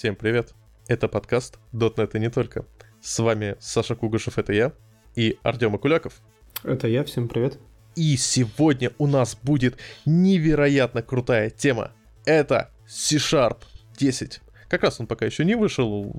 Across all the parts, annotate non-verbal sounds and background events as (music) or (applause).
Всем привет! Это подкаст .NET и не только. С вами Саша Кугашев, это я, и Артем Акуляков. Это я, всем привет. И сегодня у нас будет невероятно крутая тема. Это C-Sharp 10. Как раз он пока еще не вышел,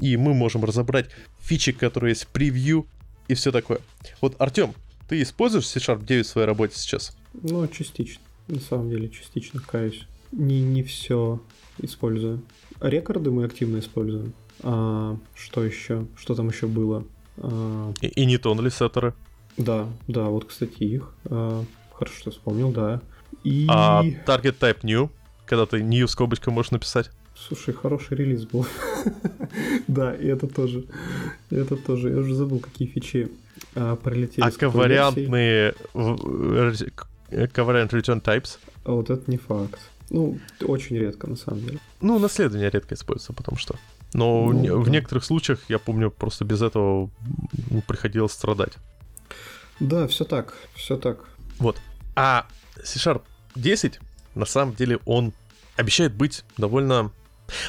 и мы можем разобрать фичи, которые есть в превью и все такое. Вот, Артем, ты используешь C-Sharp 9 в своей работе сейчас? Ну, частично. На самом деле, частично, каюсь. Не, не все использую. Рекорды мы активно используем. А, что еще? Что там еще было? А, и, и не тонли сеттеры. Да, да, вот, кстати, их. А, хорошо, что вспомнил, да. И... А target type new, когда ты new скобочка можешь написать? Слушай, хороший релиз был. (laughs) да, и это тоже. И это тоже. Я уже забыл, какие фичи а, пролетели. А ковариантные... Ковариант return types? А вот это не факт. Ну, очень редко, на самом деле. Ну, наследование редко используется, потому что. Но ну, в да. некоторых случаях, я помню, просто без этого приходилось страдать. Да, все так, все так. Вот. А C-Sharp 10, на самом деле, он обещает быть довольно...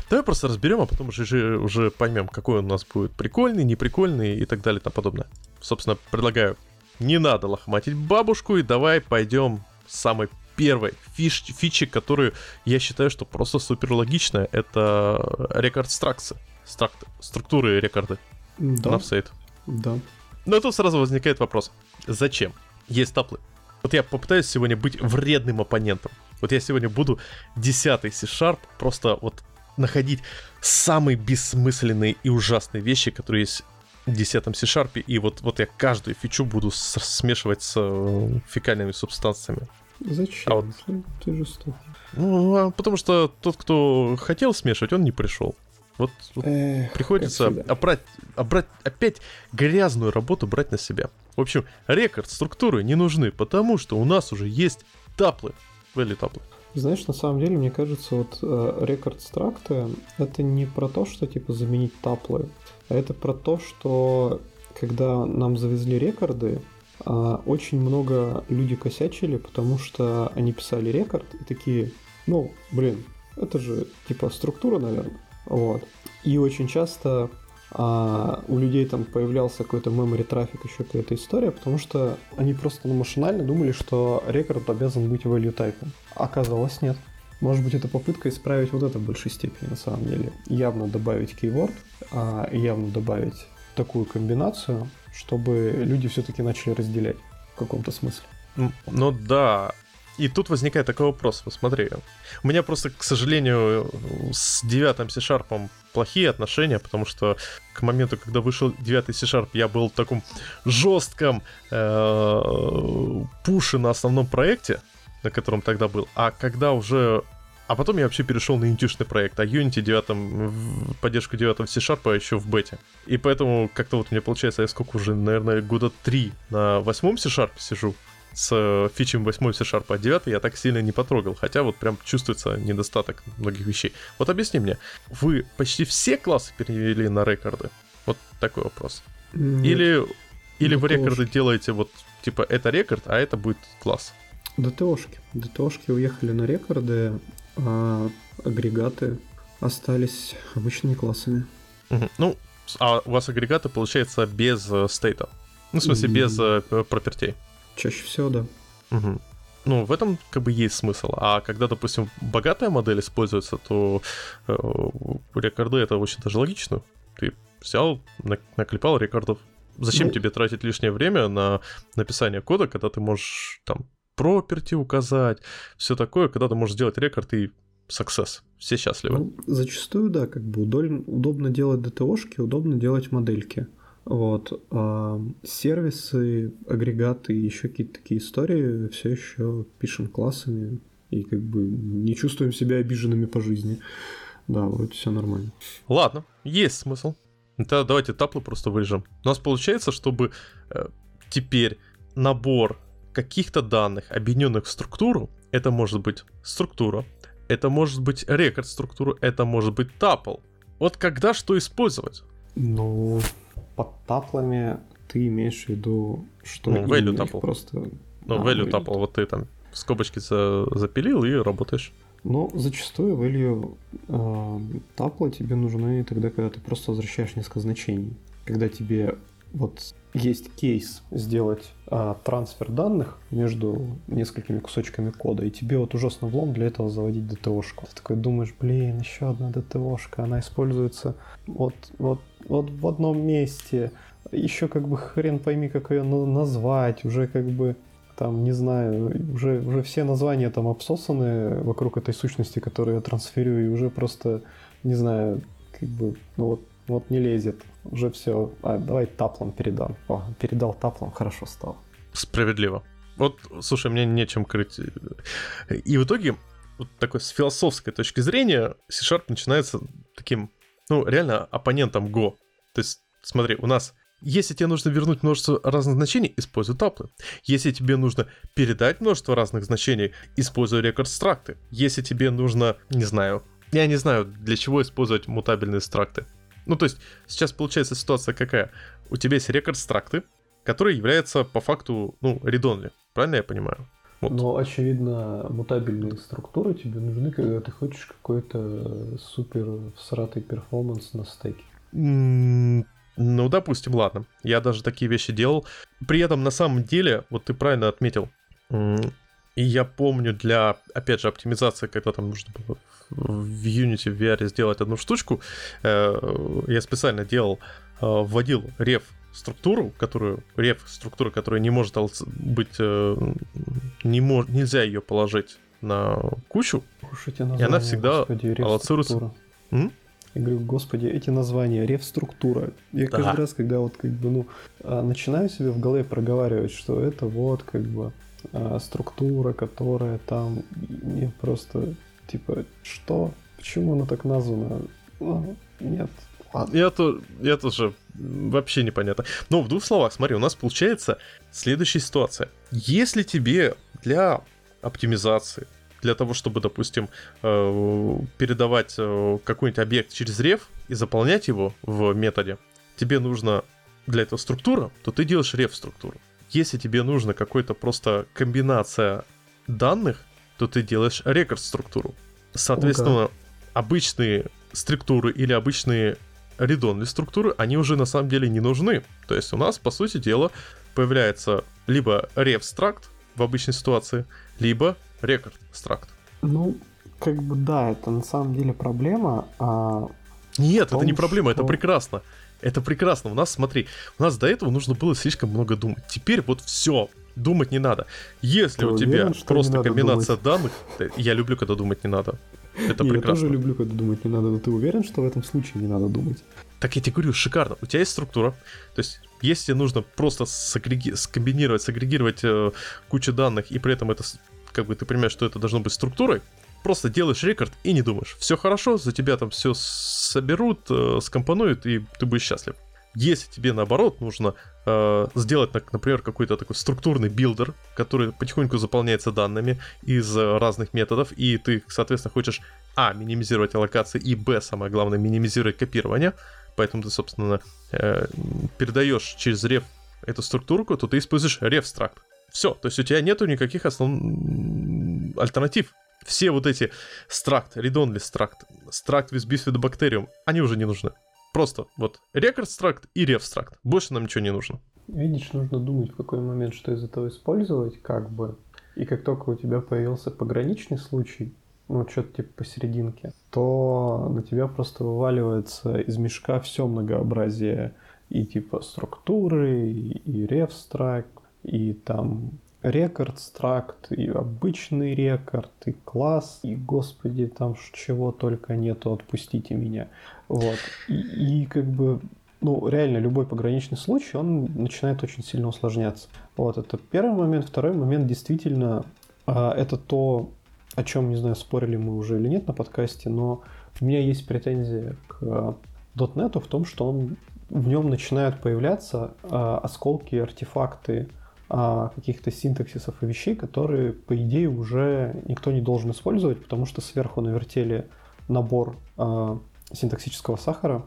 Давай просто разберем, а потом уже, уже поймем, какой он у нас будет прикольный, неприкольный и так далее и тому подобное. Собственно, предлагаю, не надо лохматить бабушку, и давай пойдем с самой первой фиш, фичи, которую я считаю, что просто супер логичная, это рекорд страксы, страк, структуры рекорды. Да. Навсейт. Да. Но тут сразу возникает вопрос. Зачем? Есть таплы. Вот я попытаюсь сегодня быть вредным оппонентом. Вот я сегодня буду 10 C-Sharp просто вот находить самые бессмысленные и ужасные вещи, которые есть в 10 C-Sharp, и вот, вот я каждую фичу буду смешивать с э, фекальными субстанциями. Зачем? А вот... Ты жестокий. Ну, а потому что тот, кто хотел смешивать, он не пришел. Вот, вот Эх, приходится обрать, обрать опять грязную работу брать на себя. В общем, рекорд, структуры не нужны, потому что у нас уже есть таплы. Value таплы. Знаешь, на самом деле, мне кажется, вот э, рекорд стракты это не про то, что типа заменить таплы, а это про то, что когда нам завезли рекорды, очень много люди косячили, потому что они писали рекорд и такие, ну, блин, это же типа структура, наверное. Вот. И очень часто а, у людей там появлялся какой-то memory трафик, еще какая-то история, потому что они просто ну, машинально думали, что рекорд обязан быть value type. Оказалось, нет. Может быть, это попытка исправить вот это в большей степени, на самом деле. Явно добавить keyword, а явно добавить такую комбинацию, чтобы люди все-таки начали разделять в каком-то смысле. Ну да, и тут возникает такой вопрос, посмотри. У меня просто, к сожалению, с девятым C-Sharp плохие отношения, потому что к моменту, когда вышел девятый C-Sharp, я был в таком жестком э, пуше на основном проекте, на котором тогда был. А когда уже а потом я вообще перешел на интюшный проект, а Unity 9, поддержку 9 C-Sharp еще в бете. И поэтому как-то вот мне получается, я сколько уже, наверное, года 3 на восьмом C-Sharp сижу с э, фичем 8 C-Sharp, а 9 я так сильно не потрогал, хотя вот прям чувствуется недостаток многих вещей. Вот объясни мне, вы почти все классы перевели на рекорды? Вот такой вопрос. Нет. Или, или вы рекорды делаете вот, типа, это рекорд, а это будет класс? ДТОшки. ДТОшки уехали на рекорды, а агрегаты остались обычными классами. Угу. Ну, а у вас агрегаты, получается, без э, стейта? Ну, в смысле, без э, пропертей? Чаще всего, да. Угу. Ну, в этом как бы есть смысл. А когда, допустим, богатая модель используется, то э, рекорды это очень даже логично. Ты взял, наклепал рекордов. Зачем ну, тебе тратить лишнее время на написание кода, когда ты можешь там проперти указать, все такое, когда ты можешь сделать рекорд и success. Все счастливы. Ну, зачастую, да, как бы удобно, удобно делать DTO-шки, удобно делать модельки. Вот. А сервисы, агрегаты и еще какие-то такие истории все еще пишем классами и как бы не чувствуем себя обиженными по жизни. Да, вроде все нормально. Ладно, есть смысл. Тогда давайте таплы просто вырежем. У нас получается, чтобы э, теперь набор каких-то данных, объединенных в структуру, это может быть структура, это может быть рекорд структуру, это может быть тапл. Вот когда что использовать? Ну, под таплами ты имеешь в виду, что ну, value tuple. просто... Ну, а, value tuple, вот ты там скобочки за, запилил и работаешь. Но зачастую value э, тапла тебе нужны тогда, когда ты просто возвращаешь несколько значений. Когда тебе вот есть кейс сделать а, трансфер данных между несколькими кусочками кода, и тебе вот ужасно влом для этого заводить DTO-шку. Ты такой думаешь, блин, еще одна DTO-шка, она используется вот, вот, вот в одном месте, еще как бы хрен пойми, как ее назвать, уже как бы там, не знаю, уже, уже все названия там обсосаны вокруг этой сущности, которую я трансферю, и уже просто, не знаю, как бы, ну вот, вот не лезет. Уже все. А, давай таплом передам. О, передал таплом, хорошо стало. Справедливо. Вот, слушай, мне нечем крыть. И в итоге, вот такой с философской точки зрения, C-Sharp начинается таким, ну, реально оппонентом Go. То есть, смотри, у нас если тебе нужно вернуть множество разных значений, используй таплы. Если тебе нужно передать множество разных значений, используй рекорд-стракты. Если тебе нужно, не знаю, я не знаю, для чего использовать мутабельные стракты. Ну, то есть, сейчас получается ситуация какая? У тебя есть рекорд-стракты, которые являются по факту, ну, редонли. Правильно я понимаю? Вот. Но, очевидно, мутабельные структуры тебе нужны, когда ты хочешь какой-то супер всратый перформанс на стеке. Ну, допустим, ладно. Я даже такие вещи делал. При этом, на самом деле, вот ты правильно отметил, и я помню для, опять же, оптимизации, когда там нужно было в Unity в VR сделать одну штучку, э, я специально делал, э, вводил реф структуру, которую реф структура, которая не может быть, э, не мож, нельзя ее положить на кучу, название, и она всегда господи, аллоцируется. Я говорю, господи, эти названия, реф-структура. Я да. каждый раз, когда вот как бы, ну, а, начинаю себе в голове проговаривать, что это вот как бы а, структура, которая там, мне просто, типа, что? Почему она так названа? Ну, нет, Ладно. Я, то, я тоже вообще непонятно. Но в двух словах, смотри, у нас получается следующая ситуация. Если тебе для оптимизации для того, чтобы, допустим, э, передавать э, какой-нибудь объект через реф и заполнять его в методе, тебе нужно для этого структура, то ты делаешь реф-структуру. Если тебе нужно какой-то просто комбинация данных, то ты делаешь рекорд-структуру. Соответственно, Ого. обычные структуры или обычные редонные структуры, они уже на самом деле не нужны. То есть у нас, по сути дела, появляется либо ref-стракт в обычной ситуации, либо рекорд стракт. Ну, как бы да, это на самом деле проблема. А Нет, том, это не проблема, что... это прекрасно. Это прекрасно. У нас, смотри, у нас до этого нужно было слишком много думать. Теперь вот все, думать не надо. Если Ты у тебя уверен, просто комбинация думать? данных, я люблю, когда думать не надо. Это не, прекрасно. Я тоже люблю, когда думать не надо, но ты уверен, что в этом случае не надо думать? Так я тебе говорю, шикарно. У тебя есть структура. То есть, если нужно просто сагреги... скомбинировать, сагрегировать э, кучу данных, и при этом это как бы ты понимаешь, что это должно быть структурой, просто делаешь рекорд и не думаешь. Все хорошо, за тебя там все соберут, э, скомпонуют, и ты будешь счастлив. Если тебе наоборот нужно э, сделать, например, какой-то такой структурный builder, который потихоньку заполняется данными из э, разных методов, и ты, соответственно, хочешь а. минимизировать аллокации, и б. самое главное, минимизировать копирование, поэтому ты, собственно, э, передаешь через реф эту структурку, то ты используешь реф-стракт. Все, то есть у тебя нету никаких основ... альтернатив. Все вот эти стракт, read-only стракт, стракт with bacterium, они уже не нужны. Просто вот рекорд стракт и рев стракт. Больше нам ничего не нужно. Видишь, нужно думать, в какой момент что из этого использовать, как бы. И как только у тебя появился пограничный случай, ну, что-то типа посерединке, то на тебя просто вываливается из мешка все многообразие и типа структуры, и, и рефстрак, и там рекорд стракт, и обычный рекорд, и класс, и, господи, там чего только нету, отпустите меня. Вот. И, и как бы, ну, реально, любой пограничный случай, он начинает очень сильно усложняться. Вот, это первый момент. Второй момент, действительно, а, это то, о чем, не знаю, спорили мы уже или нет на подкасте, но у меня есть претензия к .NET в том, что он, в нем начинают появляться э, осколки, артефакты, а, каких-то синтаксисов и вещей, которые, по идее, уже никто не должен использовать, потому что сверху навертели набор а, синтаксического сахара,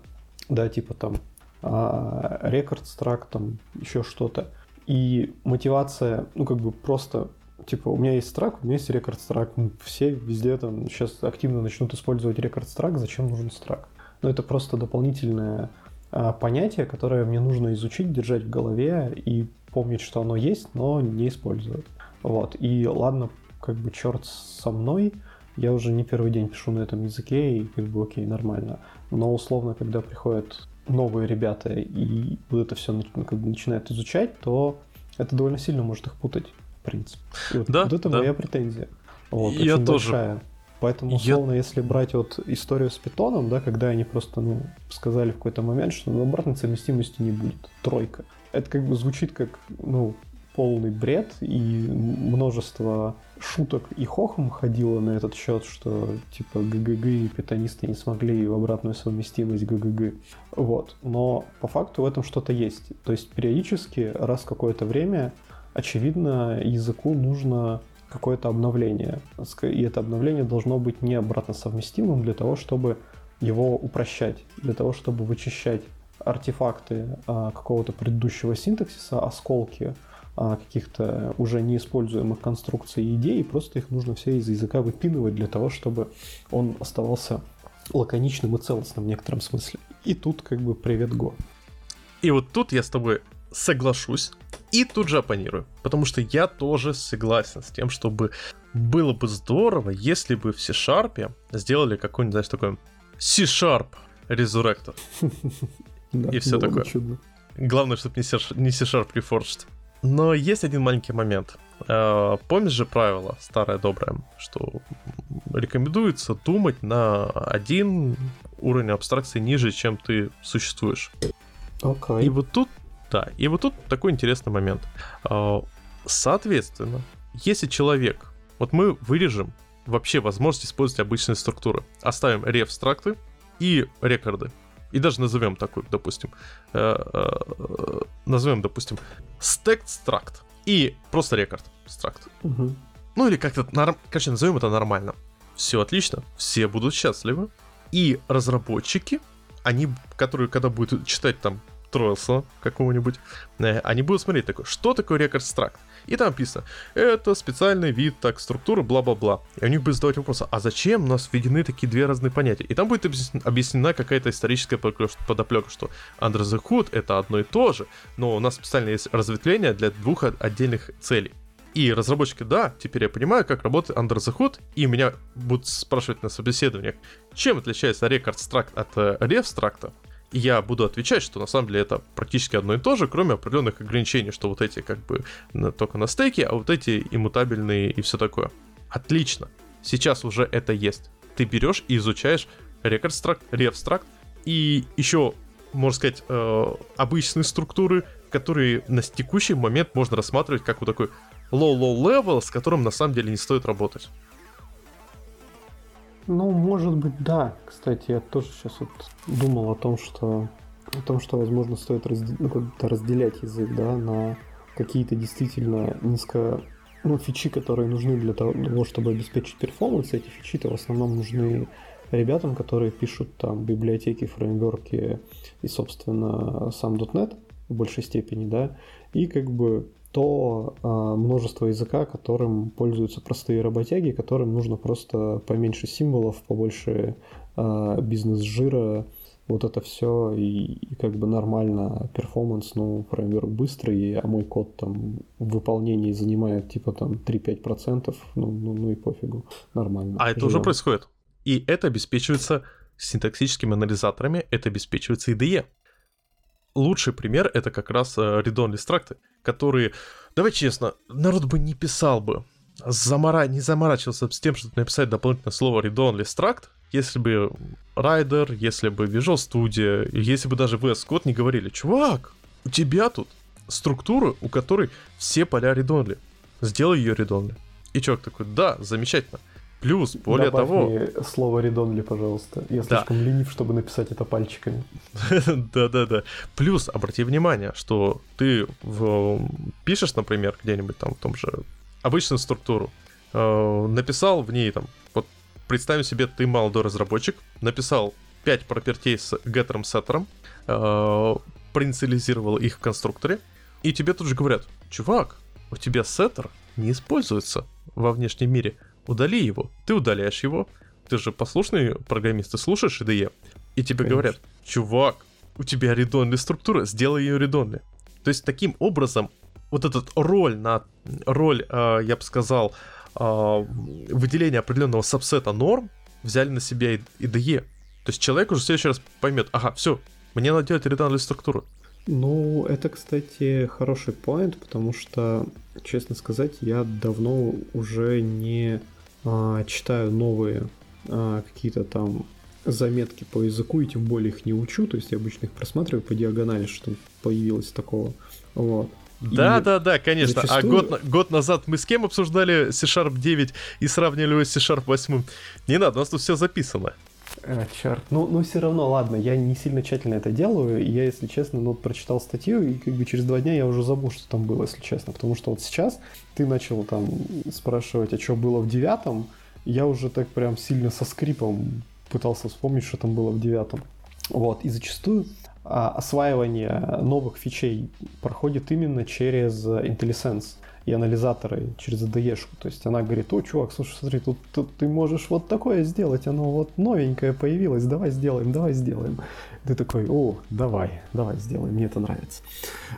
да, типа там рекорд страк, там еще что-то. И мотивация, ну, как бы просто типа, у меня есть страк, у меня есть рекорд страк. Все везде там сейчас активно начнут использовать рекорд страк. Зачем нужен страк? Но это просто дополнительное а, понятие, которое мне нужно изучить, держать в голове и помнить, что оно есть, но не использовать. Вот. И ладно, как бы черт со мной, я уже не первый день пишу на этом языке, и как бы окей, нормально. Но условно, когда приходят новые ребята и вот это все ну, как бы начинают изучать, то это довольно сильно может их путать, в принципе. И вот, да, вот это да. моя претензия. Вот, Я очень тоже. большая. Поэтому, условно, я... если брать вот историю с питоном, да, когда они просто, ну, сказали в какой-то момент, что ну, обратной совместимости не будет. Тройка. Это как бы звучит как, ну, полный бред, и множество шуток и хохм ходило на этот счет, что типа ГГГ и питонисты не смогли в обратную совместимость ГГГ. Вот. Но по факту в этом что-то есть. То есть периодически, раз какое-то время, очевидно, языку нужно какое-то обновление. И это обновление должно быть не обратно совместимым для того, чтобы его упрощать, для того, чтобы вычищать артефакты а, какого-то предыдущего синтаксиса, осколки а, каких-то уже неиспользуемых конструкций и идей, и просто их нужно все из языка выпинывать для того, чтобы он оставался лаконичным и целостным в некотором смысле. И тут как бы привет Го. И вот тут я с тобой соглашусь и тут же оппонирую. Потому что я тоже согласен с тем, чтобы было бы здорово, если бы в C-Sharp сделали какой-нибудь, знаешь, такой C-Sharp Resurrector. (laughs) И все такое. Главное, чтобы не C-Sharp Reforged. Но есть один маленький момент. Помнишь же правило старое доброе, что рекомендуется думать на один уровень абстракции ниже, чем ты существуешь. Okay. И вот тут да, и вот тут такой интересный момент. Соответственно, если человек... Вот мы вырежем вообще возможность использовать обычные структуры. Оставим рефстракты и рекорды. И даже назовем такой, допустим, э, э, назовем, допустим, struct и просто рекорд стракт. Угу. Ну или как-то, норм... короче, назовем это нормально. Все отлично, все будут счастливы. И разработчики, они, которые, когда будут читать там Троилса какого-нибудь, э, они будут смотреть такой, что такое рекорд стракт? И там написано, это специальный вид, так, структуры, бла-бла-бла. И у них будет задавать вопрос, а зачем у нас введены такие две разные понятия? И там будет объяснена какая-то историческая подоплека, что Under the Hood это одно и то же, но у нас специально есть разветвление для двух отдельных целей. И разработчики, да, теперь я понимаю, как работает Under the Hood, и меня будут спрашивать на собеседованиях, чем отличается рекорд стракт от э, рефстракта, и я буду отвечать, что на самом деле это практически одно и то же, кроме определенных ограничений, что вот эти как бы только на стейке, а вот эти иммутабельные и все такое. Отлично. Сейчас уже это есть. Ты берешь и изучаешь рекордстракт, рефстракт и еще, можно сказать, э, обычные структуры, которые на текущий момент можно рассматривать как вот такой low-low level, с которым на самом деле не стоит работать. Ну, может быть, да. Кстати, я тоже сейчас вот думал о том, что о том, что, возможно, стоит разде... ну, разделять язык, да, на какие-то действительно низко ну, фичи, которые нужны для того, чтобы обеспечить performance. Эти фичи-то в основном нужны ребятам, которые пишут там библиотеки, фреймворки и, собственно, сам .NET в большей степени, да, и как бы то а, множество языка, которым пользуются простые работяги, которым нужно просто поменьше символов, побольше а, бизнес-жира, вот это все, и, и как бы нормально performance, ну, фреймворк быстрый, а мой код там в выполнении занимает типа там 3-5%, ну, ну, ну и пофигу, нормально. А это Живем. уже происходит. И это обеспечивается синтаксическими анализаторами, это обеспечивается IDE лучший пример это как раз редон стракты, которые, давай честно, народ бы не писал бы, замора... не заморачивался с тем, чтобы написать дополнительное слово read-only struct, если бы Rider, если бы Visual Studio, если бы даже VS Code не говорили, чувак, у тебя тут структура, у которой все поля read-only, сделай ее read-only. И чувак такой, да, замечательно. Плюс, более Добавь того... Мне слово редонли, пожалуйста. Я да. слишком ленив, чтобы написать это пальчиками. (laughs) Да-да-да. Плюс, обрати внимание, что ты в... пишешь, например, где-нибудь там в том же обычную структуру, э, написал в ней там, вот представим себе, ты молодой разработчик, написал 5 пропертей с геттером сеттером, э, проинициализировал их в конструкторе, и тебе тут же говорят, чувак, у тебя сеттер не используется во внешнем мире. Удали его. Ты удаляешь его. Ты же послушный программист, ты слушаешь IDE, и тебе Конечно. говорят, чувак, у тебя редонная структура, сделай ее редонной. То есть таким образом вот этот роль на роль, э, я бы сказал, э, выделения определенного сабсета норм взяли на себя IDE. То есть человек уже в следующий раз поймет, ага, все, мне надо делать редонную структуру. Ну, это, кстати, хороший поинт, потому что, честно сказать, я давно уже не а, читаю новые а, какие-то там заметки по языку, и тем более их не учу, то есть я обычно их просматриваю по диагонали, что появилось такого. Вот. Да, и да, да, конечно. А зачастую... А год, год назад мы с кем обсуждали C-Sharp 9 и сравнивали его с C-Sharp 8? Не надо, у нас тут все записано. А, черт. Ну, ну, все равно, ладно, я не сильно тщательно это делаю. Я, если честно, ну, прочитал статью, и как бы через два дня я уже забыл, что там было, если честно. Потому что вот сейчас ты начал там спрашивать, а что было в девятом, я уже так прям сильно со скрипом пытался вспомнить, что там было в девятом. Вот, и зачастую а, осваивание новых фичей проходит именно через IntelliSense и анализаторы через ADE. То есть она говорит, о, чувак, слушай, смотри, тут, тут ты можешь вот такое сделать, оно вот новенькое появилось, давай сделаем, давай сделаем. Ты такой, о, давай, давай сделаем, мне это нравится.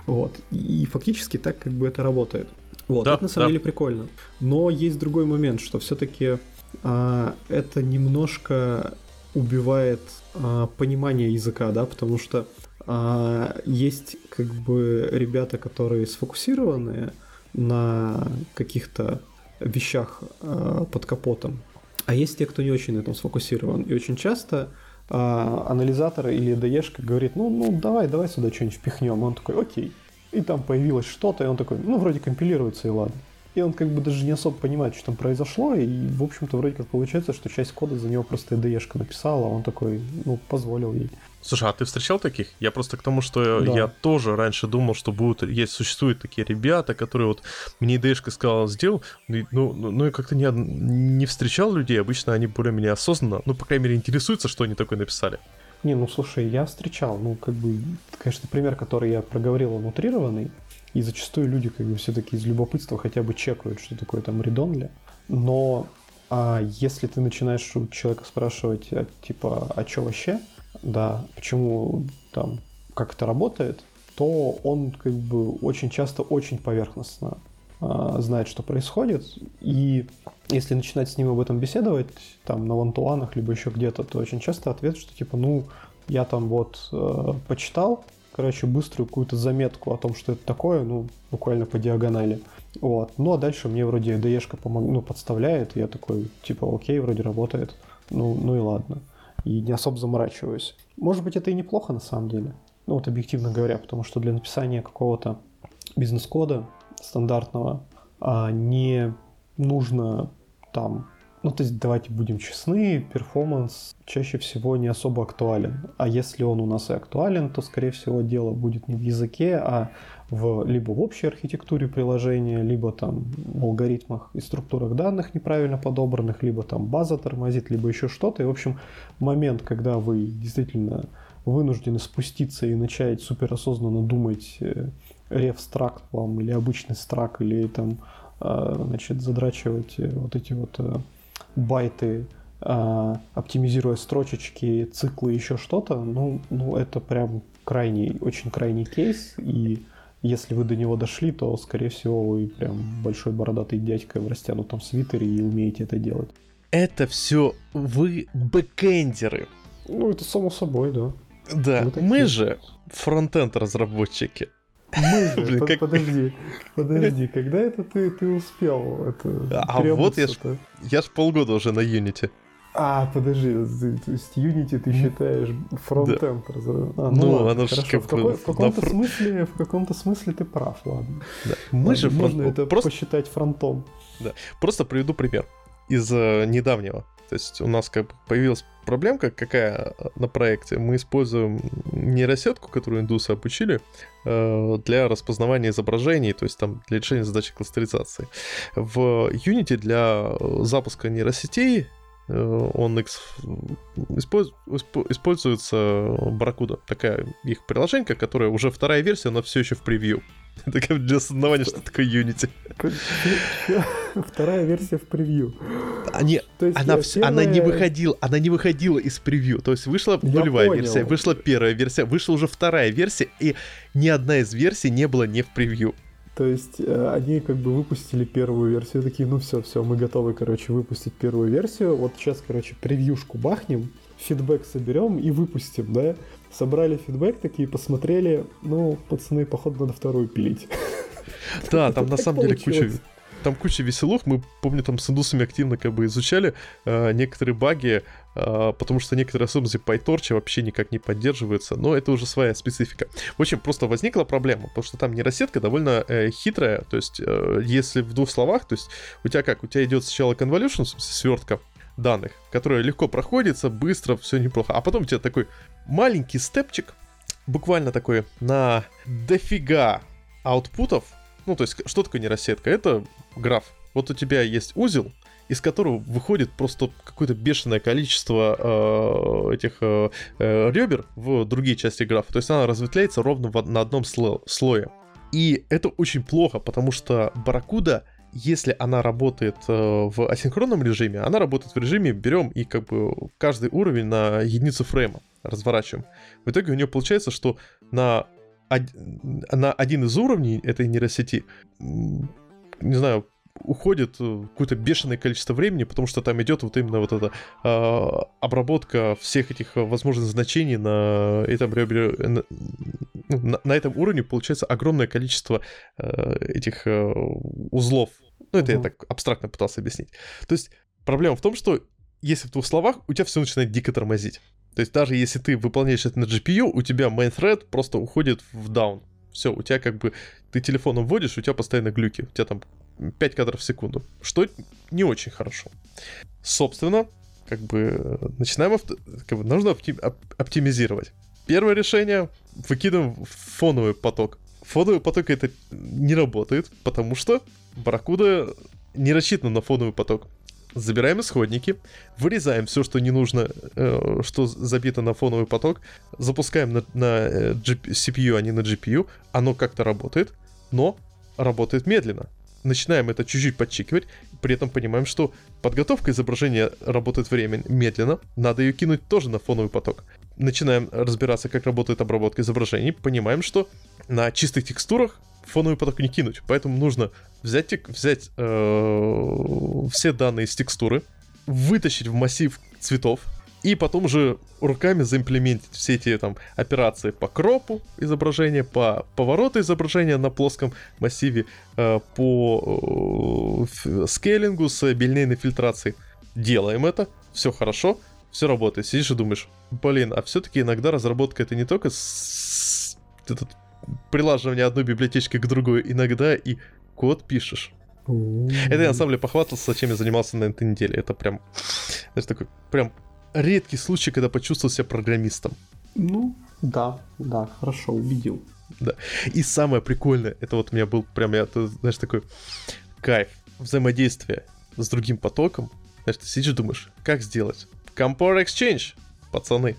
Вот. И фактически так как бы это работает. Вот, да, это на самом да. деле прикольно. Но есть другой момент, что все-таки а, это немножко убивает а, понимание языка, да, потому что а, есть как бы ребята, которые сфокусированные на каких-то вещах а, под капотом, а есть те, кто не очень на этом сфокусирован. И очень часто а, анализатор или ДЕшка говорит, ну, ну давай, давай сюда что-нибудь впихнем. И он такой, окей. И там появилось что-то, и он такой, ну, вроде компилируется, и ладно и он как бы даже не особо понимает, что там произошло, и, в общем-то, вроде как получается, что часть кода за него просто IDE-шка написала, а он такой, ну, позволил ей. Слушай, а ты встречал таких? Я просто к тому, что да. я тоже раньше думал, что будут, есть, существуют такие ребята, которые вот мне IDE-шка сказала, сделал, ну, ну, ну и как-то не, не встречал людей, обычно они более-менее осознанно, ну, по крайней мере, интересуются, что они такое написали. Не, ну слушай, я встречал, ну как бы, конечно, пример, который я проговорил, он утрированный, и зачастую люди как бы все-таки из любопытства хотя бы чекают, что такое там редонли. Но а если ты начинаешь у человека спрашивать, а, типа, а что вообще, да, почему там, как это работает, то он как бы очень часто очень поверхностно а, знает, что происходит. И если начинать с ним об этом беседовать, там на вантуанах, либо еще где-то, то очень часто ответ, что типа, ну, я там вот э, почитал, короче, быструю какую-то заметку о том, что это такое, ну, буквально по диагонали. Вот. Ну, а дальше мне вроде ide помог... ну, подставляет, я такой, типа, окей, вроде работает. Ну, ну и ладно. И не особо заморачиваюсь. Может быть, это и неплохо на самом деле. Ну, вот объективно говоря, потому что для написания какого-то бизнес-кода стандартного а не нужно там ну, то есть, давайте будем честны, перформанс чаще всего не особо актуален. А если он у нас и актуален, то, скорее всего, дело будет не в языке, а в, либо в общей архитектуре приложения, либо там в алгоритмах и структурах данных неправильно подобранных, либо там база тормозит, либо еще что-то. И, в общем, момент, когда вы действительно вынуждены спуститься и начать суперосознанно думать реф-стракт вам, или обычный страк, или там, а, значит, задрачивать вот эти вот э, байты, а, оптимизируя строчечки, циклы, еще что-то, ну, ну это прям крайний, очень крайний кейс, и если вы до него дошли, то, скорее всего, вы прям большой бородатый дядька в растянутом свитере и умеете это делать. Это все вы бэкэндеры. Ну, это само собой, да. Да, мы же фронтенд разработчики. Мы же, Блин, как... подожди, (laughs) подожди, когда это ты, ты успел это А вот я ж, я ж полгода уже на Unity. А, подожди, то есть Unity ты считаешь фронтенд да. а, ну, ну ладно, оно хорошо. Как в, какой, в каком-то на... смысле, в каком-то смысле ты прав, ладно. Да. Мы же можно фронт... это просто посчитать фронтом. Да. Просто приведу пример из uh, недавнего. То есть у нас как бы появилась проблемка какая на проекте. Мы используем нейросетку, которую индусы обучили, э, для распознавания изображений, то есть там для решения задачи кластеризации. В Unity для запуска нейросетей э, он используется Barracuda, такая их приложение, которая уже вторая версия, но все еще в превью. Это для осознавания, что такое Unity. Вторая версия в превью. Они, она, первая... она, не выходила, она не выходила из превью. То есть вышла нулевая версия, вышла первая версия, вышла уже вторая версия, и ни одна из версий не была не в превью. То есть э, они как бы выпустили первую версию, такие, ну все, все, мы готовы, короче, выпустить первую версию. Вот сейчас, короче, превьюшку бахнем, фидбэк соберем и выпустим, да? Собрали фидбэк, такие посмотрели, ну, пацаны, походу, надо вторую пилить. (laughs) Да, там на самом деле куча там куча веселух. Мы, помню, там с индусами активно как бы изучали э, некоторые баги, э, потому что некоторые особенности PyTorch вообще никак не поддерживаются, но это уже своя специфика. В общем, просто возникла проблема, потому что там нейросетка довольно э, хитрая, то есть э, если в двух словах, то есть у тебя как, у тебя идет сначала convolution, в смысле свертка, данных, которая легко проходится, быстро, все неплохо. А потом у тебя такой маленький степчик, буквально такой на дофига аутпутов, ну, то есть, что такое нейросетка? Это граф. Вот у тебя есть узел, из которого выходит просто какое-то бешеное количество э, этих э, э, ребер в другие части графа. То есть она разветвляется ровно в, на одном сло, слое. И это очень плохо, потому что барракуда, если она работает э, в асинхронном режиме, она работает в режиме берем и как бы каждый уровень на единицу фрейма разворачиваем. В итоге у нее получается, что на на один из уровней этой нейросети, не знаю, уходит э, какое-то бешеное количество времени, потому что там идет вот именно вот эта э, обработка всех этих возможных значений на этом, на, на, на этом уровне получается огромное количество э, этих э, узлов. Ну, это uh-huh. я так абстрактно пытался объяснить. То есть проблема в том, что если в двух словах, у тебя все начинает дико тормозить. То есть даже если ты выполняешь это на GPU, у тебя main thread просто уходит в down. Все, у тебя как бы, ты телефоном вводишь, у тебя постоянно глюки. У тебя там 5 кадров в секунду. Что не очень хорошо. Собственно, как бы начинаем, авто, как бы нужно оптимизировать. Первое решение, выкидываем фоновый поток. Фоновый поток это не работает, потому что Барракуда не рассчитана на фоновый поток забираем исходники, вырезаем все, что не нужно, э, что забито на фоновый поток, запускаем на, на э, CPU, а не на GPU, оно как-то работает, но работает медленно. Начинаем это чуть-чуть подчикивать, при этом понимаем, что подготовка изображения работает время медленно, надо ее кинуть тоже на фоновый поток. Начинаем разбираться, как работает обработка изображений, понимаем, что на чистых текстурах фоновый поток не кинуть. Поэтому нужно взять, взять э, все данные из текстуры, вытащить в массив цветов, и потом уже руками заимплементить все эти там операции по кропу изображения, по повороту изображения на плоском массиве, э, по э, скейлингу с бильнейной фильтрацией. Делаем это, все хорошо, все работает. Сидишь и думаешь, блин, а все-таки иногда разработка это не только с... этот прилаживание одной библиотечки к другой, иногда и код пишешь. Это я на самом деле похвастался, чем я занимался на этой неделе. Это прям, знаешь, такой прям редкий случай, когда почувствовал себя программистом. Ну, да, да, хорошо, убедил. Да. И самое прикольное, это вот у меня был прям, я, ты, знаешь, такой кайф, взаимодействие с другим потоком. Знаешь, ты сидишь думаешь, как сделать? Compare Exchange, пацаны.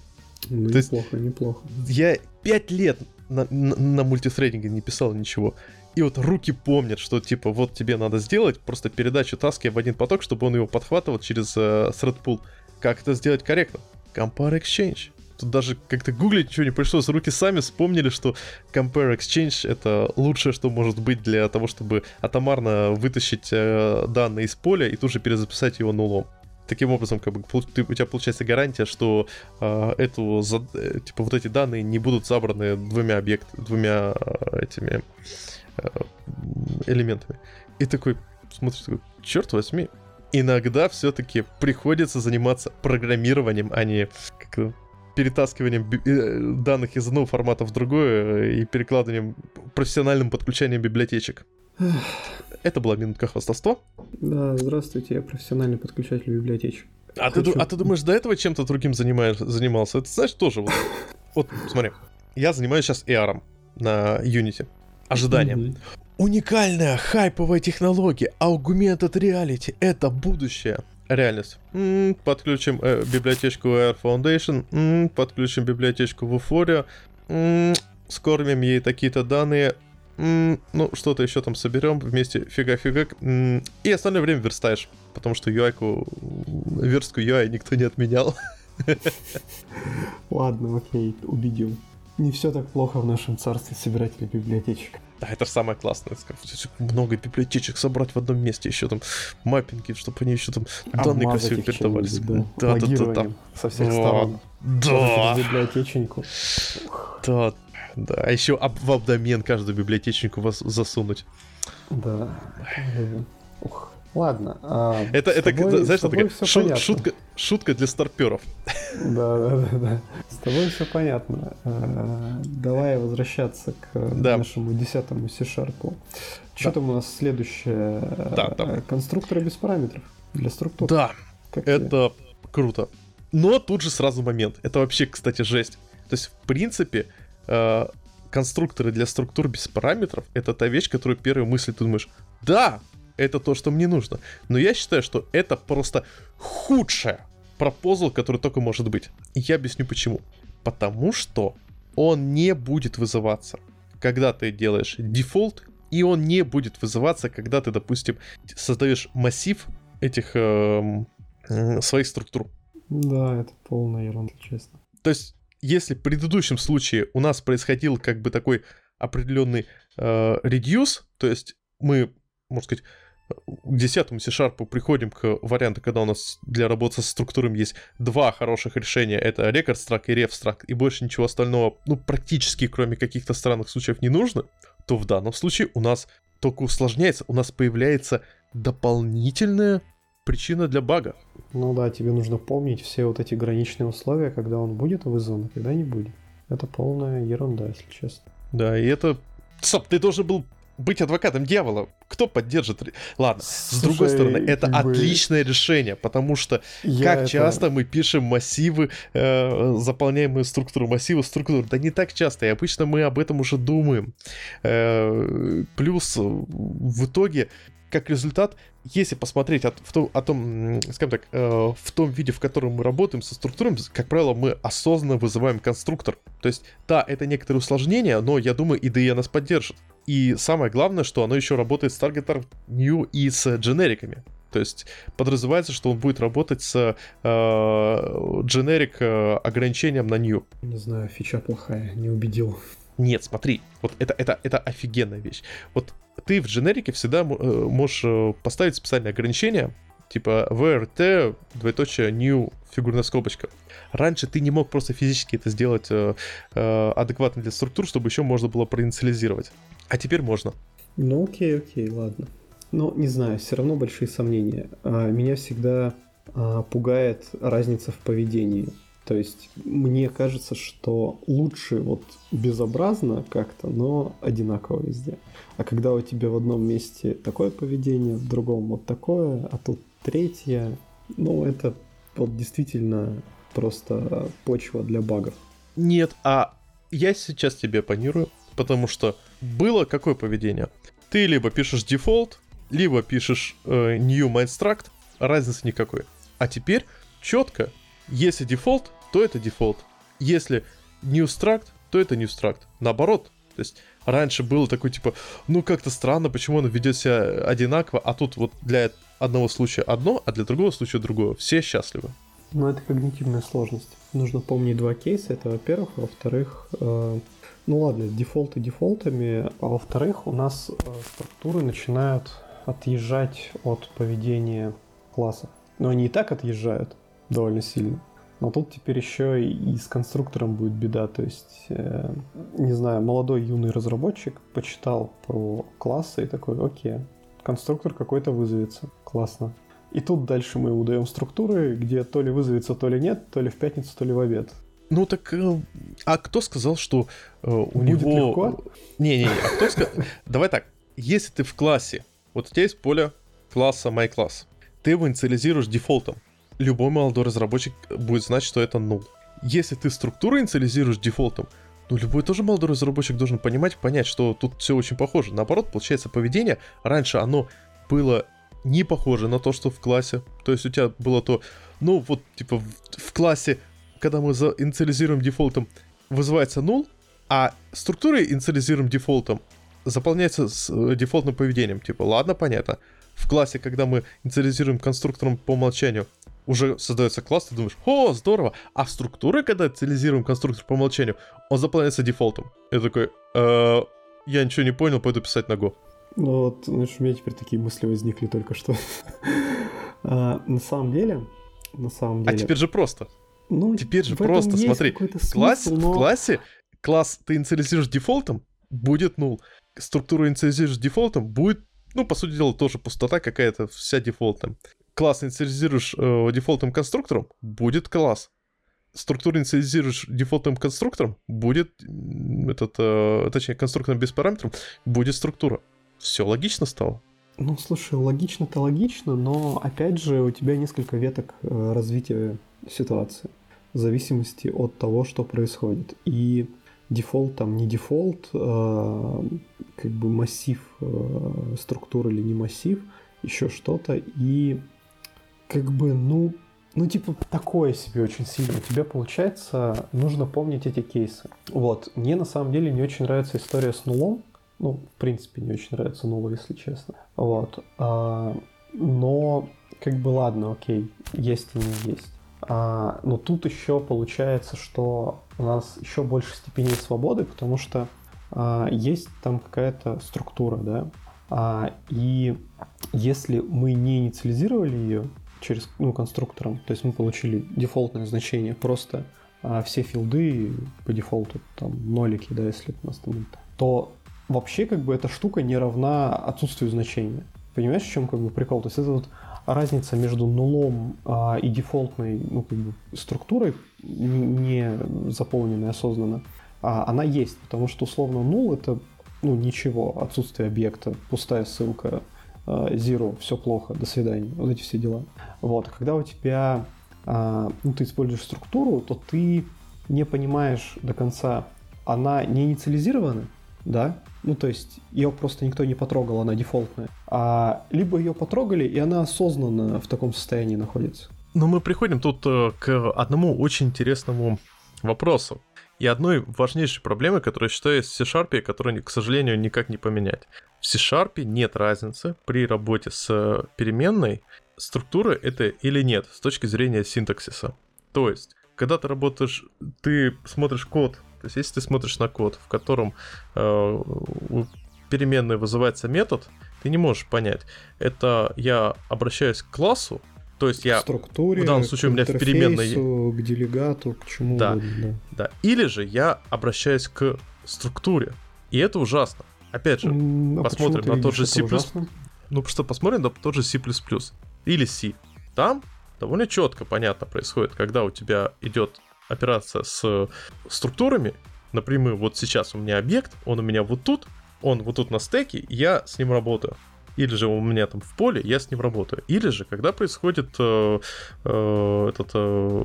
Ну, То неплохо, есть, неплохо. Я пять лет на, на, на мультитрейдинге не писал ничего. И вот руки помнят, что типа вот тебе надо сделать просто передачу таски в один поток, чтобы он его подхватывал через э, thread pool. Как это сделать корректно? Compare Exchange. Тут даже как-то гуглить ничего не пришлось, руки сами вспомнили, что Compare Exchange это лучшее, что может быть для того, чтобы атомарно вытащить э, данные из поля и тут же перезаписать его нулом таким образом, как бы, ты, у тебя получается гарантия, что э, эту, за, э, типа, вот эти данные не будут забраны двумя объектами, двумя э, этими э, элементами. И такой, смотришь, такой, черт возьми, иногда все-таки приходится заниматься программированием, а не как перетаскиванием э, данных из одного формата в другое и перекладыванием, профессиональным подключением библиотечек. Это была минутка хвастовства. Да, здравствуйте, я профессиональный подключатель библиотечек. А, Хочу... ты, а ты думаешь, до этого чем-то другим занимаешь, занимался? Это знаешь тоже вот. Вот, смотри, я занимаюсь сейчас AR на Unity. Ожидание. Mm-hmm. Уникальная хайповая технология, augmented reality — это будущее. Реальность. М-м, подключим э, библиотечку AVFoundation, м-м, подключим библиотечку в Euphoria, м-м, скормим ей такие-то данные, ну, что-то еще там соберем вместе, фигак-фигак, и остальное время верстаешь, потому что UI-ку, верстку UI никто не отменял. (laughs) Ладно, окей, убедил. Не все так плохо в нашем царстве собирателей библиотечек. Да, это же самое классное. Много библиотечек собрать в одном месте, еще там маппинги, чтобы они еще там данные красиво передавались. Да, да, да, да, да. Со всех сторон. Да. Библиотечнику. Да, да. А еще в абдомен каждую библиотечнику вас засунуть. Да. Ух. Ладно. А это, это тобой, знаешь, что такая шу- шутка, шутка для старперов. Да, да, да, да. С тобой все понятно. А, давай возвращаться к да. нашему десятому C-Sharp. Что да. там у нас следующее? Да, да. Конструкторы без параметров для структур. Да, как это тебе? круто. Но тут же сразу момент. Это вообще, кстати, жесть. То есть, в принципе, э, конструкторы для структур без параметров — это та вещь, которую первой мысль ты думаешь, да, это то, что мне нужно. Но я считаю, что это просто худшее пропозал, который только может быть. И я объясню почему. Потому что он не будет вызываться, когда ты делаешь дефолт, и он не будет вызываться, когда ты, допустим, создаешь массив этих э, э, своих структур. Да, это полная ерунда, честно. То есть, если в предыдущем случае у нас происходил как бы такой определенный э, reduce, то есть мы, можно сказать, к десятому C-Sharp приходим к варианту, когда у нас для работы со структурами есть два хороших решения. Это record struct и ref struct, и больше ничего остального, ну, практически, кроме каких-то странных случаев, не нужно, то в данном случае у нас только усложняется, у нас появляется дополнительная причина для бага. Ну да, тебе нужно помнить все вот эти граничные условия, когда он будет вызван, а когда не будет. Это полная ерунда, если честно. Да, и это... Стоп, ты должен был быть адвокатом дьявола. Кто поддержит? Ладно, Слушай, с другой стороны, это бы... отличное решение, потому что Я как это... часто мы пишем массивы, э, заполняемые структуру массива, структуру. Да не так часто, и обычно мы об этом уже думаем. Э, плюс в итоге как результат, если посмотреть от, в том, о том, скажем так, э, в том виде, в котором мы работаем со структурами, как правило, мы осознанно вызываем конструктор. То есть, да, это некоторые усложнения, но я думаю, IDE нас поддержит. И самое главное, что оно еще работает с Target New и с дженериками. То есть подразумевается, что он будет работать с э, дженерик э, ограничением на new. Не знаю, фича плохая, не убедил. Нет, смотри, вот это, это, это офигенная вещь. Вот ты в дженерике всегда э, можешь э, поставить специальное ограничение, типа VRT, двоеточие, new, фигурная скобочка. Раньше ты не мог просто физически это сделать э, э, адекватно для структур, чтобы еще можно было проинициализировать. А теперь можно. Ну окей, окей, ладно. Но не знаю, все равно большие сомнения. А, меня всегда а, пугает разница в поведении. То есть мне кажется, что лучше вот безобразно как-то, но одинаково везде. А когда у тебя в одном месте такое поведение, в другом вот такое, а тут третье, ну это вот действительно просто почва для багов. Нет, а я сейчас тебе оппонирую, потому что было какое поведение? Ты либо пишешь дефолт, либо пишешь э, new MyStruct, разницы никакой. А теперь четко, если дефолт, то это дефолт. Если new struct, то это new struct. Наоборот, то есть раньше было такое типа, ну как-то странно, почему он ведет себя одинаково, а тут вот для одного случая одно, а для другого случая другое. Все счастливы. Ну, это когнитивная сложность. Нужно помнить два кейса. Это, во-первых. Во-вторых, э, ну ладно, дефолты дефолтами. А во-вторых, у нас э, структуры начинают отъезжать от поведения класса. Но они и так отъезжают довольно сильно. Но тут теперь еще и с конструктором будет беда. То есть, э, не знаю, молодой юный разработчик почитал про классы и такой, окей, конструктор какой-то вызовется. Классно. И тут дальше мы удаем структуры, где то ли вызовется, то ли нет, то ли в пятницу, то ли в обед. Ну так, э, а кто сказал, что э, у Будет него... легко? Не-не-не, а кто сказал... Давай так, если ты в классе, вот у тебя есть поле класса MyClass, ты его инициализируешь дефолтом, любой молодой разработчик будет знать, что это null. Если ты структуру инициализируешь дефолтом, ну, любой тоже молодой разработчик должен понимать, понять, что тут все очень похоже. Наоборот, получается, поведение раньше оно было не похоже на то, что в классе. То есть у тебя было то, ну вот, типа, в, в классе, когда мы за, инициализируем дефолтом, вызывается null, а структуры инициализируем дефолтом, заполняется с э, дефолтным поведением. Типа, ладно, понятно. В классе, когда мы инициализируем конструктором по умолчанию, уже создается класс, ты думаешь, о, здорово. А в структуры, когда инициализируем конструктор по умолчанию, он заполняется дефолтом. Я такой, э, я ничего не понял, пойду писать на Go. Ну вот, знаешь, у меня теперь такие мысли возникли только что. (laughs) а, на самом деле, на самом деле... А теперь же просто. Ну, теперь же просто, смотри, в, классе, но... в классе класс ты инициализируешь дефолтом, будет нул. Структуру инициализируешь дефолтом, будет, ну, по сути дела, тоже пустота какая-то, вся дефолтом. Класс инициализируешь э, дефолтным конструктором, будет класс. Структуру инициализируешь дефолтным конструктором, будет этот, э, точнее, конструктором без параметров, будет структура. Все логично стало. Ну, слушай, логично-то логично, но опять же у тебя несколько веток э, развития ситуации в зависимости от того, что происходит. И дефолт там не дефолт, а, как бы массив а, структуры или не массив, еще что-то. И как бы, ну, ну, типа, такое себе очень сильно. У тебя, получается, нужно помнить эти кейсы. Вот. Мне, на самом деле, не очень нравится история с null ом. Ну, в принципе, не очень нравится нула, если честно. Вот. А, но, как бы, ладно, окей, есть и не есть. А, но тут еще получается, что у нас еще больше степеней свободы, потому что а, есть там какая-то структура, да, а, и если мы не инициализировали ее через ну, конструктором, то есть мы получили дефолтное значение, просто а, все филды по дефолту, там, нолики, да, если у нас там, то вообще как бы эта штука не равна отсутствию значения. Понимаешь, в чем как бы прикол? То есть это вот разница между нулом а, и дефолтной ну, как бы, структурой, не заполненной осознанно, а, она есть, потому что условно нул это ну, ничего, отсутствие объекта, пустая ссылка, zero, все плохо, до свидания, вот эти все дела. Вот, когда у тебя, а, ну, ты используешь структуру, то ты не понимаешь до конца, она не инициализирована, да, ну, то есть ее просто никто не потрогал, она дефолтная. А либо ее потрогали, и она осознанно в таком состоянии находится. Но мы приходим тут э, к одному очень интересному вопросу. И одной важнейшей проблемой, которую я считаю в C-Sharp, которую, к сожалению, никак не поменять. В C-Sharp нет разницы при работе с переменной, структуры это или нет с точки зрения синтаксиса. То есть, когда ты работаешь, ты смотришь код то есть, если ты смотришь на код, в котором э, переменной вызывается метод, ты не можешь понять, это я обращаюсь к классу, то есть я к структуре, в данном случае у меня в переменной к делегату, к чему да, угодно, да. да. Или же я обращаюсь к структуре, и это ужасно. Опять же, а посмотрим на тот же C++. Ужасно? Ну просто посмотрим на тот же C++ или C. Там довольно четко понятно происходит, когда у тебя идет операция с структурами. Например, вот сейчас у меня объект, он у меня вот тут, он вот тут на стеке, я с ним работаю. Или же у меня там в поле, я с ним работаю. Или же, когда происходит э, э, этот... Э,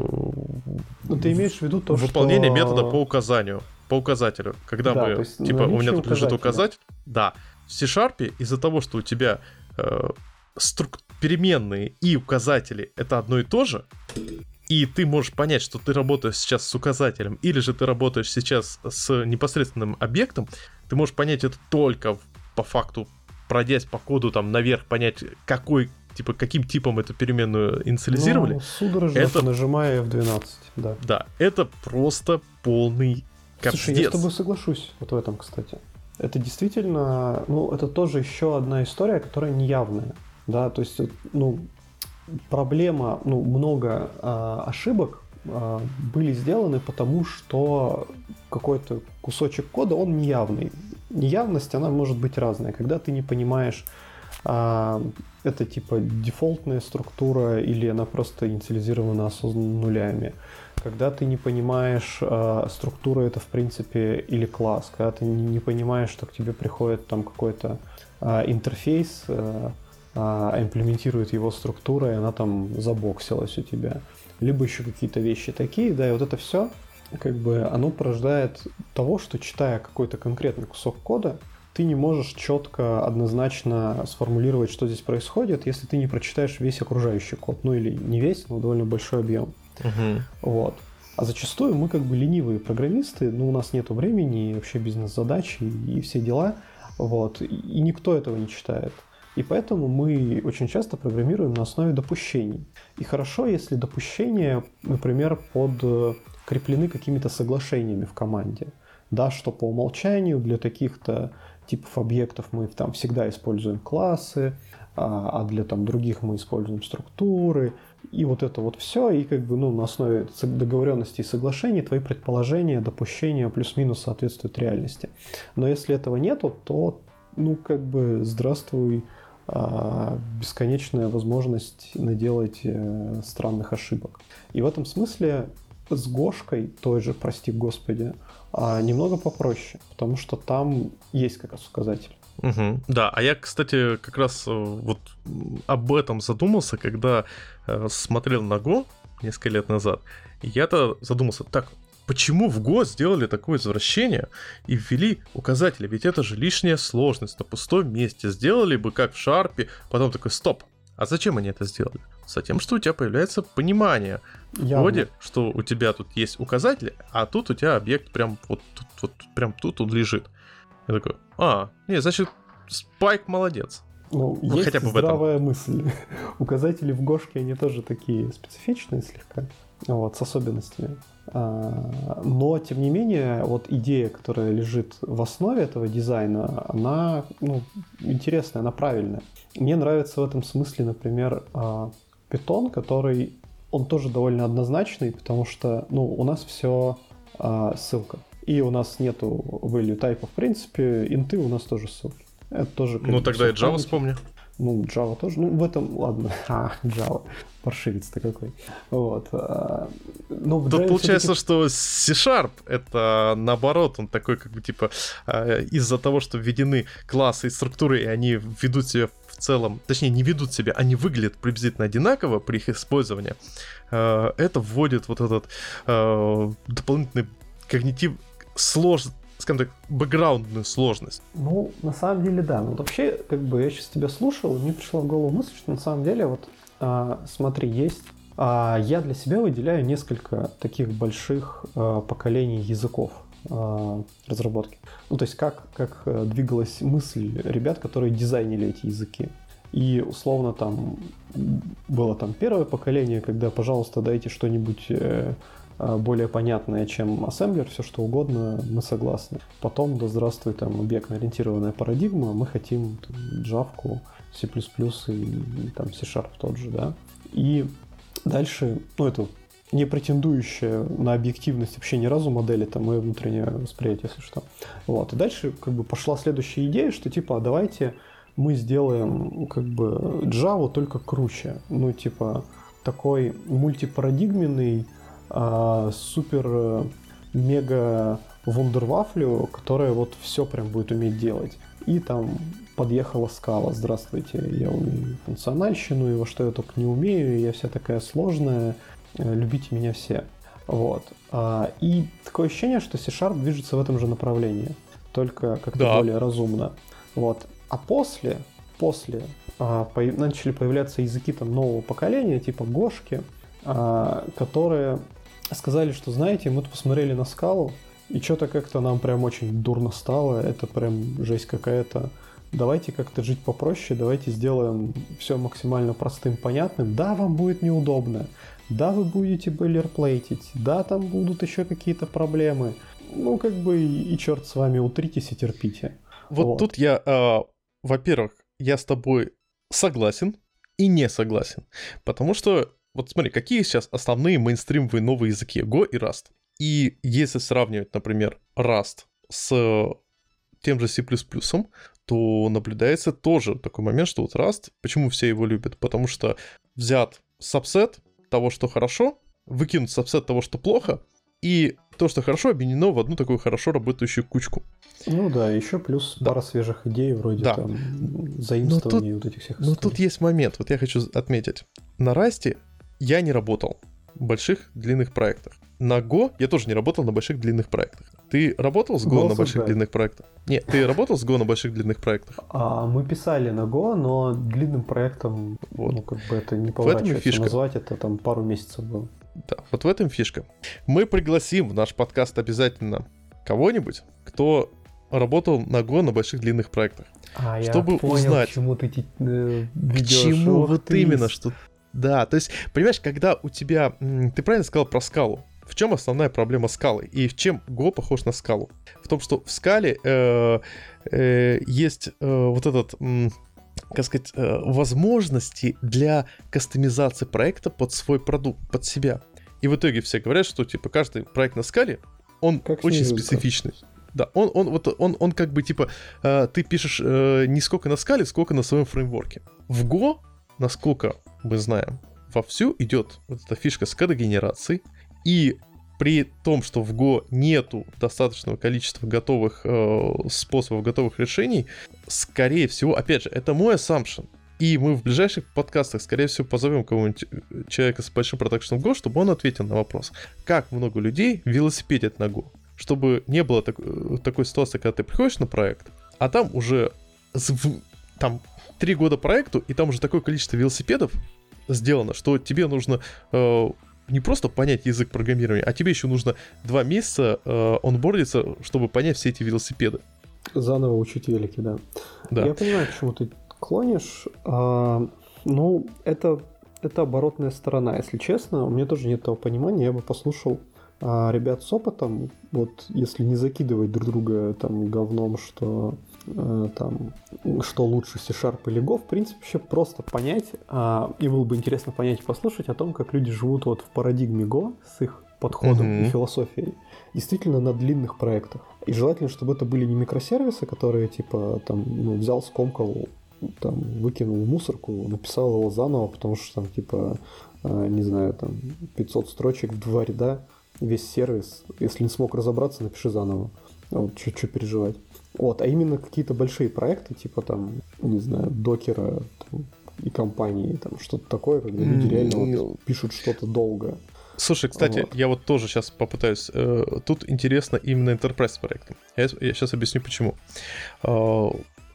ну, ты имеешь в виду то, выполнение что... метода по указанию, по указателю. Когда да, мы, типа, у меня тут лежит указатель. Да. В C-Sharp из-за того, что у тебя э, струк... переменные и указатели это одно и то же, и ты можешь понять, что ты работаешь сейчас с указателем, или же ты работаешь сейчас с непосредственным объектом, ты можешь понять это только по факту, пройдясь по коду там наверх, понять, какой типа каким типом эту переменную инициализировали. Ну, судорожно это нажимая F12, да. Да, это просто полный капец. Слушай, я с тобой соглашусь вот в этом, кстати. Это действительно, ну, это тоже еще одна история, которая неявная. Да, то есть, ну, проблема, ну, много э, ошибок э, были сделаны потому, что какой-то кусочек кода, он неявный. Неявность, она может быть разная. Когда ты не понимаешь, э, это типа дефолтная структура или она просто инициализирована осознанно нулями. Когда ты не понимаешь, э, структура это в принципе или класс. Когда ты не, понимаешь, что к тебе приходит там какой-то э, интерфейс, э, а, имплементирует его структура, и она там забоксилась у тебя. Либо еще какие-то вещи такие, да, и вот это все, как бы, оно порождает того, что читая какой-то конкретный кусок кода, ты не можешь четко, однозначно сформулировать, что здесь происходит, если ты не прочитаешь весь окружающий код. Ну или не весь, но довольно большой объем. Uh-huh. Вот. А зачастую мы как бы ленивые программисты, ну у нас нет времени, вообще бизнес-задачи и все дела – Вот. И никто этого не читает. И поэтому мы очень часто программируем на основе допущений. И хорошо, если допущения, например, подкреплены какими-то соглашениями в команде. Да, что по умолчанию для таких-то типов объектов мы там всегда используем классы, а, а для там других мы используем структуры, и вот это вот все, и как бы ну, на основе договоренности и соглашений твои предположения, допущения плюс-минус соответствуют реальности. Но если этого нету, то ну как бы здравствуй, а, бесконечная возможность наделать э, странных ошибок. И в этом смысле с Гошкой, той же, прости господи, а, немного попроще, потому что там есть как раз указатель. Угу. Да, а я, кстати, как раз э, вот об этом задумался, когда э, смотрел на Go несколько лет назад. Я-то задумался, так, почему в Go сделали такое извращение и ввели указатели? Ведь это же лишняя сложность на пустом месте. Сделали бы как в Шарпе, потом такой, стоп, а зачем они это сделали? Затем, что у тебя появляется понимание. Явно. Вроде, что у тебя тут есть указатели, а тут у тебя объект прям вот тут, вот прям тут он лежит. Я такой, а, не, значит, Спайк молодец. Ну, ну есть хотя бы здравая мысль. (laughs) Указатели в Гошке, они тоже такие специфичные слегка, вот, с особенностями. А, но, тем не менее, вот идея, которая лежит в основе этого дизайна, она ну, интересная, она правильная. Мне нравится в этом смысле, например, питон, который он тоже довольно однозначный, потому что ну, у нас все а, ссылка. И у нас нету value type в принципе, инты у нас тоже ссылки. Это тоже... Ну тогда и Java вспомни. Ну, Java тоже. Ну, в этом, ладно. (laughs) А, Java. Паршивец-то какой. Вот. А, но Тут Java получается, что C-Sharp это наоборот, он такой, как бы, типа, а, из-за того, что введены классы и структуры, и они ведут себя в целом, точнее, не ведут себя, они выглядят приблизительно одинаково при их использовании, а, это вводит вот этот дополнительный когнитив сложный скажем так, бэкграундную сложность. Ну, на самом деле, да. Ну, вообще, как бы я сейчас тебя слушал, мне пришла в голову мысль, что на самом деле, вот, а, смотри, есть... А, я для себя выделяю несколько таких больших а, поколений языков а, разработки. Ну, то есть как, как э, двигалась мысль ребят, которые дизайнили эти языки. И условно там было там первое поколение, когда, пожалуйста, дайте что-нибудь э, более понятное, чем ассемблер, все что угодно, мы согласны. Потом, да здравствуй, там, объектно-ориентированная парадигма, мы хотим Java, C++ и, и там C-Sharp тот же, да. И дальше, ну, это не претендующая на объективность вообще ни разу модель, это мое внутреннее восприятие, если что. Вот. И дальше как бы пошла следующая идея, что типа, а давайте мы сделаем как бы Java только круче. Ну, типа, такой мультипарадигменный а, супер э, мега вундервафлю, которая вот все прям будет уметь делать. И там подъехала скала, здравствуйте, я умею функциональщину, и во что я только не умею, я вся такая сложная, э, любите меня все. Вот. А, и такое ощущение, что C-Sharp движется в этом же направлении, только как-то да. более разумно. Вот. А после, после а, начали появляться языки там нового поколения, типа Гошки, которые сказали, что, знаете, мы тут посмотрели на скалу, и что-то как-то нам прям очень дурно стало, это прям жесть какая-то. Давайте как-то жить попроще, давайте сделаем все максимально простым, понятным. Да, вам будет неудобно, да, вы будете бойлерплейтить, да, там будут еще какие-то проблемы. Ну, как бы и, и черт с вами, утритесь и терпите. Вот, вот. тут я, э, во-первых, я с тобой согласен и не согласен, потому что вот смотри, какие сейчас основные мейнстримовые новые языки? Go и Rust. И если сравнивать, например, Rust с тем же C++, то наблюдается тоже такой момент, что вот Rust, почему все его любят? Потому что взят сабсет того, что хорошо, выкинут сабсет того, что плохо, и то, что хорошо, объединено в одну такую хорошо работающую кучку. Ну да, еще плюс да. пара свежих идей вроде да. там заимствований вот этих всех. Но тут есть момент, вот я хочу отметить. На Расте я не работал в больших длинных проектах. На Go я тоже не работал на больших длинных проектах. Ты работал с Go Go на больших да. длинных проектах? Нет, ты работал с Go на больших длинных проектах? А, мы писали на Go, но длинным проектом, вот. ну, как бы это не поворачивается фишка. назвать, это там пару месяцев было. Да, вот в этом фишка. Мы пригласим в наш подкаст обязательно кого-нибудь, кто работал на Go на больших длинных проектах. А, чтобы я понял, узнать, к чему ты э, к чему Ох вот ты. именно, что... Да, то есть, понимаешь, когда у тебя... Ты правильно сказал про скалу. В чем основная проблема скалы? И в чем Go похож на скалу? В том, что в скале э, э, есть э, вот этот, м, как сказать, э, возможности для кастомизации проекта под свой продукт, под себя. И в итоге все говорят, что типа каждый проект на скале, он Как очень специфичный. Да, он, он, вот, он, он как бы типа, э, ты пишешь э, не сколько на скале, сколько на своем фреймворке. В Go, насколько мы знаем, вовсю идет вот эта фишка с кодогенерацией, и при том, что в Go нету достаточного количества готовых э, способов, готовых решений, скорее всего, опять же, это мой assumption, и мы в ближайших подкастах, скорее всего, позовем кого-нибудь э, человека с большим продакшном Go, чтобы он ответил на вопрос, как много людей велосипедят на Go. Чтобы не было так- э, такой ситуации, когда ты приходишь на проект, а там уже там три года проекту, и там уже такое количество велосипедов сделано, что тебе нужно э, не просто понять язык программирования, а тебе еще нужно два месяца э, онбордиться, чтобы понять все эти велосипеды. Заново учить велики, да. Да. Я понимаю, к чему ты клонишь. А, ну, это, это оборотная сторона. Если честно, у меня тоже нет того понимания. Я бы послушал а, ребят с опытом, вот если не закидывать друг друга там говном, что там что лучше C-Sharp или Go, в принципе, вообще просто понять, а, и было бы интересно понять и послушать о том, как люди живут вот в парадигме Go с их подходом Мгм. и философией, действительно на длинных проектах. И желательно, чтобы это были не микросервисы, которые типа там ну, взял, скомкал, там выкинул в мусорку, написал его заново, потому что там типа э, не знаю, там 500 строчек в два ряда, весь сервис. Если не смог разобраться, напиши заново. Вот что переживать. Вот, а именно какие-то большие проекты, типа там, не знаю, докера там, и компании, там что-то такое, когда люди М, реально вот ну. пишут что-то долго. Слушай, кстати, Вот. я вот тоже сейчас попытаюсь. э, тут интересно именно Enterprise проекты. Я, сейчас объясню почему. Э,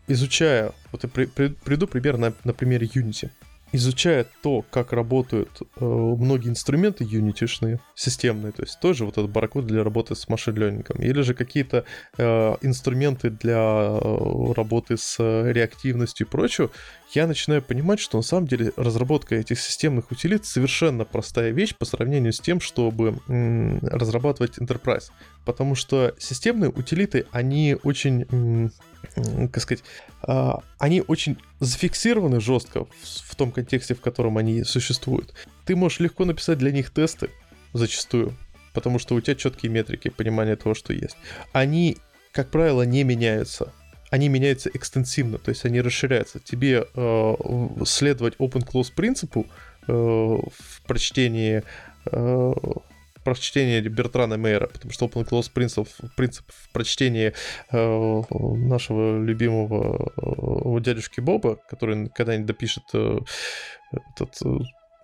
изучая, вот я при- при- приведу пример на, на примере Unity. Изучая то, как работают э, многие инструменты Unity-шные, системные, то есть тоже вот этот баркод для работы с машин-лернингом, или же какие-то э, инструменты для э, работы с э, реактивностью и прочее, я начинаю понимать, что на самом деле разработка этих системных утилит совершенно простая вещь по сравнению с тем, чтобы м, разрабатывать Enterprise. Потому что системные утилиты, они очень, м, как сказать, а, они очень зафиксированы жестко в, том контексте, в котором они существуют. Ты можешь легко написать для них тесты, зачастую, потому что у тебя четкие метрики, понимание того, что есть. Они, как правило, не меняются они меняются экстенсивно, то есть они расширяются. Тебе э, следовать open-close принципу э, в прочтении э, прочтении Бертрана Мейера, потому что open-close принцип, принцип в прочтении э, нашего любимого э, дядюшки Боба, который когда-нибудь допишет э, этот э,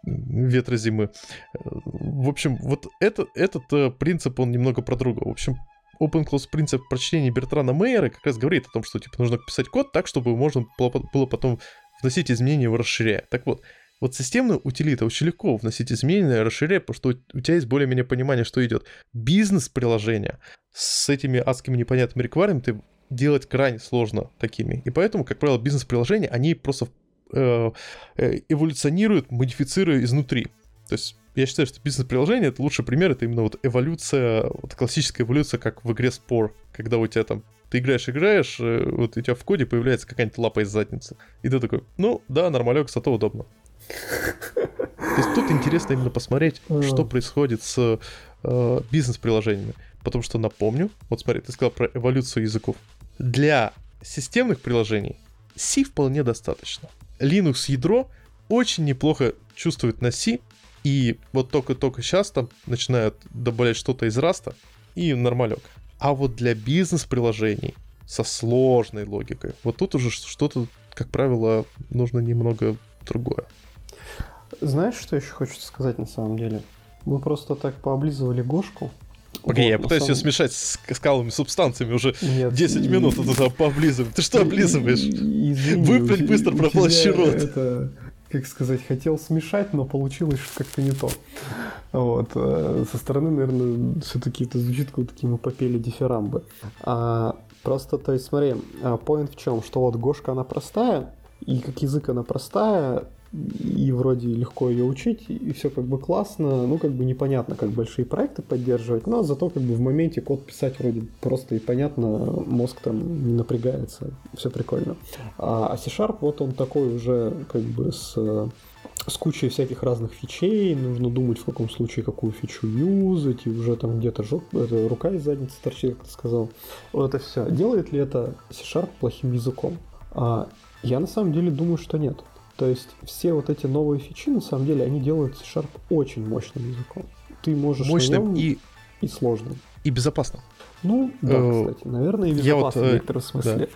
ветра зимы. Э, В общем, вот это, этот э, принцип, он немного про другого. В общем, Open Close принцип прочтения Бертрана Мейера как раз говорит о том, что типа нужно писать код так, чтобы можно было, потом вносить изменения, его расширяя. Так вот, вот системную утилита очень легко вносить изменения, расширяя, потому что у тебя есть более-менее понимание, что идет. Бизнес-приложения с этими адскими непонятными реквайрментами делать крайне сложно такими. И поэтому, как правило, бизнес-приложения, они просто э, э, эволюционируют, модифицируя изнутри. То есть я считаю, что бизнес-приложение это лучший пример, это именно вот эволюция, вот классическая эволюция, как в игре Спор, когда у тебя там ты играешь, играешь, э, вот у тебя в коде появляется какая-нибудь лапа из задницы. И ты такой, ну да, нормалек, зато удобно. То есть тут интересно именно посмотреть, что происходит с э, бизнес-приложениями. Потому что напомню, вот смотри, ты сказал про эволюцию языков. Для системных приложений C вполне достаточно. Linux ядро очень неплохо чувствует на C, и вот только-только сейчас там начинают добавлять что-то из раста, и нормалек. А вот для бизнес-приложений со сложной логикой, вот тут уже что-то, как правило, нужно немного другое. Знаешь, что еще хочется сказать на самом деле? Мы просто так пооблизывали Гошку. Окей, Вот, я пытаюсь ее самом- смешать с скаловыми субстанциями уже Нет, 10 и- минут, а ты там пооблизываешь. Ты что облизываешь? Извини, Выплюнь у- быстро тебя рот. Это, как сказать, хотел смешать, но получилось как-то не то. Вот. э, Со стороны, наверное, все-таки это звучит как будто мы попели дифирамбы. А, Просто, то есть, смотри, point в чем, что вот Гошка, она простая, и как язык она простая, и вроде легко ее учить, и все как бы классно, ну как бы непонятно, как большие проекты поддерживать, но зато как бы в моменте код писать вроде просто и понятно, мозг там не напрягается, все прикольно. А C-Sharp вот он такой уже как бы с с кучей всяких разных фичей, нужно думать, в каком случае какую фичу юзать, и уже там где-то жоп, это, рука из задницы торчит, как ты сказал. Вот это все. Делает ли это C-Sharp плохим языком? А, я на самом деле думаю, что нет. То есть все вот эти новые фичи, на самом деле, они делают C-Sharp очень мощным языком. Ты можешь мощным на и и сложным. И безопасным. Ну, да, э, кстати, наверное, и безопасным вот, в некотором смысле.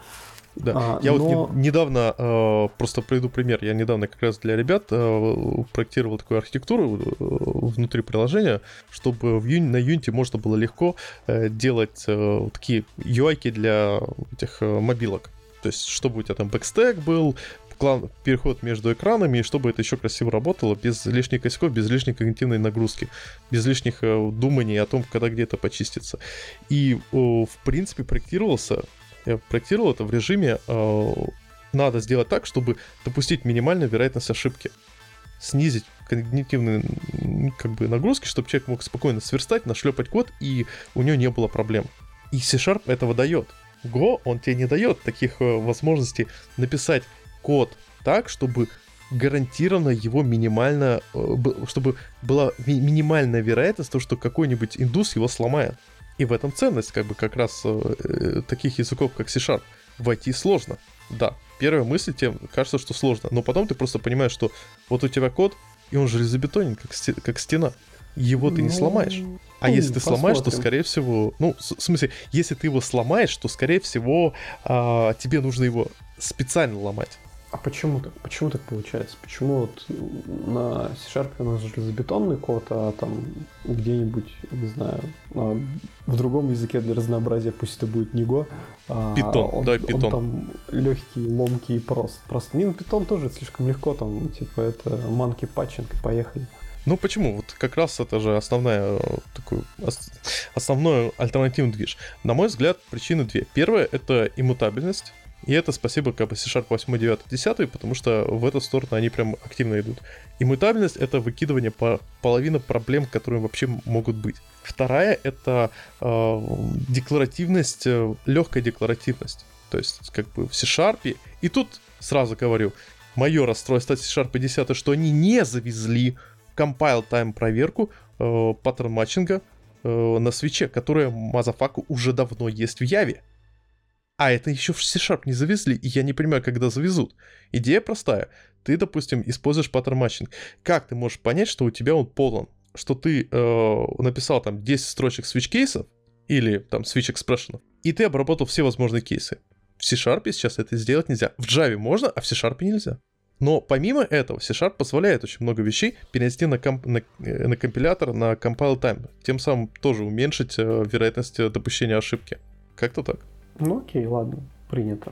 Да. А, я но... вот не, недавно, э, просто приведу пример, я недавно как раз для ребят э, проектировал такую архитектуру э, внутри приложения, чтобы в на Unity можно было легко э, делать э, такие UI для этих э, мобилок. То есть, чтобы у тебя там back stack был, переход между экранами, и чтобы это еще красиво работало, без лишних косяков, без лишней когнитивной нагрузки, без лишних э, думаний о том, когда где-то почистится. И, э, в принципе, проектировался, я проектировал это в режиме э, надо сделать так, чтобы допустить минимальную вероятность ошибки снизить когнитивные как бы, нагрузки, чтобы человек мог спокойно сверстать, нашлепать код, и у него не было проблем. И C-Sharp этого дает. Go, он тебе не дает таких возможностей написать код так, чтобы гарантированно его минимально, э, чтобы была минимальная вероятность того, что какой-нибудь индус его сломает. И в этом ценность, как бы, как раз э, э таких языков, как C-Sharp. Войти сложно. Да, первая мысль тебе кажется, что сложно, но потом ты просто понимаешь, что вот у тебя код, и он железобетонен, как, сте- как стена. Его ты не ну, сломаешь. А ну, если ты посмотрим. сломаешь, то скорее всего, ну, в смысле, если ты его сломаешь, то скорее всего а, тебе нужно его специально ломать. А почему так? Почему так получается? Почему вот на C-Sharp у нас железобетонный код, а там где-нибудь, не знаю, в другом языке для разнообразия, пусть это будет не Go, а Python, да, Python. Он там легкий, ломкий и прост. Просто не, ну Python тоже слишком легко, там, типа, это манки патчинг, поехали. Ну почему? Вот как раз это же основная э, такой основной альтернативный движ. На мой взгляд, причины две. Первая это иммутабельность. И это спасибо как бы C-Sharp 8, 9, 10, потому что в эту сторону они прям активно идут. Иммутабельность — это выкидывание по половины проблем, которые вообще могут быть. Вторая — это э, декларативность, э, легкая декларативность. То есть как бы в C-Sharp. И тут сразу говорю, мое расстройство C-Sharp 10, что они не завезли compile time проверку э, pattern matching а э, на switch е, которая мазафаку уже давно есть в Яве. А это еще в C-Sharp не завезли, и я не понимаю, когда завезут. Идея простая. Ты, допустим, используешь pattern matching. Как ты можешь понять, что у тебя он полон? Что ты э, написал там 10 строчек switch кейсов или там switch экспрессионов, и ты обработал все возможные кейсы. В C-Sharp сейчас это сделать нельзя. В Java можно, а в C-Sharp нельзя. Но помимо этого, C-Sharp позволяет очень много вещей перенести на, комп- на, э, на компилятор, на compile time, тем самым тоже уменьшить э, вероятность допущения ошибки. Как-то так. Ну окей, ладно, принято.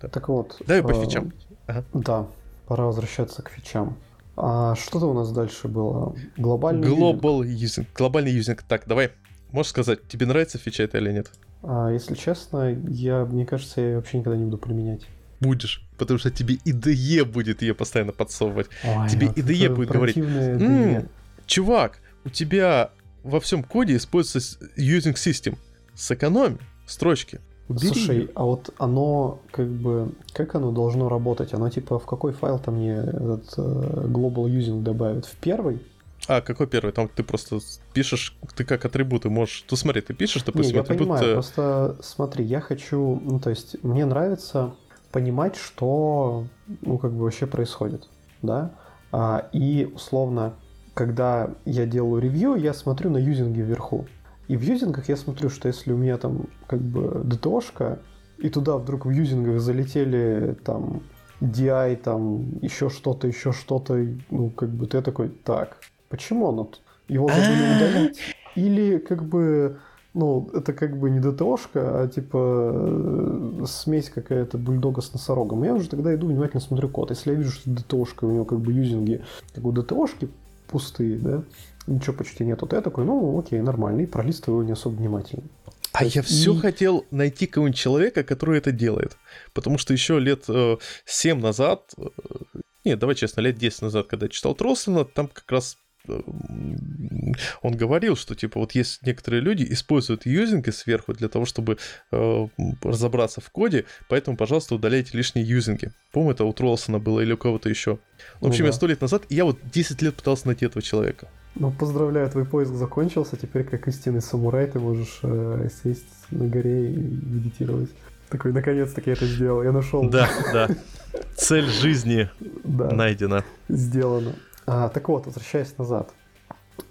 Да. Так вот. Давай по э, фичам. Ага. Да, пора возвращаться к фичам. А что-то у нас дальше было? Глобальный Global using. Глобальный юзинг. Так, давай. Можешь сказать, тебе нравится фича это или нет? А, если честно, я, мне кажется, я вообще никогда не буду применять. Будешь, потому что тебе IDE будет ее постоянно подсовывать. Ой, тебе вот IDE будет говорить, м-м, чувак, у тебя во всем коде используется using system. Сэкономь строчки. Убери Слушай, а вот оно как бы как оно должно работать? Оно типа в какой файл там мне этот uh, global using добавит? В первый? А, какой первый? Там ты просто пишешь, ты как атрибуты можешь... Ну смотри, ты пишешь, допустим, Не, я атрибут... понимаю, просто смотри, я хочу... Ну то есть мне нравится понимать, что ну как бы вообще происходит, да? А, и условно, когда я делаю ревью, я смотрю на юзинги вверху. И в юзингах я смотрю, что если у меня там как бы ДТОшка, и туда вдруг в юзингах залетели там DI, там еще что-то, еще что-то, ну как бы ты такой, так, почему оно его (laughs) забыли удалить? Или как бы ну, это как бы не ДТОшка, а типа э, смесь какая-то бульдога с носорогом. Я уже тогда иду внимательно смотрю код. Если я вижу, что ДТОшка, у него как бы юзинги, как у ДТОшки пустые, да, ничего почти нет. Вот я такой, ну, окей, нормально, и пролистываю не особо внимательно. А я все и... хотел найти кого-нибудь человека, который это делает. Потому что еще лет э, 7 назад, э, нет, давай честно, лет 10 назад, когда я читал Трослина, там как раз он говорил, что типа вот есть некоторые люди используют юзинги сверху для того, чтобы э, разобраться в коде, поэтому, пожалуйста, удаляйте лишние юзинги. Помню, это у Тролсона было или у кого-то еще. В общем, ну, да. я сто лет назад, и я вот 10 лет пытался найти этого человека. Ну, поздравляю, твой поиск закончился, теперь как истинный самурай ты можешь э, сесть на горе и медитировать. Такой, наконец-таки я это сделал, я нашел. Да, да. Цель жизни найдена. Сделано. А, так вот, возвращаясь назад.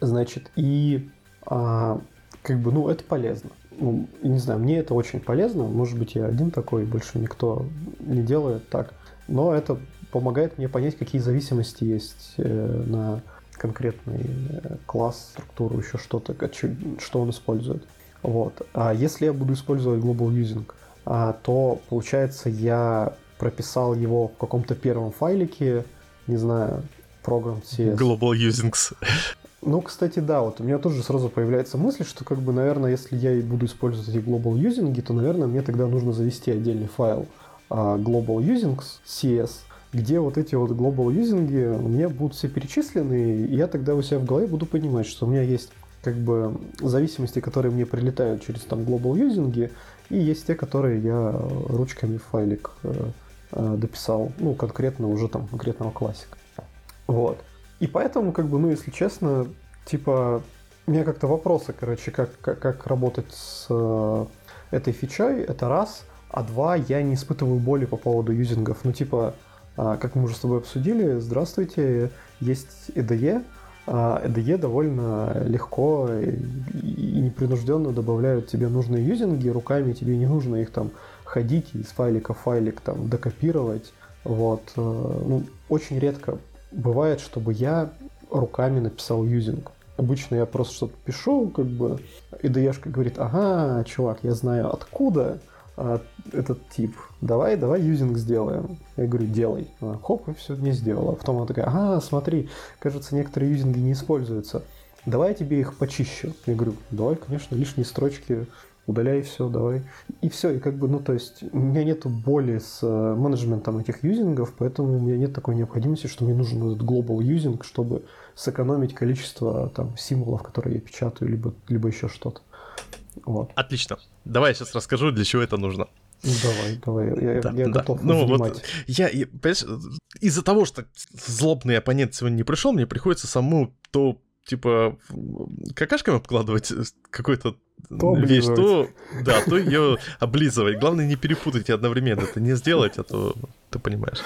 Значит, и а, как бы, ну, это полезно. Ну, не знаю, мне это очень полезно. Может быть, я один такой, больше никто не делает так. Но это помогает мне понять, какие зависимости есть э, на конкретный э, класс, структуру, еще что-то, что он использует. Вот. А если я буду использовать Global Using, а, то, получается, я прописал его в каком-то первом файлике, не знаю, программ CS. Global Usings. Ну, кстати, да, вот у меня тоже сразу появляется мысль, что, как бы, наверное, если я и буду использовать эти Global Using, то, наверное, мне тогда нужно завести отдельный файл uh, Global Usings CS, где вот эти вот Global Using у меня будут все перечислены, и я тогда у себя в голове буду понимать, что у меня есть как бы зависимости, которые мне прилетают через там Global Using, и есть те, которые я ручками в файлик э, э, дописал, ну, конкретно уже там конкретного классика. Вот. И поэтому, как бы, ну, если честно, типа, у меня как-то вопросы, короче, как, как, как работать с э, этой фичой, это раз. А два, я не испытываю боли по поводу юзингов. Ну, типа, как мы уже с тобой обсудили, здравствуйте, есть IDE, а IDE довольно легко и, и непринужденно добавляют тебе нужные юзинги, руками тебе не нужно их там ходить из файлика в файлик там докопировать. Вот. Э, ну, очень редко бывает, чтобы я руками написал юзинг. Обычно я просто что-то пишу, как бы, и ДЕшка говорит, ага, чувак, я знаю откуда а, этот тип, давай, давай юзинг сделаем. Я говорю, делай. Она, хоп, и все не сделала. Потом она такая, ага, смотри, кажется, некоторые юзинги не используются. Давай я тебе их почищу. Я говорю, давай, конечно, лишние строчки удаляй все, давай. И все, и как бы, ну, то есть, у меня нет боли с э, менеджментом этих юзингов, поэтому у меня нет такой необходимости, что мне нужен этот global юзинг, чтобы сэкономить количество там символов, которые я печатаю, либо, либо еще что-то. Вот. Отлично. Давай я сейчас расскажу, для чего это нужно. Давай, давай, я, да, я да. готов ну, вот я, я из-за того, что злобный оппонент сегодня не пришел, мне приходится саму то типа какашками обкладывать какой-то то вещь, то, да, то ее облизывать. Главное не перепутать одновременно это не сделать, а то ты понимаешь.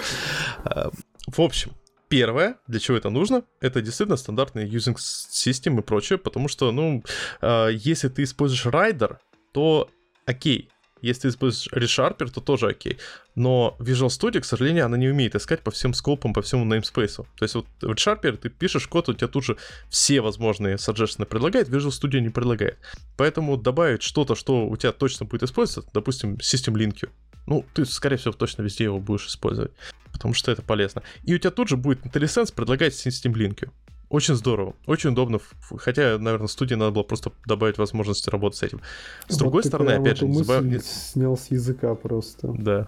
А, в общем, первое, для чего это нужно, это действительно стандартный using system и прочее, потому что, ну, а, если ты используешь райдер, то окей, если ты используешь ReSharper, то тоже окей. Но Visual Studio, к сожалению, она не умеет искать по всем скопам, по всему namespace. То есть вот в ReSharper ты пишешь код, у тебя тут же все возможные suggestions предлагает, Visual Studio не предлагает. Поэтому добавить что-то, что у тебя точно будет использоваться, допустим, System Link. Ну, ты, скорее всего, точно везде его будешь использовать, потому что это полезно. И у тебя тут же будет IntelliSense предлагать System Link. Очень здорово, очень удобно. Хотя, наверное, студии надо было просто добавить возможности работать с этим. С вот другой стороны, опять же, не забываем... снял с языка просто. Да.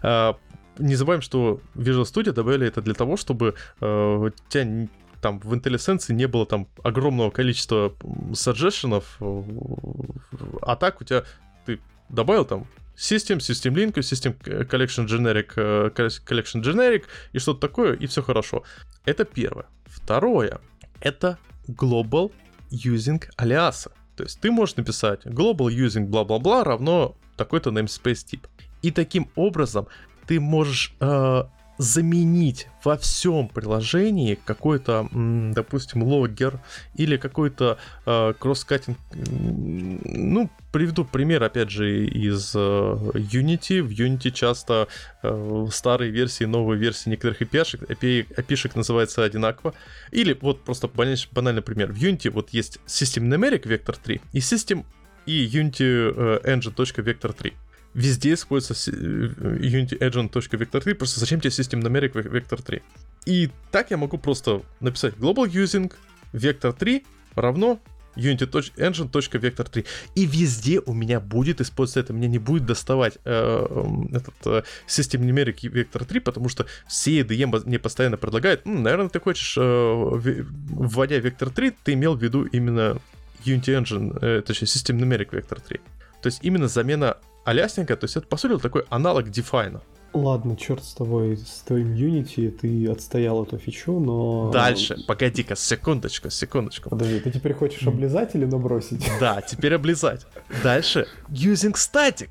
А, не забываем, что Visual Studio добавили это для того, чтобы э, у тебя там в IntelliSense не было там огромного количества саджешенов, а так у тебя ты добавил там System, System Link, System Collection Generic, э, Collection Generic и что-то такое, и все хорошо. Это первое. Второе, это Global Using алиаса. То есть ты можешь написать Global Using бла-бла-бла равно такой-то namespace тип. И таким образом ты можешь э, заменить во всем приложении какой-то, допустим, логер или какой-то э, кросс-катинг. Ну, приведу пример, опять же, из э, Unity. В Unity часто э, старые версии, новые версии некоторых API, API, API называется одинаково. Или вот просто банальный, банальный пример. В Unity вот есть System Numeric Vector 3 и System и Unity э, Engine.vector 3 везде используется э, Unity Agent.vector 3, просто зачем тебе System Numeric Vector 3? И так я могу просто написать global using vector 3 равно unity.engine.vector3. И везде у меня будет использоваться это. Мне не будет доставать э, этот э, System Numeric Vector 3, потому что все IDE мне постоянно предлагают, наверное, ты хочешь, э, вводя Vector 3, ты имел в виду именно Unity Engine, э, точнее, System Numeric Vector 3. То есть именно замена алясника, то есть это, по сути, такой аналог Define. Ладно, черт с тобой, с твоим Unity, ты отстоял эту фичу, но... Дальше, погоди-ка, секундочку, секундочку. Подожди, ты теперь хочешь облизать или набросить? Да, теперь облизать. Дальше, using static.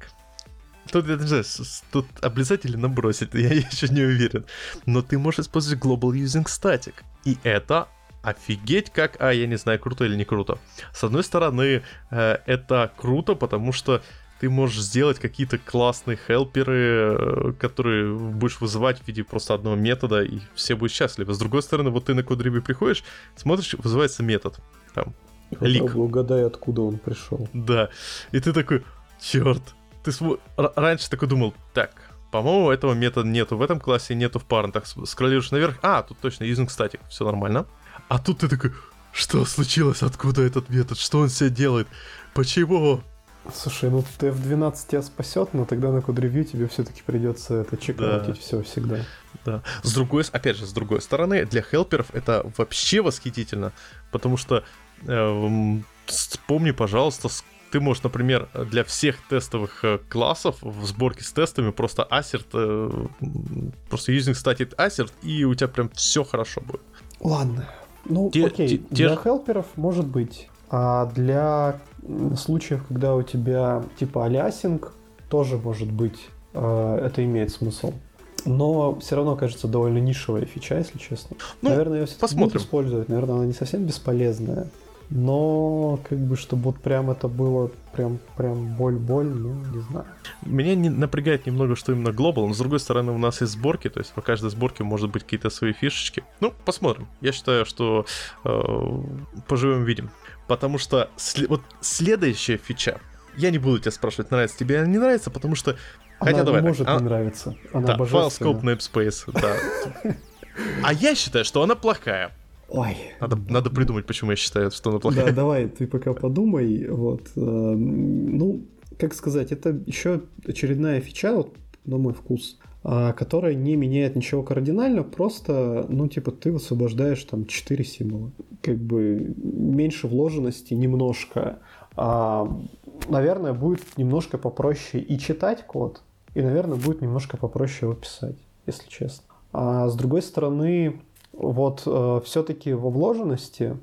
Тут, я не знаю, тут облизать или набросить, я (laughs) еще не уверен. Но ты можешь использовать Global Using Static. И это офигеть как, а я не знаю, круто или не круто. С одной стороны, э, это круто, потому что ты можешь сделать какие-то классные хелперы, э, которые будешь вызывать в виде просто одного метода, и все будут счастливы. С другой стороны, вот ты на кодриби приходишь, смотришь, вызывается метод. Там, лик. Угадай, откуда он пришел. Да. И ты такой, черт. Ты см... раньше такой думал, так, по-моему, этого метода нету в этом классе, нету в парентах. Скроллируешь наверх, а, тут точно using static, все нормально. А тут ты такой, что случилось, откуда этот метод, что он себе делает, почему? Слушай, ну TF12 тебя спасет, но тогда на код-ревью тебе все-таки придется это чекаутить да. все всегда. Да. С другой, опять же, с другой стороны, для хелперов это вообще восхитительно, потому что э, вспомни, пожалуйста, ты можешь, например, для всех тестовых э, классов в сборке с тестами просто assert, э, просто using static assert, и у тебя прям все хорошо будет. Ладно. Ну, те, окей, те, для те... хелперов может быть. А для случаев, когда у тебя типа алясинг, тоже может быть, э, это имеет смысл. Но все равно кажется довольно нишевая фича, если честно. Ну, наверное, ее все-таки будут использовать. Наверное, она не совсем бесполезная. Но как бы, чтобы вот прям это было прям, прям боль-боль, ну, не знаю. Меня не напрягает немного, что именно Global, но с другой стороны у нас есть сборки, то есть по каждой сборке может быть какие-то свои фишечки. Ну, посмотрим. Я считаю, что э, поживем видим. Потому что сли- вот следующая фича, я не буду тебя спрашивать, нравится тебе или не нравится, потому что... Она Хотя, давай, может она... не нравиться. Она да, файл scope namespace, да. А я считаю, что она плохая. Ой. Надо, надо придумать, почему я считаю, что она плохая. Да, давай, ты пока подумай. Вот. Э, ну, как сказать, это еще очередная фича, вот, на мой вкус, которая не меняет ничего кардинально, просто, ну, типа, ты высвобождаешь там 4 символа. Как бы меньше вложенности немножко. А, наверное, будет немножко попроще и читать код, и, наверное, будет немножко попроще его писать, если честно. А с другой стороны, вот э, все-таки во вложенности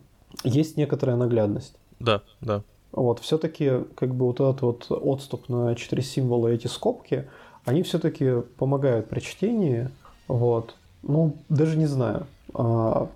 есть некоторая наглядность. Да, да. Вот, все-таки как бы вот этот вот отступ на 4 символа, эти скобки, они все-таки помогают при чтении. Вот. Ну, даже не знаю. А,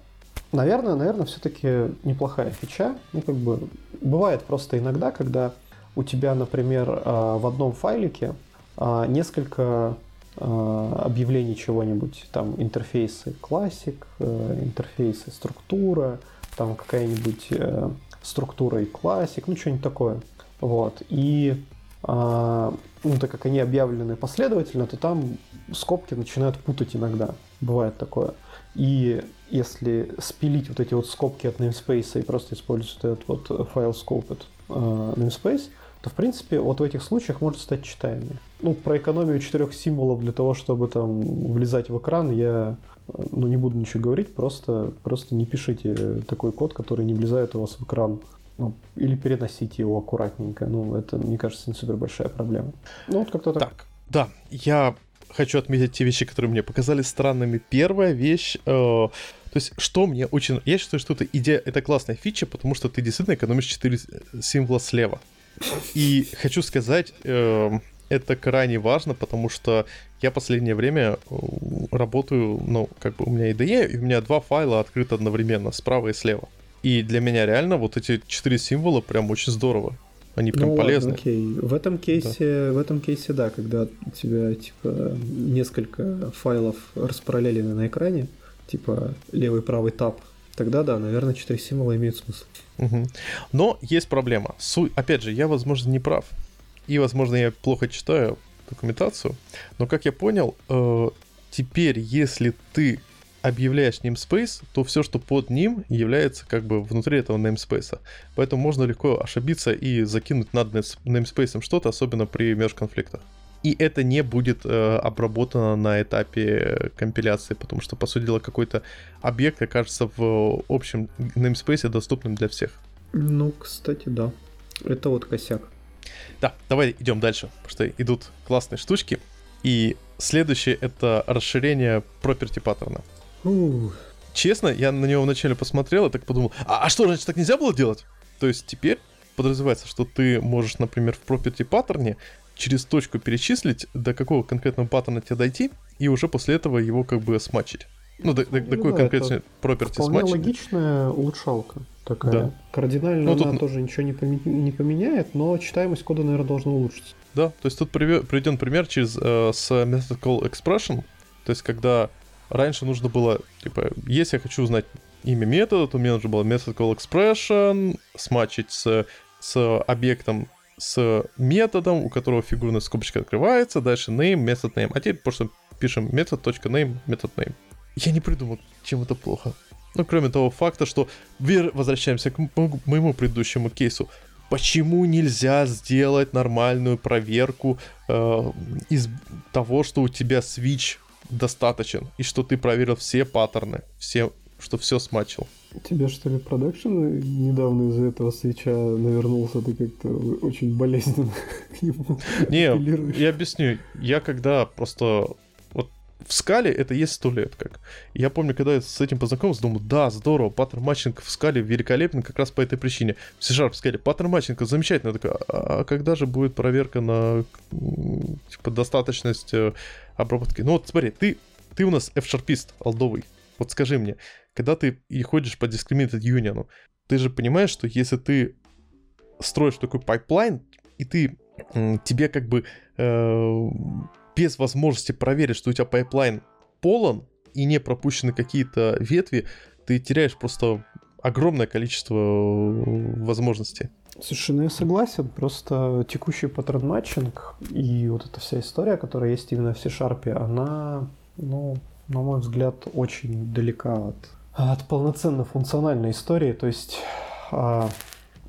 наверное, наверное, все-таки неплохая фича. Ну, как бы бывает просто иногда, когда у тебя, например, а, в одном файлике а, несколько объявлений чего-нибудь, там интерфейсы классик, э, интерфейсы структура, там какая-нибудь э, структура и классик, ну что-нибудь такое. Вот. И ну, так как они объявлены последовательно, то там скобки начинают путать иногда. Бывает такое. И если спилить вот эти вот скобки от namespace и просто использовать этот вот файл scoped uh, namespace, то, в принципе, вот в этих случаях может стать читаемым. Ну, про экономию четырех символов для того, чтобы там влезать в экран, я ну, не буду ничего говорить, просто, просто не пишите такой код, который не влезает у вас в экран ну, или переносить его аккуратненько. Ну, это, мне кажется, не супер большая проблема. Ну, вот как-то так. Так, да, я хочу отметить те вещи, которые мне показались странными. Первая вещь, э, то есть, что мне очень... Я считаю, что это идея, это классная фича, потому что ты действительно экономишь 4 символа слева. И хочу сказать, э, это крайне важно, потому что я последнее время э, работаю, ну, как бы у меня IDE, и у меня два файла открыты одновременно, справа и слева. И для меня реально вот эти четыре символа прям очень здорово. Они прям ну, полезны. Ладно, окей. В этом кейсе, да. в этом кейсе, да, когда у тебя типа несколько файлов распараллелены на экране, типа левый правый тап, тогда да, наверное, четыре символа имеют смысл. Угу. Но есть проблема. Су... Опять же, я, возможно, не прав. И, возможно, я плохо читаю документацию. Но, как я понял, э, теперь, если ты объявляешь namespace, то все, что под ним, является как бы внутри этого namespace. Поэтому можно легко ошибиться и закинуть над namespace что-то, особенно при межконфликтах. И это не будет э, обработано на этапе компиляции, потому что, по сути дела, какой-то объект окажется в общем namespace доступным для всех. Ну, кстати, да. Это вот косяк. Да, давай идем дальше, потому что идут классные штучки. И следующее это расширение property паттерна. Честно, я на него вначале посмотрел и так подумал, а, а что, значит, так нельзя было делать? То есть теперь подразумевается, что ты можешь, например, в property паттерне через точку перечислить, до какого конкретного паттерна тебе дойти, и уже после этого его как бы смачить. Ну, до, до, ну, такой да, конкретный property вполне смачить. логичная улучшалка такая. Да. Кардинально ну, тут... она тоже ничего не, поме... не поменяет, но читаемость кода, наверное, должна улучшиться. Да, то есть тут приведен пример через э, с method call expression, то есть когда раньше нужно было, типа, если я хочу узнать имя метода, то мне нужно было method call expression смачить с, с объектом с методом, у которого фигурная скобочка открывается, дальше name, method name. А теперь просто пишем method.name, method name. Я не придумал, чем это плохо. Ну, кроме того факта, что возвращаемся к моему предыдущему кейсу. Почему нельзя сделать нормальную проверку э, из того, что у тебя switch достаточен, и что ты проверил все паттерны, все, что все смачил? Тебе что ли продакшн недавно из-за этого свеча навернулся, ты как-то очень болезненно (laughs) к нему Не, я объясню. Я когда просто в скале это есть сто лет как. Я помню, когда я с этим познакомился, думал, да, здорово, pattern matching в скале великолепен как раз по этой причине. В C-Sharp в скале pattern matching замечательно. Я такой, а, а когда же будет проверка на типа, достаточность э, обработки? Ну вот смотри, ты, ты у нас F-шарпист олдовый. Вот скажи мне, когда ты и ходишь по discriminated union, ты же понимаешь, что если ты строишь такой pipeline, и ты тебе как бы э, без возможности проверить, что у тебя pipeline полон и не пропущены какие-то ветви, ты теряешь просто огромное количество э, возможностей. Совершенно я согласен. Просто текущий pattern matching и вот эта вся история, которая есть именно в C-Sharp, она, ну, на мой взгляд, очень далека от, от полноценно функциональной истории. То есть а,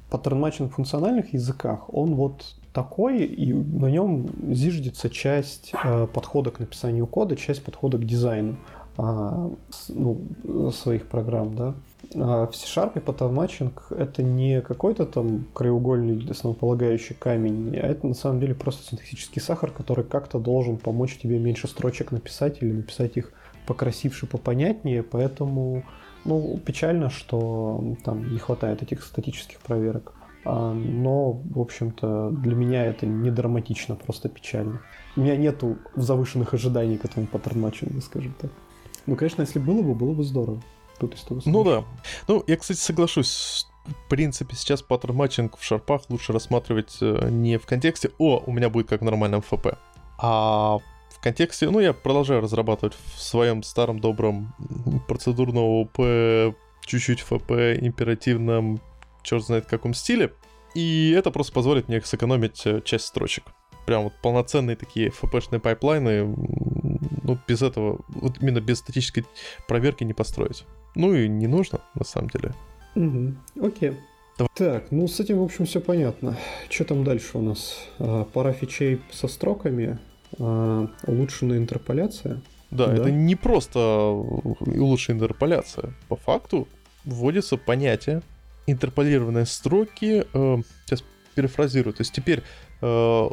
pattern matching в функциональных языках, он вот такой, и на нем зиждется часть э, подхода к написанию кода, часть подхода к дизайну э, ну, своих программ, да. А в C-Sharp pattern matching это не какой-то там краеугольный основополагающий камень, а это на самом деле просто синтаксический сахар, который как-то должен помочь тебе меньше строчек написать или написать их покрасивше, попонятнее, поэтому ну, печально, что там не хватает этих статических проверок. А, но, в общем-то, для меня это не драматично, просто печально. У меня нету завышенных ожиданий к этому pattern matching у, скажем так. Ну, конечно, если было бы, было бы здорово. Тут из того ну да. Ну, я, кстати, соглашусь. В принципе, сейчас pattern matching в шарпах лучше рассматривать э, не в контексте «О, у меня будет как в нормальном ФП», а в контексте, ну, я продолжаю разрабатывать в своем старом добром процедурном ОП, чуть-чуть ФП, императивном черт знает в каком стиле. И это просто позволит мне сэкономить э, часть строчек. Прям вот полноценные такие FP-шные pipeline ы, ну, без этого, вот именно без статической проверки не построить. Ну и не нужно, на самом деле. Угу, окей. Давай. Так, ну с этим, в общем, все понятно. Что там дальше у нас? А, пара фичей со строками, а, улучшенная интерполяция. Да, да, это не просто улучшенная интерполяция. По факту вводится понятие интерполированные строки, э, сейчас перефразирую, то есть теперь э,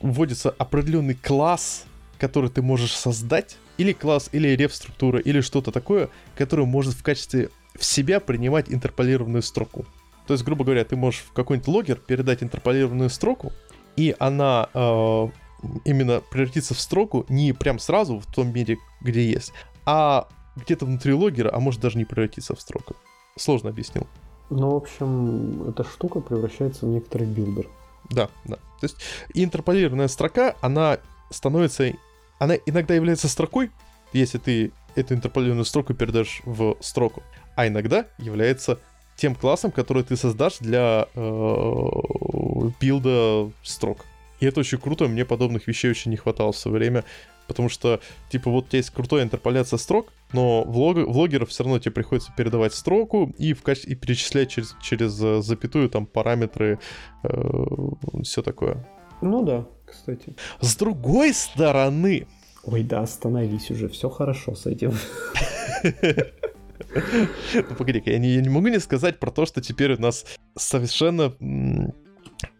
вводится определенный класс, который ты можешь создать, или класс, или реф-структура, или что-то такое, которое может в качестве в себя принимать интерполированную строку. То есть, грубо говоря, ты можешь в какой-нибудь логер передать интерполированную строку, и она э, именно превратится в строку не прям сразу в том мире, где есть, а где-то внутри логера, а может даже не превратиться в строку. Сложно объяснил. Ну, в общем, эта штука превращается в некоторый builder. Да, да. То есть интерполированная строка, она становится... Она иногда является строкой, если ты эту интерполированную строку передашь в строку, а иногда является тем классом, который ты создашь для э, билда строк. И это очень круто, мне подобных вещей очень не хватало в свое время Потому что, типа, вот у тебя есть крутая интерполяция строк, но влог, влогеров все равно тебе приходится передавать строку и, в качестве, и перечислять через, через э, запятую там параметры, э, все такое. Ну да, кстати. С другой стороны... Ой, да, остановись уже, все хорошо с этим. (laughs) Ну, погоди я не, я не могу не сказать про то, что теперь у нас совершенно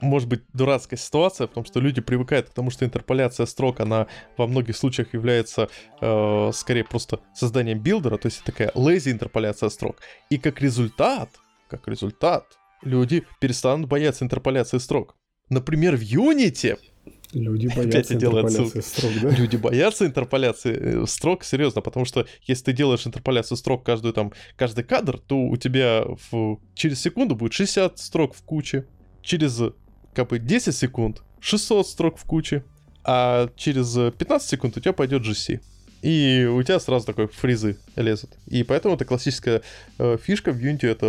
может быть дурацкая ситуация, потому что люди привыкают к тому, что интерполяция строк, она во многих случаях является э, скорее просто созданием билдера, то есть такая lazy интерполяция строк. И как результат, как результат, люди перестанут бояться интерполяции строк. Например, в Unity Люди (laughs) боятся интерполяции строк, да? (laughs) Люди боятся интерполяции э, строк, серьезно, потому что если ты делаешь интерполяцию строк каждую там, каждый кадр, то у тебя в, через секунду будет 60 строк в куче, через как бы 10 секунд 600 строк в куче, а через 15 секунд у тебя пойдет GC и у тебя сразу такой фризы лезут. И поэтому это классическая э, фишка в Unity, это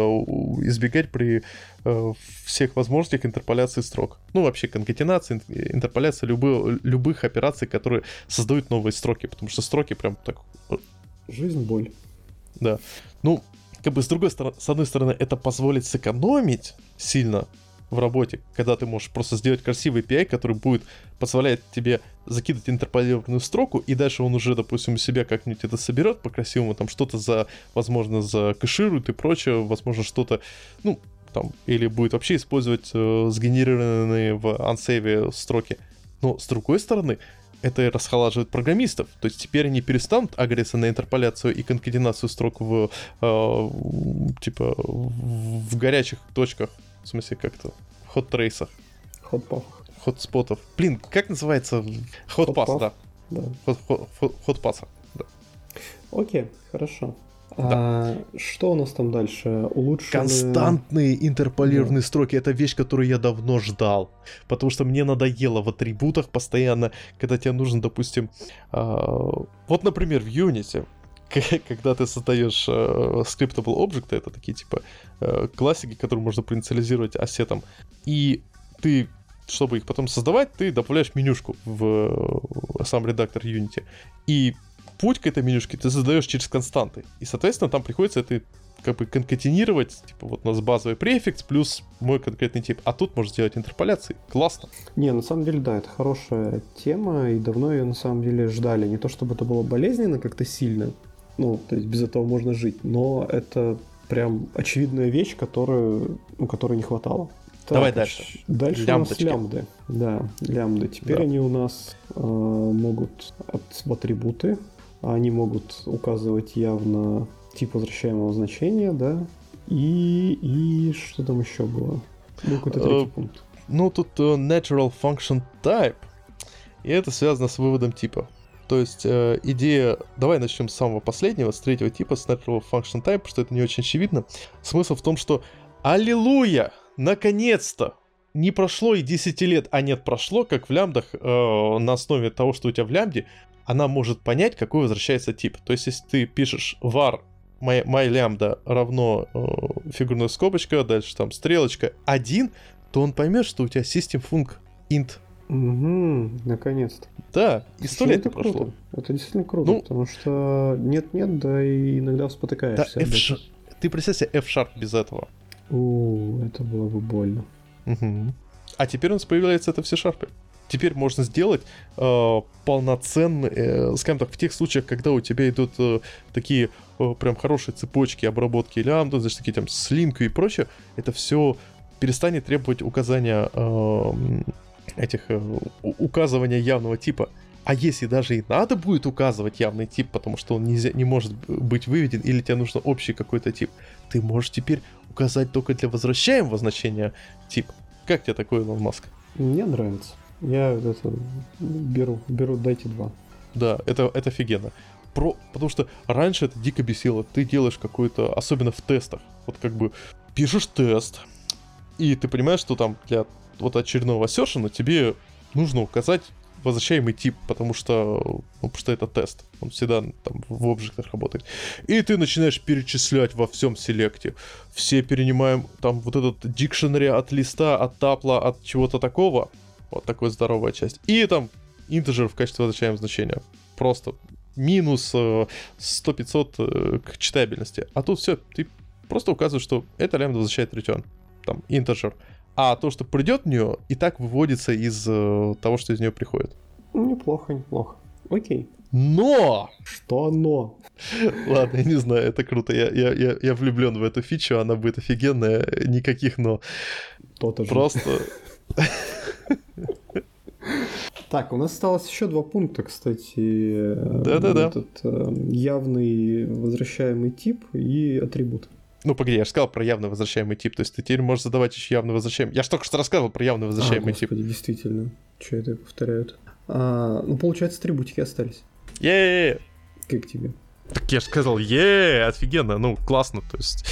избегать при э, всех возможностях интерполяции строк. Ну, вообще конкатенации, интерполяция любы, любых операций, которые создают новые строки, потому что строки прям так... Жизнь боль. Да. Ну, как бы с другой стороны, с одной стороны, это позволит сэкономить сильно в работе, когда ты можешь просто сделать красивый API, который будет позволять тебе закидывать интерполированную строку, и дальше он уже, допустим, у себя как-нибудь это соберет по-красивому, там что-то за, возможно, закэширует и прочее, возможно, что-то, ну, там, или будет вообще использовать э, сгенерированные в ансейве строки. Но, с другой стороны, это и расхолаживает программистов. То есть теперь они перестанут агриться на интерполяцию и конкатенацию строк в, э, типа, в горячих точках в смысле, как-то хот-трейсах. Хот-пафах. Хот-спотов. Блин, как называется? Хот-пас, да. Да. Хот-паса, да. Окей, хорошо. Да. А, что у нас там дальше? Улучшенные... Константные интерполированные да. строки — это вещь, которую я давно ждал. Потому что мне надоело в атрибутах постоянно, когда тебе нужно, допустим... Э, вот, например, в Unity (laughs) когда ты создаешь э, scriptable object, это такие типа э, классики, которые можно проинициализировать ассетом, и ты, чтобы их потом создавать, ты добавляешь менюшку в э, сам редактор Unity. И путь к этой менюшке ты создаешь через константы. И, соответственно, там приходится это как бы конкатинировать, типа вот у нас базовый префикс плюс мой конкретный тип, а тут можно сделать интерполяции. Классно. Не, на самом деле, да, это хорошая тема, и давно ее на самом деле ждали. Не то чтобы это было болезненно как-то сильно, ну, то есть без этого можно жить. Но это прям очевидная вещь, которую, ну, которой не хватало. Так, Давай дальше. Дальше Лямбочки. у нас лямбды. Да, лямбды. Теперь да. они у нас э, могут от, атрибуты, они могут указывать явно тип возвращаемого значения, да, и, и что там еще было? Ну, какой-то третий uh, пункт. Ну, тут uh, natural function type, и это связано с выводом типа. То есть э, идея, давай начнем с самого последнего, с третьего типа, с Natural Function Type, что это не очень очевидно. Смысл в том, что аллилуйя, наконец-то, не прошло и 10 лет, а нет, прошло, как в лямбдах, э, на основе того, что у тебя в лямбде, она может понять, какой возвращается тип. То есть, если ты пишешь var my, my lambda равно э, фигурная скобочка, дальше там стрелочка 1, то он поймет, что у тебя system int Угу, наконец-то. Да, и сто лет это прошло. Круто. Это действительно круто, ну, потому что нет-нет, да и иногда спотыкаешься. Да, F Ты представь себе F-Sharp без этого. У, это было бы больно. Угу. А теперь у нас появляется это в C-Sharp. Теперь можно сделать э, полноценный, э, скажем так, в тех случаях, когда у тебя идут э, такие э, прям хорошие цепочки обработки лямбда, значит, такие там с и прочее, это все перестанет требовать указания э, этих э, указывания явного типа. А если даже и надо будет указывать явный тип, потому что он нельзя, не может быть выведен, или тебе нужно общий какой-то тип, ты можешь теперь указать только для возвращаемого значения тип. Как тебе такой Илон Маск? Мне нравится. Я это беру, беру, дайте два. Да, это, это офигенно. Про, потому что раньше это дико бесило. Ты делаешь какой-то, особенно в тестах, вот как бы пишешь тест, и ты понимаешь, что там для вот очередного ассершена тебе нужно указать возвращаемый тип, потому что, ну, потому что это тест. Он всегда там в объектах работает. И ты начинаешь перечислять во всем селекте. Все перенимаем там вот этот дикшенери от листа, от тапла, от чего-то такого. Вот такая здоровая часть. И там интеджер в качестве возвращаемого значения. просто минус 100-500 к читабельности. А тут все, ты просто указываешь, что это лямбда возвращает return, там, integer. А то, что придет в нее, и так выводится из того, что из нее приходит. Неплохо, неплохо. Окей. Но! Что но? (laughs) Ладно, я не знаю, это круто. Я, я, я, я влюблен в эту фичу, она будет офигенная. Никаких но. То-то же. Просто... (laughs) Так, у нас осталось еще два пункта, кстати. Да-да-да. Этот э, явный возвращаемый тип и атрибут. Ну, погоди, я же сказал про явно возвращаемый тип, то есть ты теперь можешь задавать еще явно возвращаемый. Я же только что рассказывал про явно возвращаемый а, господи, тип. действительно. Что это повторяют? А, ну, получается, атрибутики остались. е Как тебе? Так я же сказал, е офигенно, ну, классно, то есть...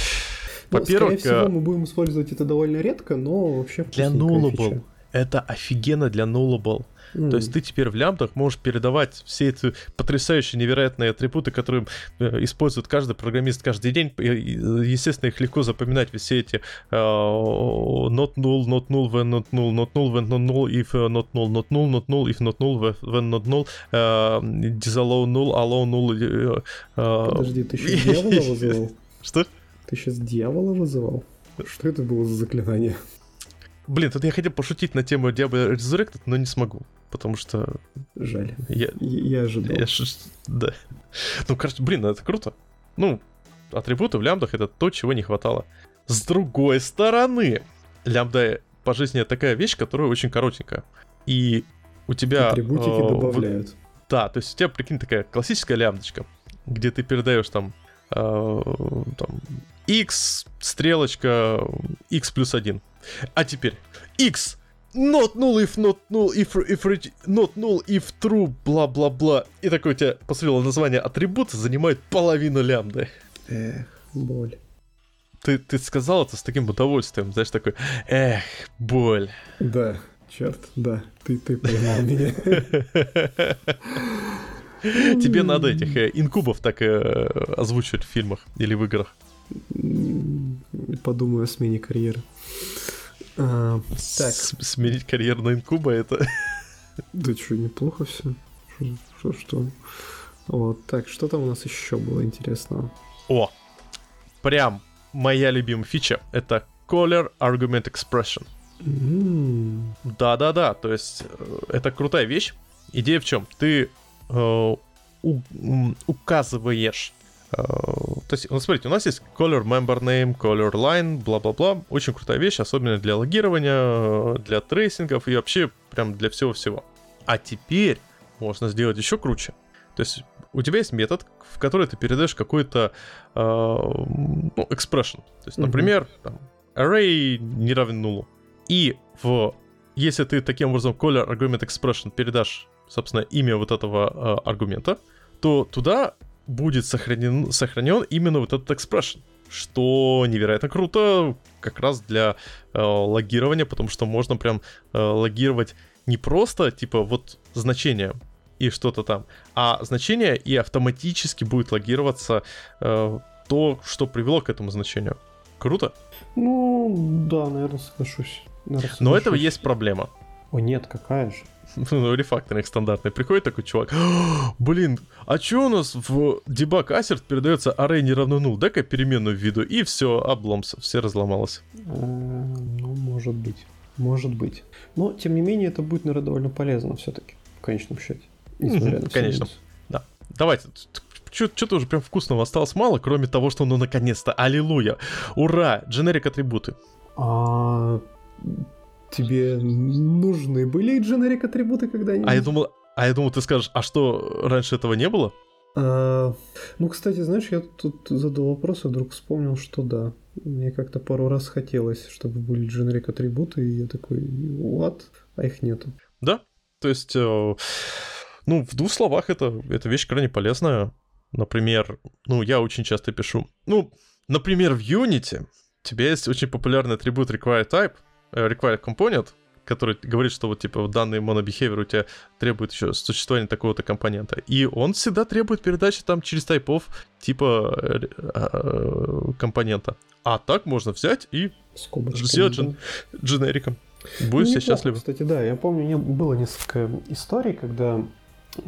Ну, Во-первых, скорее всего, мы будем использовать это довольно редко, но вообще для nullable. Это офигенно для nullable. Mm. То есть ты теперь в лямбдах можешь передавать все эти потрясающие невероятные атрибуты, которые э, использует каждый программист каждый день. Естественно, их легко запоминать, все эти uh, not null, not null, when not null, not null, when not null, if not null, not null, not null, if not null, when not null, uh, disallow null, allow null. Uh, Подожди, ты еще дьявола вызывал? Что? Ты сейчас дьявола вызывал? Что это было за заклинание? Блин, тут я хотел пошутить на тему Diablo Resurrected, но не смогу, потому что... Жаль. Я, я ожидал. Я, да. Ну, короче, блин, это круто. Ну, атрибуты в лямбдах — это то, чего не хватало. С другой стороны, лямбда по жизни такая вещь, которая очень коротенькая. И у тебя... Атрибутики э, добавляют. В... Да, то есть у тебя, прикинь, такая классическая лямбдочка, где ты передаешь там, э, там x, стрелочка, x плюс 1. А теперь x not null if not null if, if not null if true бла-бла-бла. И такое у тебя, посмотрел название атрибута, занимает половину лямбды. Эх, боль. Ты, ты сказал это с таким удовольствием, знаешь, такой, эх, боль. Да, черт, да, ты, ты поймал меня. (laughs) Тебе надо этих э, инкубов так э, озвучивать в фильмах или в играх. Подумаю о смене карьеры. А, так. Сменить карьеру на инкуба это... (laughs) Да что, неплохо все. Что, что? Вот, так, что там у нас еще было интересного? О, прям моя любимая фича — это Caller Argument Expression. Да-да-да, то есть э, это крутая вещь. Идея в чем? Ты э, у, указываешь то есть, ну, смотрите, у нас есть caller member name, caller line, бла-бла-бла. Очень крутая вещь, особенно для логирования, для tracing ов и вообще прям для всего-всего. А теперь можно сделать еще круче. То есть у тебя есть метод, в который ты передаешь какой-то э, ну, expression. То есть, например, mm-hmm. там, array не равен нулу. И в, если ты таким образом color argument expression передашь, собственно, имя вот этого э, аргумента, то туда будет сохранен, сохранен именно вот этот expression. Что невероятно круто как раз для э, логирования, потому что можно прям э, логировать не просто типа вот значение и что-то там, а значение и автоматически будет логироваться э, то, что привело к этому значению. Круто? Ну, да, наверное, соглашусь. Наверное, соглашусь. Но этого есть проблема. О, нет, какая же? (laughs) ну, рефакторинг стандартный. Приходит такой чувак, блин, а чё у нас в дебаг assert передается array не равно null? Дай-ка переменную введу, и все, обломс, все разломалось. Ну, может быть. Может быть. Но, тем не менее, это будет, наверное, довольно полезно все-таки, в конечном счете. Несмотря на Конечно. Да. Давайте, что-то уже прям вкусного осталось мало, кроме того, что ну наконец-то, аллилуйя, ура, дженерик атрибуты. А Тебе нужны были дженерик атрибуты когда-нибудь? А я думал, а я думал, ты скажешь, а что, раньше этого не было? А, ну, кстати, знаешь, я тут задал вопрос и вдруг вспомнил, что да. Мне как-то пару раз хотелось, чтобы были дженерик атрибуты, и я такой, what? А их нету. Да, то есть, э, ну, в двух словах, это, это вещь крайне полезная. Например, ну, я очень часто пишу, ну, например, в Unity у тебя есть очень популярный атрибут require type, required component, который говорит, что вот типа данный monobehavior у тебя требует еще существования такого-то компонента. И он всегда требует передачи там через тайпов типа э, э, компонента. А так можно взять и Скобочками, сделать джен- дженериком. Будешь ну, все счастливы. Кстати, да, я помню, было несколько историй, когда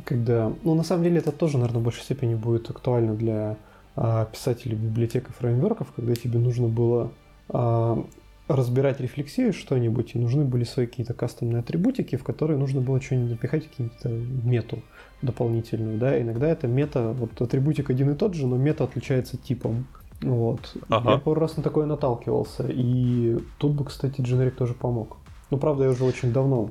когда... Ну, на самом деле, это тоже, наверное, в большей степени будет актуально для а, писателей библиотек и фреймворков, когда тебе нужно было а, разбирать рефлексию что-нибудь, и нужны были свои какие-то кастомные атрибутики, в которые нужно было что-нибудь напихать, какие-то мету дополнительную, да, иногда это мета, вот атрибутик один и тот же, но мета отличается типом, вот. Ага. Я пару раз на такое наталкивался, и тут бы, кстати, Generic тоже помог. Ну, правда, я уже очень давно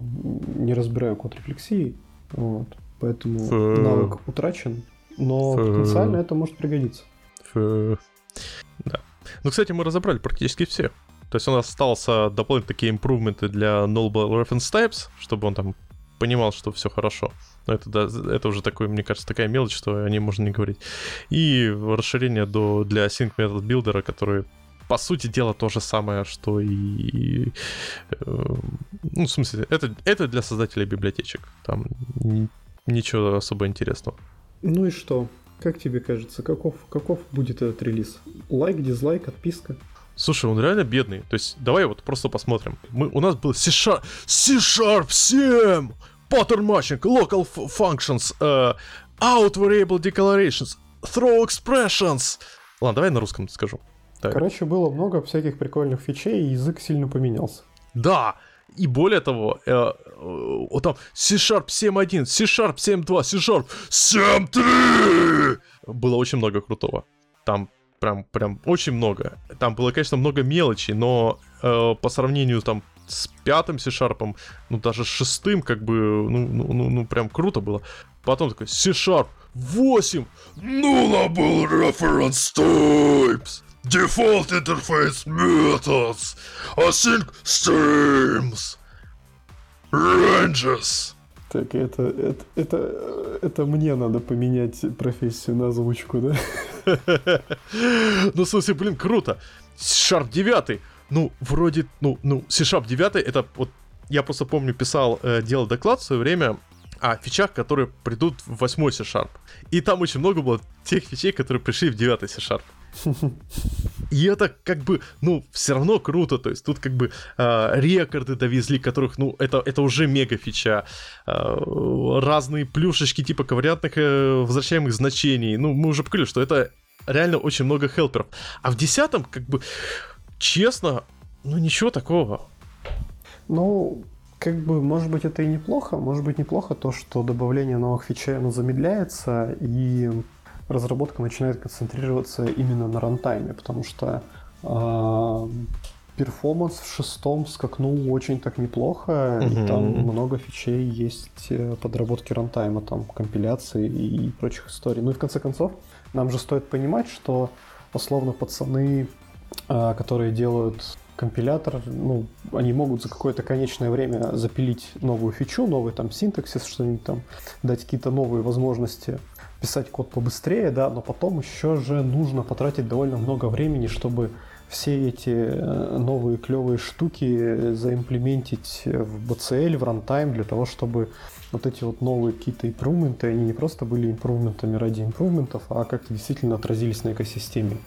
не разбираю код рефлексии, вот, поэтому Фу. навык утрачен, но Фу. потенциально это может пригодиться. Фу. Да. Ну, кстати, мы разобрали практически все. То есть у нас остался дополнить такие импрувменты для nullable reference types, чтобы он там понимал, что все хорошо. Но это, да, это уже такой, мне кажется, такая мелочь, что о ней можно не говорить. И расширение до, для Sync Method Builder, который по сути дела то же самое, что и... Э, ну, в смысле, это, это для создателей библиотечек. Там ничего особо интересного. Ну и что? Как тебе кажется, каков, каков будет этот релиз? Лайк, дизлайк, отписка? Слушай, он реально бедный. То есть, давай вот просто посмотрим. Мы, у нас был C-Sharp, C-Sharp 7! Pattern matching, local functions, uh, out variable declarations, throw expressions. Ладно, давай на русском скажу. Так. Короче, было много всяких прикольных фичей, и язык сильно поменялся. Да, и более того, э, э, вот там C-Sharp 7.1, C-Sharp 7.2, C-Sharp 7.3! Было очень много крутого. Там прям, прям очень много. Там было, конечно, много мелочи, но э, по сравнению там с пятым C-Sharp, ну даже с шестым, как бы, ну, ну, ну, ну прям круто было. Потом такой C-Sharp 8 Nullable Reference Types! Default Interface Methods! Async Streams! Ranges так, это, это, это, это мне надо поменять профессию на озвучку, да? Ну, смысле, блин, круто. C-Sharp 9. Ну, вроде, ну, ну, C-Sharp 9 это вот я просто помню, писал, э, делал доклад в свое время о фичах, которые придут в 8 C-Sharp. И там очень много было тех фичей, которые пришли в 9 C-Sharp. И это как бы, ну, все равно круто, то есть тут как бы э, рекорды довезли, которых, ну, это, это уже мега фича. Э, разные плюшечки типа ковариантных э, возвращаемых значений. Ну, мы уже поняли, что это реально очень много helper ов. А в десятом, как бы, честно, ну, ничего такого. Ну, как бы, может быть, это и неплохо. Может быть, неплохо то, что добавление новых фичей, оно замедляется, и разработка начинает концентрироваться именно на runtime е, потому что э, performance в шестом скакнул очень так неплохо, угу. и там много фичей есть э, подработки runtime а, там компиляции и прочих историй. Ну и в конце концов, нам же стоит понимать, что условно пацаны, э, которые делают компилятор, ну, они могут за какое-то конечное время запилить новую фичу, новый там синтаксис, что-нибудь там, дать какие-то новые возможности писать код побыстрее, да, но потом еще же нужно потратить довольно много времени, чтобы все эти э, новые клевые штуки заимплементить в BCL, в runtime, для того, чтобы вот эти вот новые какие-то импрувменты, они не просто были импрувментами ради импрувментов, а как-то действительно отразились на экосистеме.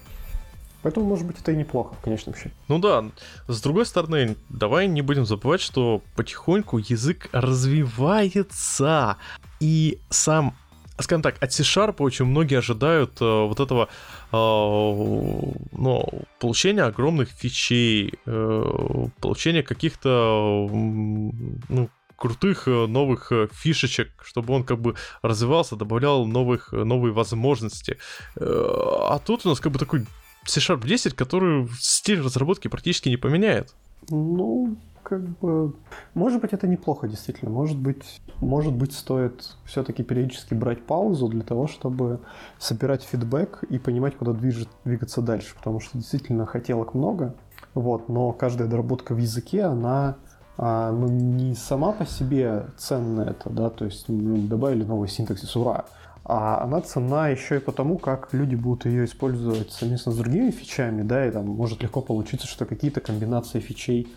Поэтому, может быть, это и неплохо в конечном счете. Ну да, с другой стороны, давай не будем забывать, что потихоньку язык развивается, и сам скажем так, от C-Sharp очень многие ожидают э, вот этого э, ну, получения огромных фичей, э, получения каких-то ну, крутых э, новых э, фишечек, чтобы он как бы развивался, добавлял новых, новые возможности. Э, а тут у нас как бы такой C-Sharp 10, который стиль разработки практически не поменяет. Ну, как бы... Может быть, это неплохо, действительно. Может быть, может быть стоит все-таки периодически брать паузу для того, чтобы собирать фидбэк и понимать, куда движет, двигаться дальше. Потому что действительно хотелок много, вот, но каждая доработка в языке, она а, ну, не сама по себе ценная это, да, то есть ну, добавили новый синтаксис, ура, а она ценна еще и потому, как люди будут ее использовать совместно с другими фичами, да, и там может легко получиться, что какие-то комбинации фичей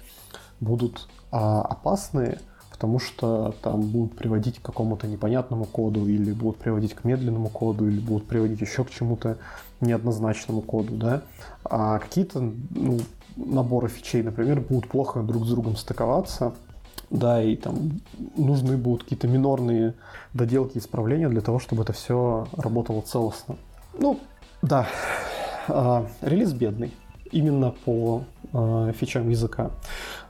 будут а, опасные, потому что там будут приводить к какому-то непонятному коду, или будут приводить к медленному коду, или будут приводить еще к чему-то неоднозначному коду, да. А какие-то ну, наборы фичей, например, будут плохо друг с другом стыковаться, да, и там нужны будут какие-то минорные доделки, исправления для того, чтобы это все работало целостно. Ну, да, а, релиз бедный именно по фичам языка.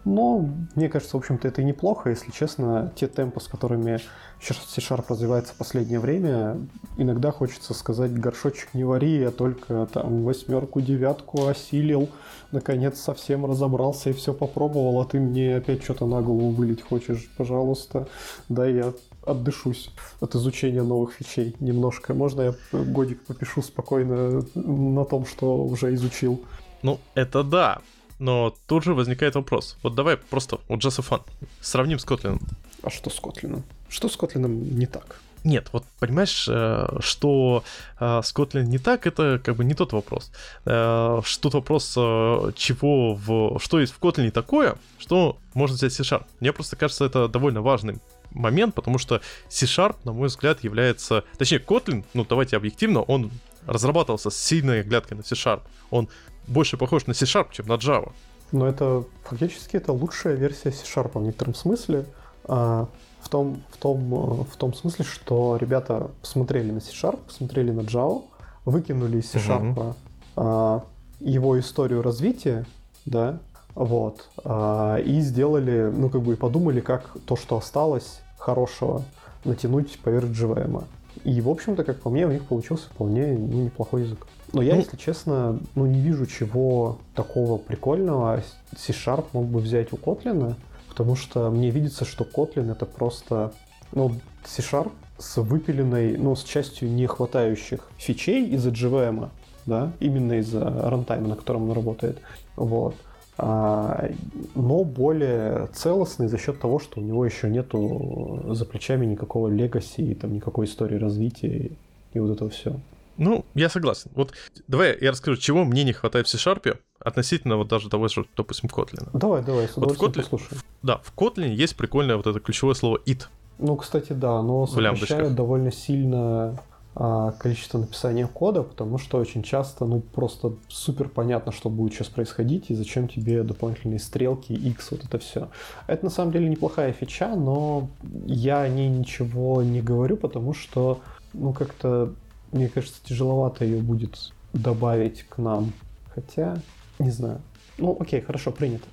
Но мне кажется, в общем-то, это и неплохо, если честно, те темпы, с которыми C-Sharp развивается в последнее время, иногда хочется сказать, горшочек не вари, я только там восьмерку, девятку осилил, наконец совсем разобрался и все попробовал, а ты мне опять что-то на голову вылить хочешь, пожалуйста, да я отдышусь от изучения новых фичей немножко. Можно я годик попишу спокойно на том, что уже изучил? Ну, это да. Но тут же возникает вопрос. Вот давай просто, вот just for fun, сравним с Котлином. А что с Котлином? Что с Котлином не так? Нет, вот понимаешь, э, что э, с Kotlin не так, это как бы не тот вопрос. Э, тут вопрос, чего в, что есть в Kotlin такое, что можно взять C-Sharp. Мне просто кажется, это довольно важный момент, потому что C-Sharp, на мой взгляд, является... Точнее, Kotlin, ну давайте объективно, он разрабатывался с сильной оглядкой на C-Sharp. Он больше похож на C-Sharp, чем на Java. Но это фактически это лучшая версия C-Sharp в некотором смысле. А, в, том, в, том, э, в том смысле, что ребята посмотрели на C-Sharp, посмотрели на Java, выкинули из C-Sharp uh-huh. а, его историю развития, да, вот, а, и сделали, ну, как бы подумали, как то, что осталось хорошего, натянуть поверх JVM. И, в общем-то, как по мне, у них получился вполне ну, неплохой язык. Но я, ну, если честно, ну, не вижу чего такого прикольного C-Sharp мог бы взять у Kotlin, потому что мне видится, что Kotlin это просто, ну, C-Sharp с выпиленной, ну, с частью не хватающих фичей из-за JVM, да, именно из-за рантайма, на котором он работает. Вот. А, но более целостный за счет того, что у него еще нету за плечами никакого легаси, там никакой истории развития и вот это все. Ну, я согласен. Вот давай я расскажу, чего мне не хватает в C-Sharp относительно вот даже того же, допустим, Kotlin. Давай, давай, с вот в Kotlin, послушай. Да, в Kotlin есть прикольное вот это ключевое слово it. Ну, кстати, да, оно сокращает довольно сильно а, количество написания кода, потому что очень часто, ну, просто супер понятно, что будет сейчас происходить и зачем тебе дополнительные стрелки, x, вот это все. Это на самом деле неплохая фича, но я о ней ничего не говорю, потому что, ну, как-то мне кажется, тяжеловато ее будет добавить к нам. Хотя, не знаю. Ну, окей, хорошо, принято.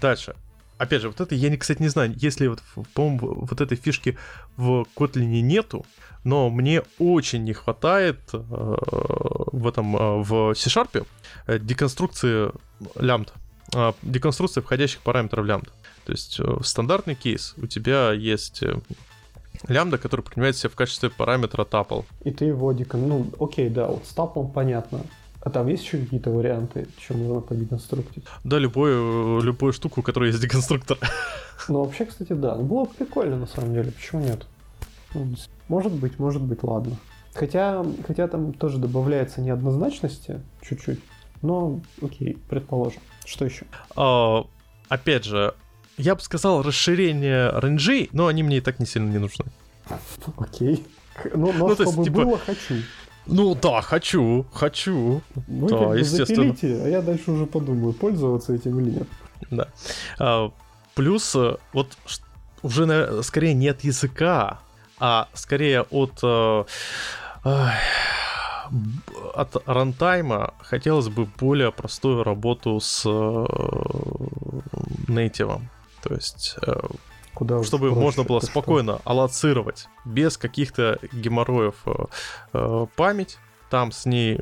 Дальше. Опять же, вот это я, кстати, не знаю, если вот, по-моему, вот этой фишки в Kotlin нету, но мне очень не хватает э, в этом, э, в C-Sharp э, деконструкции лямбда, э, деконструкции входящих параметров лямбда. То есть э, стандартный кейс, у тебя есть э, лямбда, который принимает себя в качестве параметра тапл. И ты его декон... Ну, окей, да, вот с таплом понятно. А там есть еще какие-то варианты, что можно подеконструктить? Да, любую, любую штуку, у которой есть деконструктор. (laughs) Ну, вообще, кстати, да. Ну, было бы прикольно, на самом деле. Почему нет? Ну, может быть, может быть, ладно. Хотя, хотя там тоже добавляется неоднозначности чуть-чуть. Но, окей, предположим. Что еще? А, опять же, я бы сказал, расширение рейнджей, но они мне и так не сильно не нужны. Окей. Ну, но ну, чтобы есть, типа... было, хочу. Ну да, хочу, хочу. Вы да, как бы естественно. запилите, а я дальше уже подумаю, пользоваться этим или нет. Да. А, плюс, э, вот уже наверное, скорее нет языка, а скорее от... А, от рантайма хотелось бы более простую работу с нейтивом. То есть э, Куда чтобы проще, можно было спокойно что? аллоцировать без каких-то геморроев э, э, память, там с ней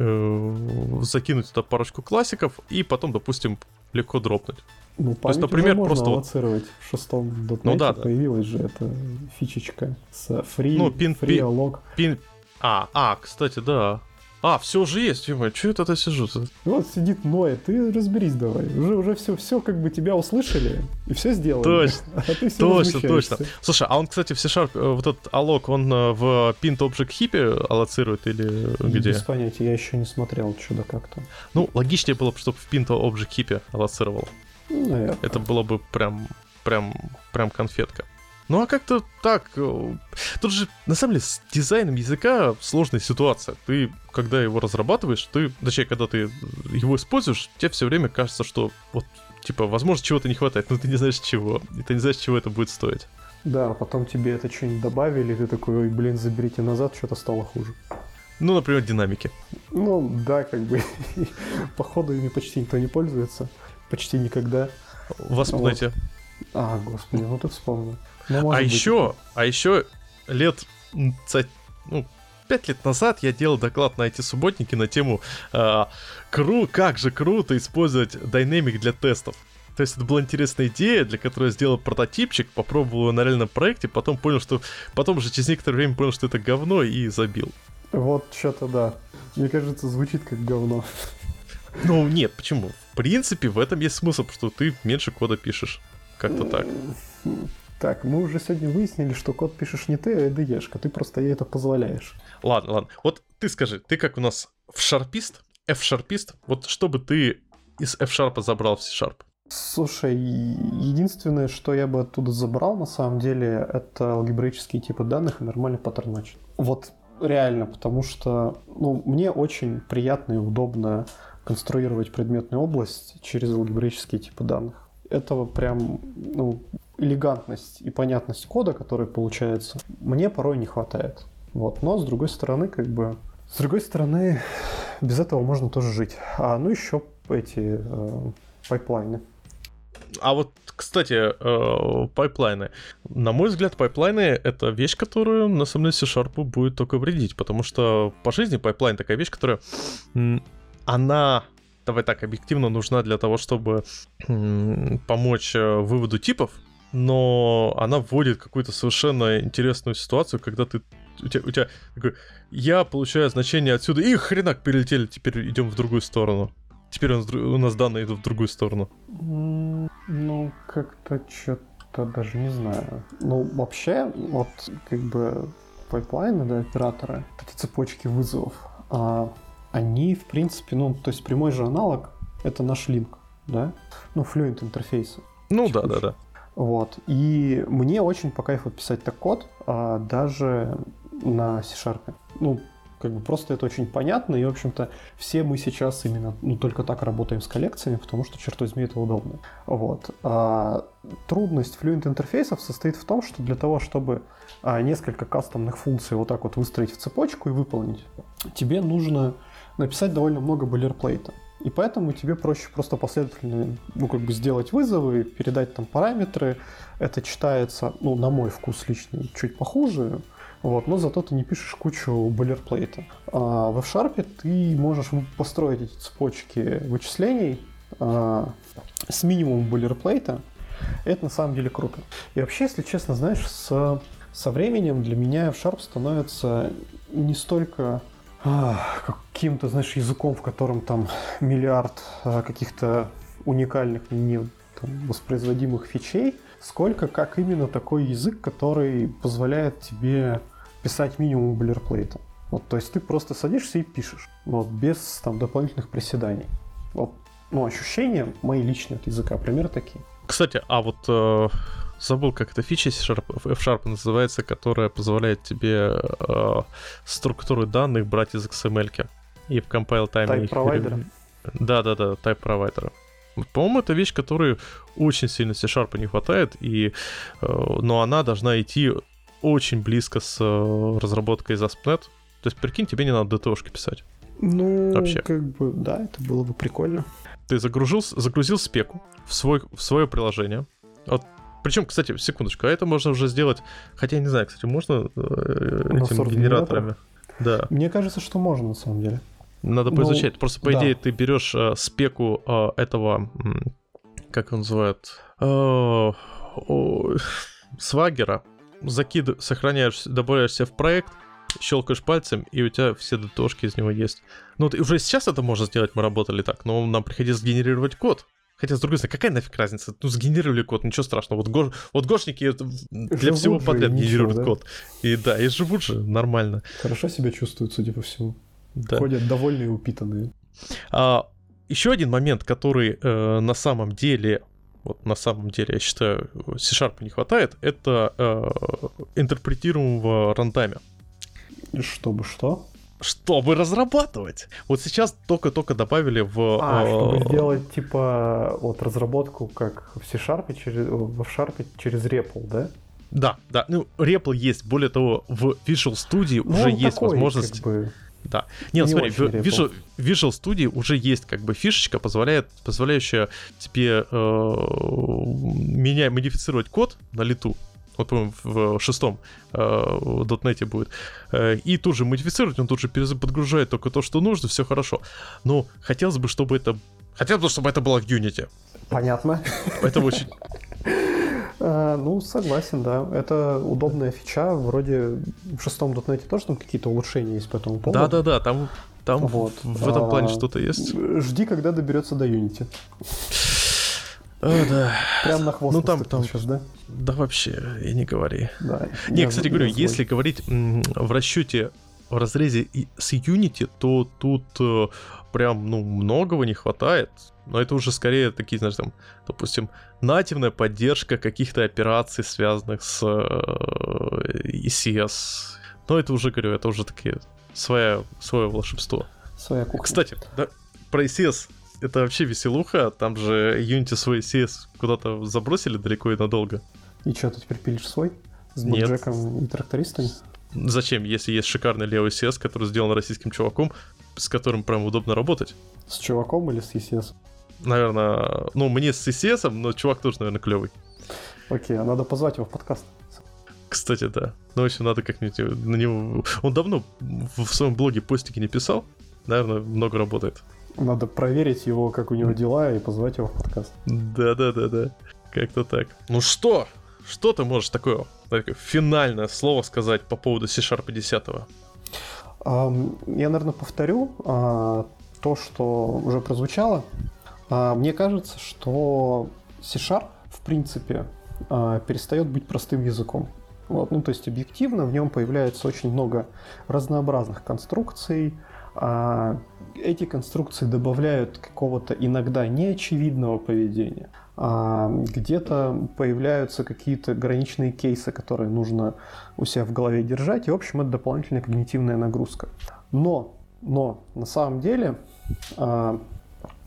закинуть туда парочку классиков и потом, допустим, легко дропнуть. Ну, То есть, например, можно просто аллоцировать. В шестом .NET ну, да, появилась да. же эта фичечка с free, ну, пин, free пин. Пин, а, а, кстати, да. А, все уже есть, Дима, что я тогда сижу? -то? Вот сидит Ноя, ты разберись давай. Уже, уже все, все как бы тебя услышали и все сделали. Точно, (laughs) а ты все точно, точно. Слушай, а он, кстати, в C-Sharp, э, вот этот аллок, он э, в Pint Object Heap аллоцирует или где? Без понятия, я еще не смотрел, что да как то Ну, логичнее было бы, чтобы в Pint Object Heap аллоцировал. Ну, наверное. Это было бы прям, прям, прям конфетка. Ну а как-то так. Э, тут же, на самом деле, с дизайном языка сложная ситуация. Ты, когда его разрабатываешь, ты, точнее, когда ты его используешь, тебе все время кажется, что вот Типа, возможно, чего-то не хватает, но ты не знаешь чего. И ты не знаешь, чего это будет стоить. Да, а потом тебе это что-нибудь добавили, и ты такой, ой, блин, заберите назад, что-то стало хуже. Ну, например, динамики. Ну, да, как бы, (laughs) походу ими почти никто не пользуется. Почти никогда. В Аспнете. Вот. А, господи, ну ты вспомнил. Ну, а быть... еще, а еще лет, ну, пять лет назад я делал доклад на эти субботники на тему э, кру, как же круто использовать Dynamic для тестов. То есть это была интересная идея, для которой я сделал прототипчик, попробовал его на реальном проекте, потом понял, что... Потом уже через некоторое время понял, что это говно, и забил. Вот что-то да. Мне кажется, звучит как говно. Ну, нет, почему? В принципе, в этом есть смысл, что ты меньше кода пишешь. Как-то так. Так, мы уже сегодня выяснили, что код пишешь не ты, а IDE-шка. Ты просто ей это позволяешь. Ладно, ладно. Вот ты скажи, ты как у нас в шарпист, F-шарпист, вот что бы ты из F-шарпа забрал в C-шарп? Слушай, единственное, что я бы оттуда забрал, на самом деле, это алгебраические типы данных и нормальный паттерн матч. Вот реально, потому что ну, мне очень приятно и удобно конструировать предметную область через алгебраические типы данных. Этого прям, ну, элегантность и понятность кода, который получается, мне порой не хватает. Вот. Но с другой стороны, как бы, с другой стороны, без этого можно тоже жить. А ну еще эти э, пайплайны. А вот, кстати, э, пайплайны. На мой взгляд, пайплайны — это вещь, которую, на самом деле, C-Sharp будет только вредить, потому что по жизни пайплайн такая вещь, которая... Она давай так, объективно нужна для того, чтобы помочь э, выводу типов, но она вводит какую-то совершенно интересную ситуацию, когда ты у тебя, у тебя такой, я получаю значение отсюда, и хренак перелетели, теперь идем в другую сторону. Теперь у нас, у нас данные идут в другую сторону. Ну, как-то что-то даже не знаю. Ну, вообще, вот как бы пайплайны, да, операторы, эти цепочки вызовов, а, они, в принципе, ну, то есть прямой же аналог — это наш LINQ, да? Ну, Fluent интерфейсы. Ну, да, да, да. Вот. И мне очень по кайфу писать так код, а, даже на C-Sharp. Ну, как бы просто это очень понятно, и, в общем-то, все мы сейчас именно ну, только так работаем с коллекциями, потому что, черт возьми, это удобно. Вот. А трудность Fluent интерфейсов состоит в том, что для того, чтобы а, несколько кастомных функций вот так вот выстроить в цепочку и выполнить, тебе нужно написать довольно много бойлерплейта. И поэтому тебе проще просто последовательно, ну, как бы сделать вызовы, передать там параметры. Это читается, ну, на мой вкус личный, чуть похуже, вот, но зато ты не пишешь кучу бойлерплейта. А в F-Sharp ты можешь построить эти цепочки вычислений а, с минимумом бойлерплейта. Это на самом деле круто. И вообще, если честно, знаешь, с, со временем для меня F-Sharp становится не столько каким-то, знаешь, языком, в котором там миллиард а, каких-то уникальных, не там, воспроизводимых фичей, сколько как именно такой язык, который позволяет тебе писать минимум бойлерплейта. Вот, то есть ты просто садишься и пишешь, вот, без там дополнительных приседаний. Вот, ну, ощущения мои личные от языка, примеры такие. Кстати, а вот э, забыл, как эта фича F-Sharp называется, которая позволяет тебе э, структуры данных брать из XML и в compile тайме Type провайдера. Да, да, да, type провайдера. По-моему, это вещь, которой очень сильно C-Sharp не хватает, и, э, но она должна идти очень близко с э, разработкой из ASP.NET. То есть, прикинь, тебе не надо DTO-шки писать. Ну, Вообще. как бы, да, это было бы прикольно. Ты загрузил, загрузил спеку в, свой, в свое приложение. Вот причем, кстати, секундочку, а это можно уже сделать, хотя я не знаю, кстати, можно э, этим генераторами? Да. Мне кажется, что можно на самом деле. Надо ну, поизучать. Просто по да. идее ты берешь э, спеку э, этого, как его называют, э, э, (laughs) свагера, закид, сохраняешь, добавляешься в проект, щелкаешь пальцем, и у тебя все дотошки из него есть. Ну, вот уже сейчас это можно сделать, мы работали так, но нам приходилось генерировать код. Хотя, с другой стороны, какая нафиг разница? Ну, сгенерировали код, ничего страшного. Вот, гош... вот гошники для живут всего подряд генерируют да? код. И да, и живут же нормально. Хорошо себя чувствуют, судя по всему. Да. Ходят довольные и упитанные. А, еще один момент, который э, на самом деле вот на самом деле, я считаю, C-Sharp не хватает, это э, интерпретируемого рантайме. Чтобы что? Чтобы разрабатывать. Вот сейчас только-только добавили в... А, чтобы сделать, типа, вот разработку как в C-Sharp, через, в Sharp через REPL, да? Да, да. Ну, REPL есть. Более того, в Visual Studio ну, уже есть такой, возможность... Как бы... Да. Нет, не смотри, в Visual, Visual Studio уже есть как бы фишечка, позволяет, позволяющая тебе э, меня модифицировать код на лету. Вот, по-моему, в шестом э, дотнете будет. Э, и тут же модифицировать, он тут же подгружает только то, что нужно, все хорошо. Но хотелось бы, чтобы это... Хотелось бы, чтобы это было в Unity. Понятно. Это очень... (laughs) Ну, согласен, да. Это удобная фича. Вроде в шестом дотнете тоже там какие-то улучшения есть по этому поводу. Да-да-да, там, там вот. в, в этом плане а, что-то есть. Жди, когда доберется до Unity. О, да. Прям на хвост ну, там, там сейчас, да? Да вообще, и не говори. Да, не, кстати говорю, если говорить в расчете в разрезе с Unity, то тут э, прям, ну, многого не хватает. Но это уже скорее такие, знаешь, там, допустим, нативная поддержка каких-то операций, связанных с э, ECS. Но это уже, говорю, это уже такие свое, свое волшебство. Своя кухня. Кстати, да, про ECS это вообще веселуха. Там же Unity свой CS куда-то забросили далеко и надолго. И что, ты теперь пилишь свой? С бэкджеком и трактористами? Зачем, если есть шикарный левый CS, который сделан российским чуваком, с которым прям удобно работать? С чуваком или с ECS? Наверное, ну, мне с ECS, но чувак тоже, наверное, клевый. Окей, а надо позвать его в подкаст. Кстати, да. Ну, еще надо как-нибудь на него... Он давно в своем блоге постики не писал. Наверное, много работает. Надо проверить его, как у него дела, и позвать его в подкаст. Да-да-да-да. Как-то так. Ну что? Что ты можешь такое, такое финальное слово сказать по поводу C-Sharp 10? Um, я, наверное, повторю uh, то, что уже прозвучало. Uh, мне кажется, что C-Sharp, в принципе, uh, перестает быть простым языком. Вот, ну, то есть объективно в нем появляется очень много разнообразных конструкций, а эти конструкции добавляют какого-то иногда неочевидного поведения. А где-то появляются какие-то граничные кейсы, которые нужно у себя в голове держать, и, в общем, это дополнительная когнитивная нагрузка. Но, но на самом деле а,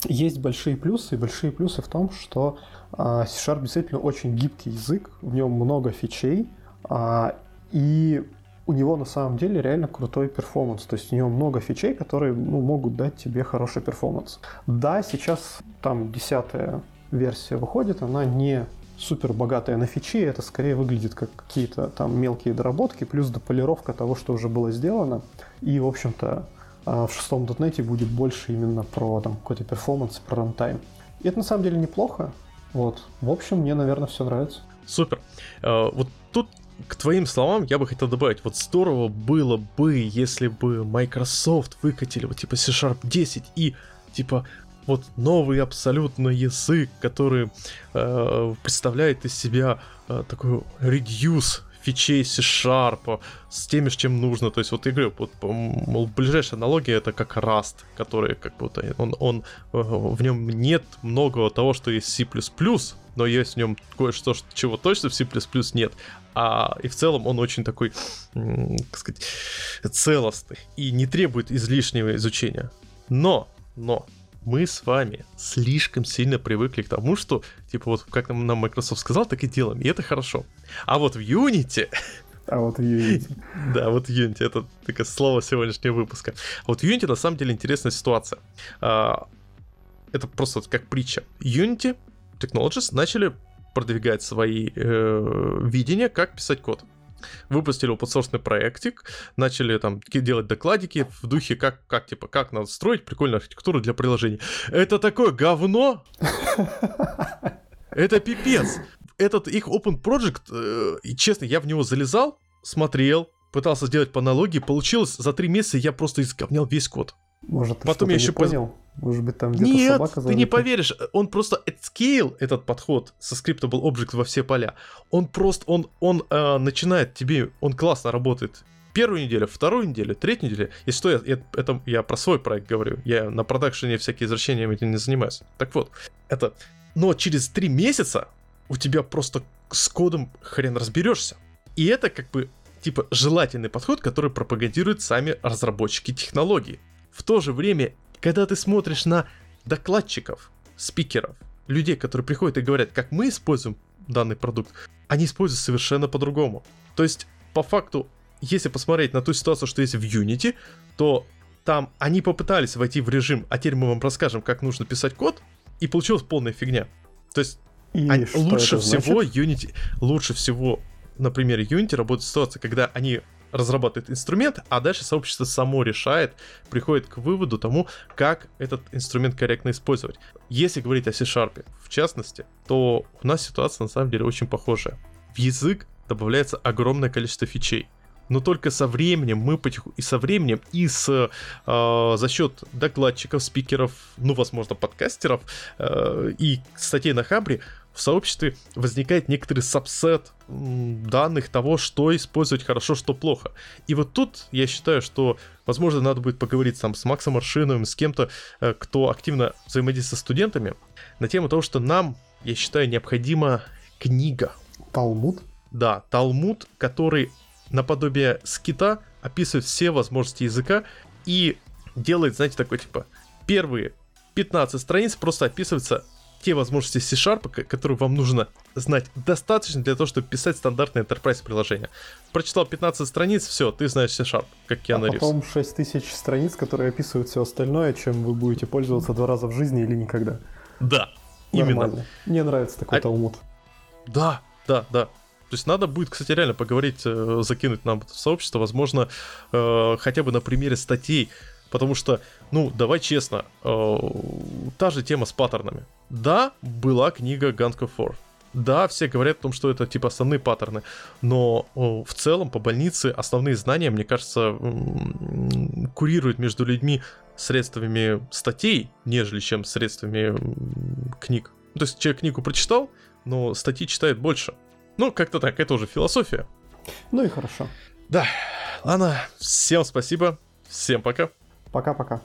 есть большие плюсы, и большие плюсы в том, что а, C-Sharp действительно очень гибкий язык, в нем много фичей, а, и у него на самом деле реально крутой перформанс. То есть у него много фичей, которые ну, могут дать тебе хороший перформанс. Да, сейчас там десятая версия выходит, она не супер богатая на фичи, это скорее выглядит как какие-то там мелкие доработки, плюс дополировка того, что уже было сделано. И, в общем-то, а, в шестом дотнете будет больше именно про там какой-то перформанс, про рантайм. И это на самом деле неплохо. Вот. В общем, мне, наверное, все нравится. Супер. А, вот тут к твоим словам я бы хотел добавить, вот здорово было бы, если бы Microsoft выкатили вот типа C-Sharp 10 и типа вот новый абсолютно язык, который э, представляет из себя э, такой reduce фичей C-Sharp с теми, с чем нужно. То есть вот я говорю, вот, мол, ближайшая аналогия это как Rust, который как будто он, он э, в нем нет многого того, что есть C++, но есть в нем кое-что, чего точно в C++ нет. А и в целом он очень такой, как сказать, целостный и не требует излишнего изучения. Но, но, мы с вами слишком сильно привыкли к тому, что, типа, вот как нам, нам Microsoft сказал, так и делаем, и это хорошо. А вот в Unity... (laughs) А вот в Unity. (laughs) Да, вот в Unity, это такое слово сегодняшнего выпуска. А вот в Unity на самом деле интересная ситуация. А, это просто как притча. Unity Technologies начали продвигать свои э, видения, как писать код. Выпустили open проектик, начали там делать докладики в духе, как, как, типа, как надо строить прикольную архитектуру для приложений. Это такое говно! Это пипец! Этот их open project, э, и честно, я в него залезал, смотрел, пытался сделать по аналогии, получилось за три месяца я просто изговнял весь код. Может, ты Потом я еще понял. Может быть, там где-то Нет, собака ты не поверишь. Он просто scale, этот подход со scriptable object во все поля, он просто, он, он э, начинает тебе, он классно работает первую неделю, вторую неделю, третью неделю. Если что, я, я, это я про свой проект говорю. Я на продакшене всякие извращения этим не занимаюсь. Так вот, это... Но через три месяца у тебя просто с кодом хрен разберешься. И это как бы типа желательный подход, который пропагандируют сами разработчики технологий. В то же время, когда ты смотришь на докладчиков, спикеров, людей, которые приходят и говорят, как мы используем данный продукт, они используют совершенно по-другому. То есть, по факту, если посмотреть на ту ситуацию, что есть в Unity, то там они попытались войти в режим, а теперь мы вам расскажем, как нужно писать код, и получилась полная фигня. То есть и они, лучше всего значит? Unity, лучше всего на примере Unity работает ситуация, когда они разрабатывают инструмент, а дальше сообщество само решает, приходит к выводу тому, как этот инструмент корректно использовать. Если говорить о C-Sharp, в частности, то у нас ситуация на самом деле очень похожая. В язык добавляется огромное количество фичей но только со временем мы потихоньку и со временем и с э, за счет докладчиков, спикеров, ну возможно подкастеров э, и статей на Хабре в сообществе возникает некоторый сабсет данных того, что использовать хорошо, что плохо. И вот тут я считаю, что, возможно, надо будет поговорить там с Максом Аршиновым, с кем-то, э, кто активно взаимодействует со студентами, на тему того, что нам, я считаю, необходима книга. Талмуд? Да, Талмуд, который наподобие скита описывает все возможности языка и делает, знаете, такой типа первые 15 страниц просто описываются те возможности C-Sharp, которые вам нужно знать достаточно для того, чтобы писать стандартное enterprise приложение. Прочитал 15 страниц, все, ты знаешь C-Sharp, как Keanu А потом 6000 страниц, которые описывают все остальное, чем вы будете пользоваться два раза в жизни или никогда. Да, Нормально. именно. Мне нравится такой а... талмуд. Да, да, да. То есть надо будет, кстати, реально поговорить, э, закинуть нам в сообщество, возможно, э, хотя бы на примере статей, потому что, ну, давай честно, э, та же тема с паттернами. Да, была книга Guns of War. Да, все говорят о том, что это типа основные паттерны, но в целом по больнице основные знания, мне кажется, курируют между людьми средствами статей, нежели чем средствами книг. То есть человек книгу прочитал, но статьи читает больше. Ну, как-то так, это уже философия. Ну и хорошо. Да. Ладно, всем спасибо. Всем пока. Пока-пока.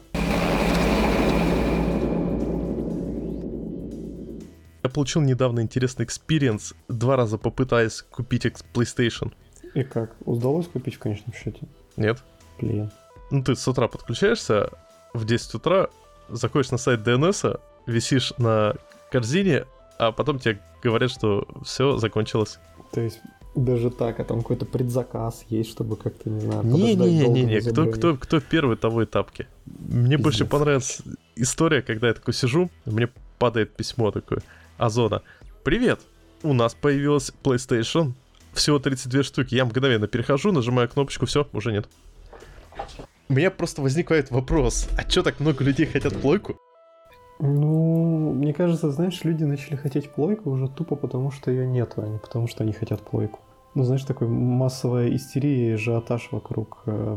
Я получил недавно интересный experience, два раза попытаясь купить PlayStation. И как? Удалось купить в конечном счете? Нет. Блин. Ну ты с утра подключаешься, в 10 утра заходишь на сайт DNS, висишь на корзине, а потом тебе говорят, что все закончилось. То есть даже так, а там какой-то предзаказ есть, чтобы как-то, не знаю, Не-не-не, кто, кто, кто первый того этапки. Мне Пиздец. больше понравилась история, когда я такой сижу, мне падает письмо такое. Озона. Привет, у нас появилась PlayStation. Всего 32 штуки. Я мгновенно перехожу, нажимаю кнопочку, все, уже нет. У меня просто возникает вопрос, а чё так много людей хотят плойку? Ну, мне кажется, знаешь, люди начали хотеть плойку уже тупо потому, что ее нету, а не потому, что они хотят плойку. Ну, знаешь, такой массовая истерия и ажиотаж вокруг э,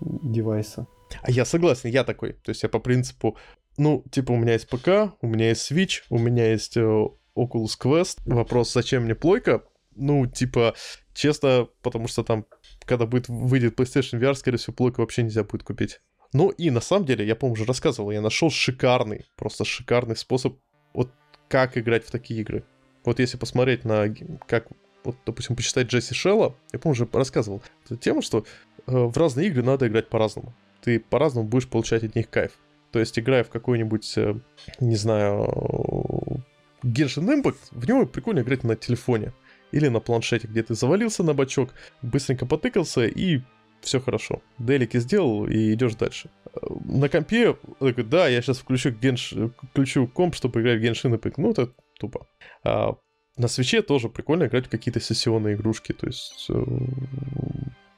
девайса. А я согласен, я такой. То есть я по принципу, ну, типа у меня есть ПК, у меня есть Switch, у меня есть э, Oculus Quest. Вопрос, зачем мне плойка? Ну, типа, честно, потому что там, когда будет выйдет PlayStation VR, скорее всего, плойку вообще нельзя будет купить. Ну и на самом деле, я, по-моему, уже рассказывал, я нашел шикарный, просто шикарный способ, вот как играть в такие игры. Вот если посмотреть на, как, вот, допустим, почитать Джесси Шелла, я, по-моему, уже рассказывал эту тему, что э, в разные игры надо играть по-разному. Ты по-разному будешь получать от них кайф. То есть, играя в какой-нибудь, э, не знаю, Genshin Impact, в него прикольно играть на телефоне или на планшете, где ты завалился на бачок, быстренько потыкался и все хорошо. Делики сделал и идешь дальше. На компе, такой, да, я сейчас включу, генш... включу комп, чтобы играть в Genshin Impact. Ну, это тупо. А на свече тоже прикольно играть в какие-то сессионные игрушки, то есть... Э,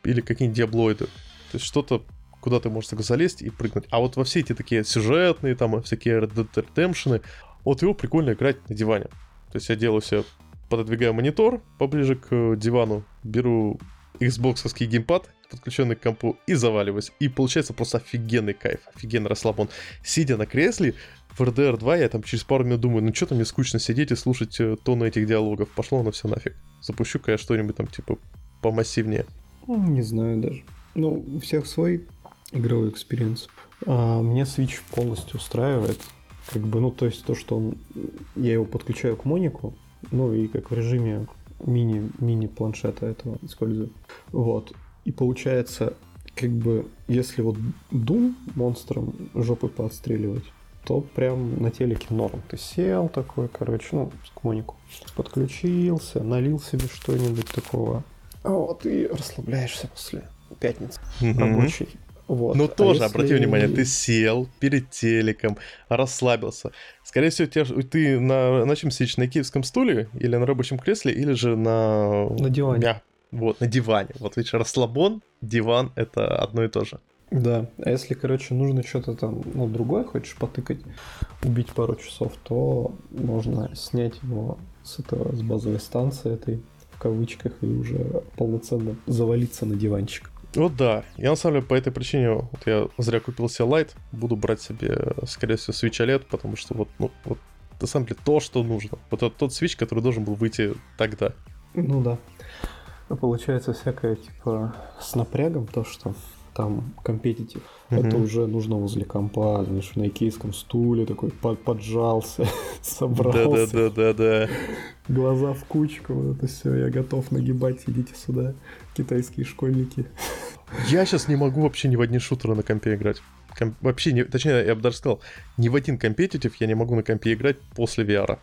или какие-нибудь диаблоиды. То есть что-то, куда ты можешь залезть и прыгнуть. А вот во все эти такие сюжетные, там, всякие Red Dead Redemption, вот его прикольно играть на диване. То есть я делаю себе, пододвигаю монитор поближе к дивану, беру Xbox геймпад, подключенный к компу, и заваливаюсь. И получается просто офигенный кайф, офигенный расслабон. Сидя на кресле, в RDR 2 я там через пару минут думаю, ну что-то мне скучно сидеть и слушать э, тону этих диалогов. Пошло на все нафиг. Запущу-ка я что-нибудь там типа помассивнее. Ну, не знаю даже. Ну, у всех свой игровой experience. А, мне Switch полностью устраивает. Как бы, ну, то есть то, что он, я его подключаю к монику, ну и как в режиме мини, мини-планшета этого использую. Вот. И получается, как бы, если вот Doom монстром жопы поотстреливать, то прям на телеке норм. Ты сел такой, короче, ну, с конику, подключился, налил себе что-нибудь такого. Вот, и расслабляешься после пятницы mm-hmm. рабочей. Вот. Ну, а тоже, если... обрати внимание, ты сел перед телеком, расслабился. Скорее всего, тебя, ты на, на чем сидишь? На киевском стуле или на рабочем кресле, или же на... На диване. Я... Вот, на диване. Вот видишь, расслабон, диван — это одно и то же. Да, а если, короче, нужно что-то там, ну, другое хочешь потыкать, убить пару часов, то можно снять его с этого, с базовой станции этой, в кавычках, и уже полноценно завалиться на диванчик. Вот да. Я на самом деле по этой причине, вот я зря купил себе лайт, буду брать себе, скорее всего, Switch OLED, потому что вот, ну, вот на самом деле то, что нужно. Вот это тот Switch, который должен был выйти тогда. Ну да. Ну, получается всякое, типа, с напрягом, то, что там компетитив. Mm-hmm. Это уже нужно возле компа, знаешь, на икейском стуле такой под, поджался, (laughs) собрался. Да-да-да-да-да. Глаза в кучку, вот это все, я готов нагибать, идите сюда, китайские школьники. Я сейчас не могу вообще ни в одни шутеры на компе играть. Комп... Вообще, не... точнее, я бы даже сказал, ни в один компетитив я не могу на компе играть после VR.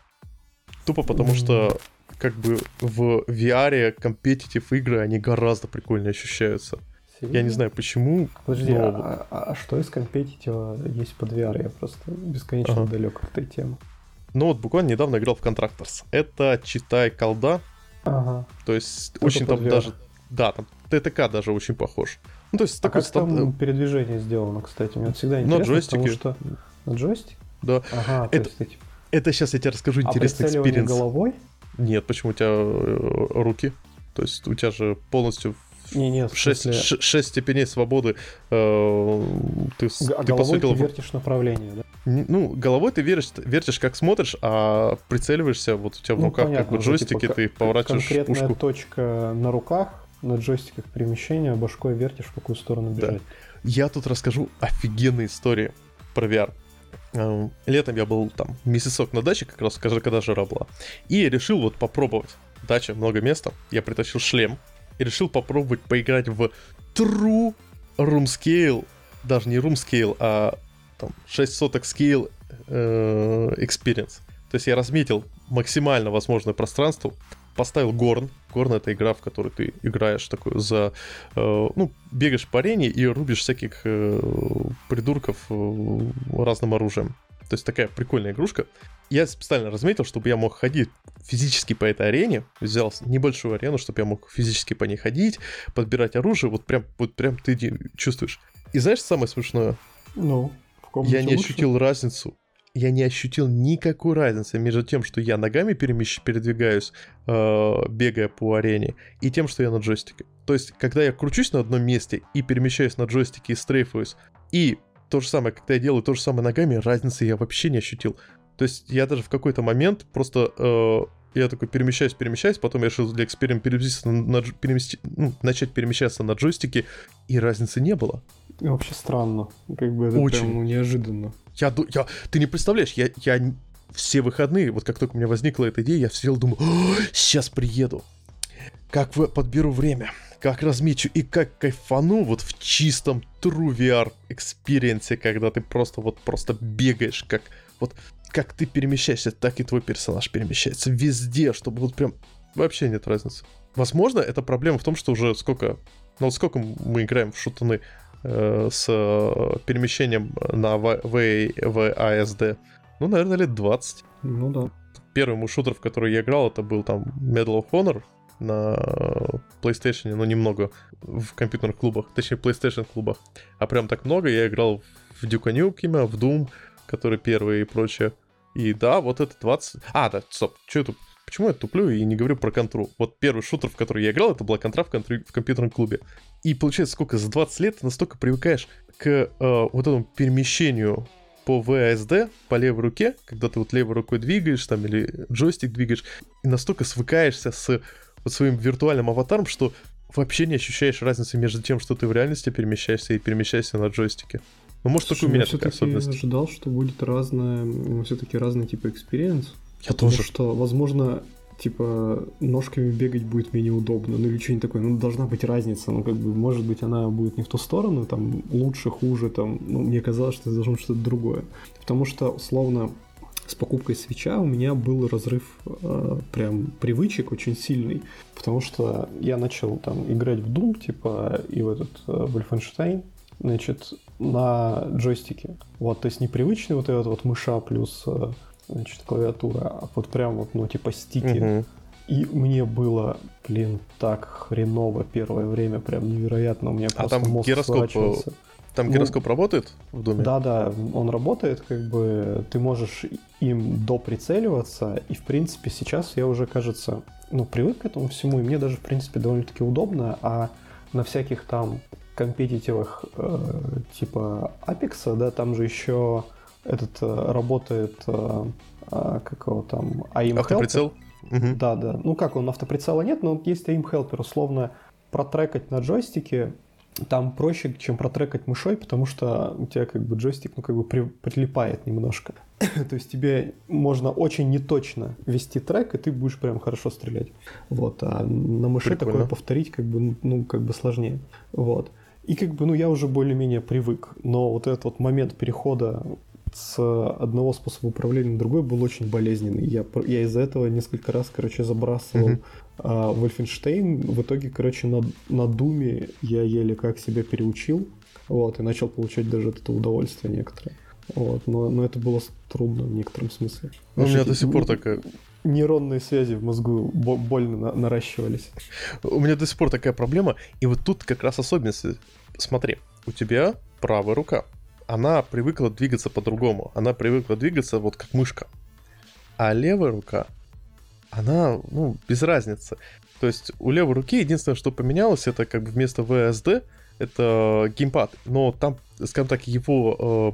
Тупо потому что как бы в VR компетитив игры, они гораздо прикольнее ощущаются. Серьезно? Я не знаю почему. Подожди, но... а, а, а что из компетитива есть под VR? Я просто бесконечно ага. далек от этой темы. Ну вот буквально недавно играл в Contractors. Это читай колда. Ага. То есть Это очень там VR. даже... Да, там ТТК даже очень похож. Ну, то есть а такой как стат... там передвижение сделано, кстати? Мне всегда интересно, На джойстике. потому что... На джойстик? Да. Ага, это, есть эти... это сейчас я тебе расскажу а интересный experience. головой? Нет, почему у тебя э, руки? То есть у тебя же полностью не, не, шесть, смысле... шесть степеней свободы. Э, ты, а ты, головой по сути, ты вертишь направление, да? Ну, головой ты вертишь, вертишь как смотришь, а прицеливаешься, вот у тебя в ну, руках понятно, как бы джойстики, типа, ты поворачиваешь конкретная пушку. точка на руках, на джойстиках перемещения, башкой вертишь, в какую сторону бежать. Да. Я тут расскажу офигенные истории про VR. Эм, летом я был там месяцок на даче, как раз когда жара была. И решил вот попробовать. Дача, много места. Я притащил шлем, и решил попробовать поиграть в True Room Scale, даже не Room Scale, а там 6 соток Scale э, Experience. То есть я разметил максимально возможное пространство, поставил Горн. Горн это игра, в которой ты играешь такую за... Э, ну, бегаешь по арене и рубишь всяких э, придурков э, разным оружием. То есть такая прикольная игрушка. Я специально разметил, чтобы я мог ходить физически по этой арене. Взял небольшую арену, чтобы я мог физически по ней ходить, подбирать оружие. Вот прям, вот прям ты чувствуешь. И знаешь, самое смешное? Ну, в Я не лучше? ощутил разницу. Я не ощутил никакой разницы между тем, что я ногами перемещ... передвигаюсь, э, бегая по арене, и тем, что я на джойстике. То есть, когда я кручусь на одном месте и перемещаюсь на джойстике и стрейфуюсь, и то же самое, когда я делаю то же самое ногами, разницы я вообще не ощутил. То есть я даже в какой-то момент просто э, я такой перемещаюсь, перемещаюсь, потом я решил для эксперимента переместиться на, на, перемести, ну, начать перемещаться на джойстике, и разницы не было. И вообще странно, как бы это Очень. прям ну, неожиданно. Я, я, ты не представляешь, я, я все выходные, вот как только у меня возникла эта идея, я сидел, думаю, сейчас приеду, как подберу время, как размечу и как кайфану вот в чистом True VR experience, когда ты просто вот просто бегаешь, как вот как ты перемещаешься, так и твой персонаж перемещается везде, чтобы вот прям вообще нет разницы. Возможно, это проблема в том, что уже сколько, ну вот сколько мы играем в шутаны с э, перемещением на WASD? Ну, наверное, лет 20. Ну да. Первый мой шутер, в который я играл, это был там Medal of Honor, на PlayStation, но немного в компьютерных клубах, точнее PlayStation клубах, а прям так много. Я играл в Duke Nukem, в Doom, который первый и прочее. И да, вот это 20... А, да, стоп, что это? Почему я туплю и не говорю про контру? Вот первый шутер, в который я играл, это была контра в, контр... в компьютерном клубе. И получается, сколько, за 20 лет ты настолько привыкаешь к э, вот этому перемещению по WASD, по левой руке, когда ты вот левой рукой двигаешь там или джойстик двигаешь, и настолько свыкаешься с вот своим виртуальным аватаром, что вообще не ощущаешь разницы между тем, что ты в реальности перемещаешься и перемещаешься на джойстике. Ну, может, Слушай, только у меня такая особенность. Я ожидал, что будет разное, все-таки разный тип experience. Я тоже. что, возможно, типа, ножками бегать будет менее удобно, ну или что-нибудь такое. Ну, должна быть разница, ну, как бы, может быть, она будет не в ту сторону, там, лучше, хуже, там, ну, мне казалось, что это должно быть что-то другое. Потому что, условно, с покупкой свеча у меня был разрыв э, прям привычек очень сильный, потому что я начал там играть в Doom, типа, и в этот э, Wolfenstein, значит, на джойстике. Вот, то есть непривычный вот этот вот мыша плюс э, значит, клавиатура, а вот прям вот, ну, типа стики. Угу. И мне было, блин, так хреново первое время, прям невероятно. У меня а там мозг гироскоп, там ну, гироскоп ну, работает в доме? Да, да, он работает, как бы ты можешь им доприцеливаться, и в принципе сейчас я уже, кажется, ну, привык к этому всему, и мне даже, в принципе, довольно-таки удобно, а на всяких там компетитивах э, типа Apex, да, там же еще этот э, работает, э, э, как его там, AIM Автоприцел? Угу. Да, да. Ну как, он автоприцела нет, но есть AIM Helper, условно, протрекать на джойстике там проще, чем протрекать мышой, потому что у тебя как бы джойстик, ну, как бы при, прилипает немножко. (coughs) То есть тебе можно очень неточно вести трек, и ты будешь прям хорошо стрелять. Вот, а на мыши Прикольно. такое повторить как бы, ну, как бы сложнее. Вот. И как бы, ну, я уже более-менее привык, но вот этот вот момент перехода с одного способа управления на другой был очень болезненный. Я, я из-за этого несколько раз, короче, забрасывал mm-hmm. а, Wolfenstein. В итоге, короче, на, на Думе я еле как себя переучил. Вот, и начал получать даже от этого удовольствие некоторое. Вот, но, но это было трудно в некотором смысле. Ну, у меня до сих пор такая... Нейронные связи в мозгу больно на- наращивались. У меня до сих пор такая проблема, и вот тут как раз особенность. Смотри, у тебя правая рука, она привыкла двигаться по-другому. Она привыкла двигаться вот как мышка. А левая рука, она, ну, без разницы. То есть у левой руки единственное, что поменялось, это как бы вместо VSD это геймпад. Но там, скажем так, его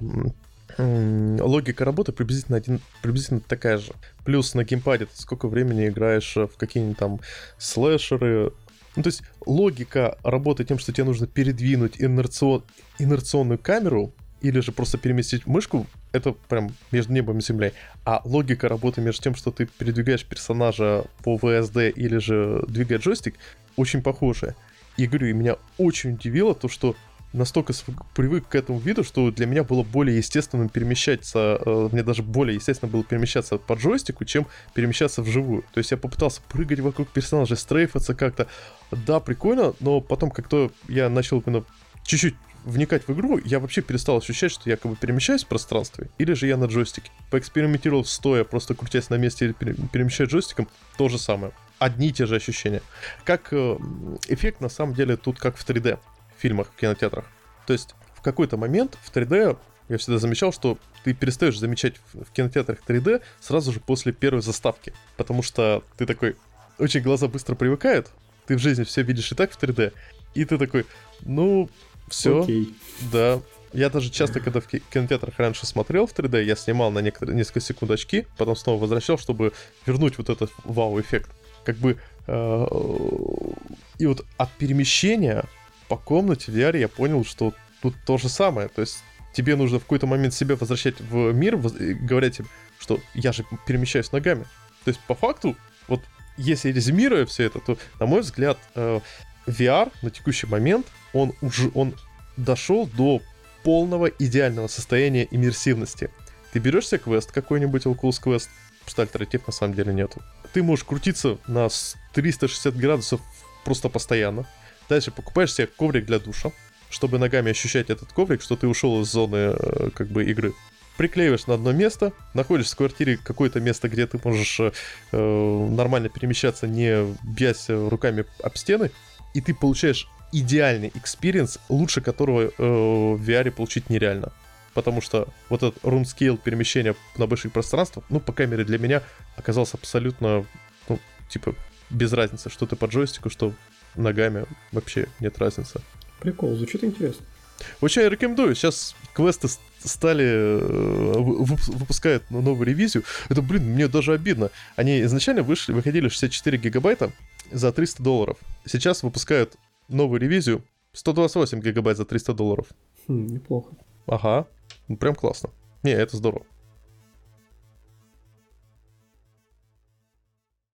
э, логика работы приблизительно, один, приблизительно такая же. Плюс на геймпаде ты сколько времени играешь в какие-нибудь там слэшеры. Ну, то есть логика работы тем, что тебе нужно передвинуть инерцион, инерционную камеру или же просто переместить мышку, это прям между небом и землей. А логика работы между тем, что ты передвигаешь персонажа по VSD или же двигает джойстик, очень похожая. И говорю, и меня очень удивило то, что настолько привык к этому виду, что для меня было более естественным перемещаться, э, мне даже более естественно было перемещаться по джойстику, чем перемещаться вживую. То есть я попытался прыгать вокруг персонажа, стрейфаться как-то. Да, прикольно, но потом как-то я начал именно чуть-чуть вникать в игру, я вообще перестал ощущать, что я как бы перемещаюсь в пространстве, или же я на джойстике. Поэкспериментировал стоя, просто крутясь на месте или перемещая джойстиком, то же самое. Одни и те же ощущения. Как э, эффект, на самом деле, тут как в 3D в фильмах, в кинотеатрах. То есть в какой-то момент в 3D я всегда замечал, что ты перестаешь замечать в кинотеатрах 3D сразу же после первой заставки. Потому что ты такой, очень глаза быстро привыкают, ты в жизни все видишь и так в 3D, и ты такой, ну, все. Окей. Да. Я даже часто, когда в кинотеатрах раньше смотрел в 3D, я снимал на некоторые, несколько секунд очки, потом снова возвращал, чтобы вернуть вот этот вау-эффект. Как бы... Э, и вот от перемещения по комнате в VR я понял, что тут то же самое. То есть тебе нужно в какой-то момент себя возвращать в мир, говорить им, что я же перемещаюсь ногами. То есть по факту, вот если резюмируя все это, то, на мой взгляд, э, VR на текущий момент, он уже он дошел до полного идеального состояния иммерсивности. Ты берешь себе квест какой-нибудь, Oculus Quest, альтернатив на самом деле нету. Ты можешь крутиться на 360 градусов просто постоянно. Дальше покупаешь себе коврик для душа, чтобы ногами ощущать этот коврик, что ты ушел из зоны э, как бы игры. Приклеиваешь на одно место, находишь в квартире какое-то место, где ты можешь э, нормально перемещаться, не бьясь руками об стены, и ты получаешь идеальный experience, лучше которого э, в VR получить нереально. Потому что вот этот room-scale перемещения на больших пространствах, ну, по камере для меня оказался абсолютно, ну, типа, без разницы, что ты по джойстику, что ногами, вообще нет разницы. Прикол, звучит интересно. Очень рекомендую. Сейчас квесты стали э, выпускают новую ревизию. Это, блин, мне даже обидно. Они изначально вышли, выходили 64 гигабайта за 300 долларов. Сейчас выпускают новую ревизию 128 гигабайт за 300 долларов. Хм, неплохо. Ага, ну, прям классно. Не, это здорово.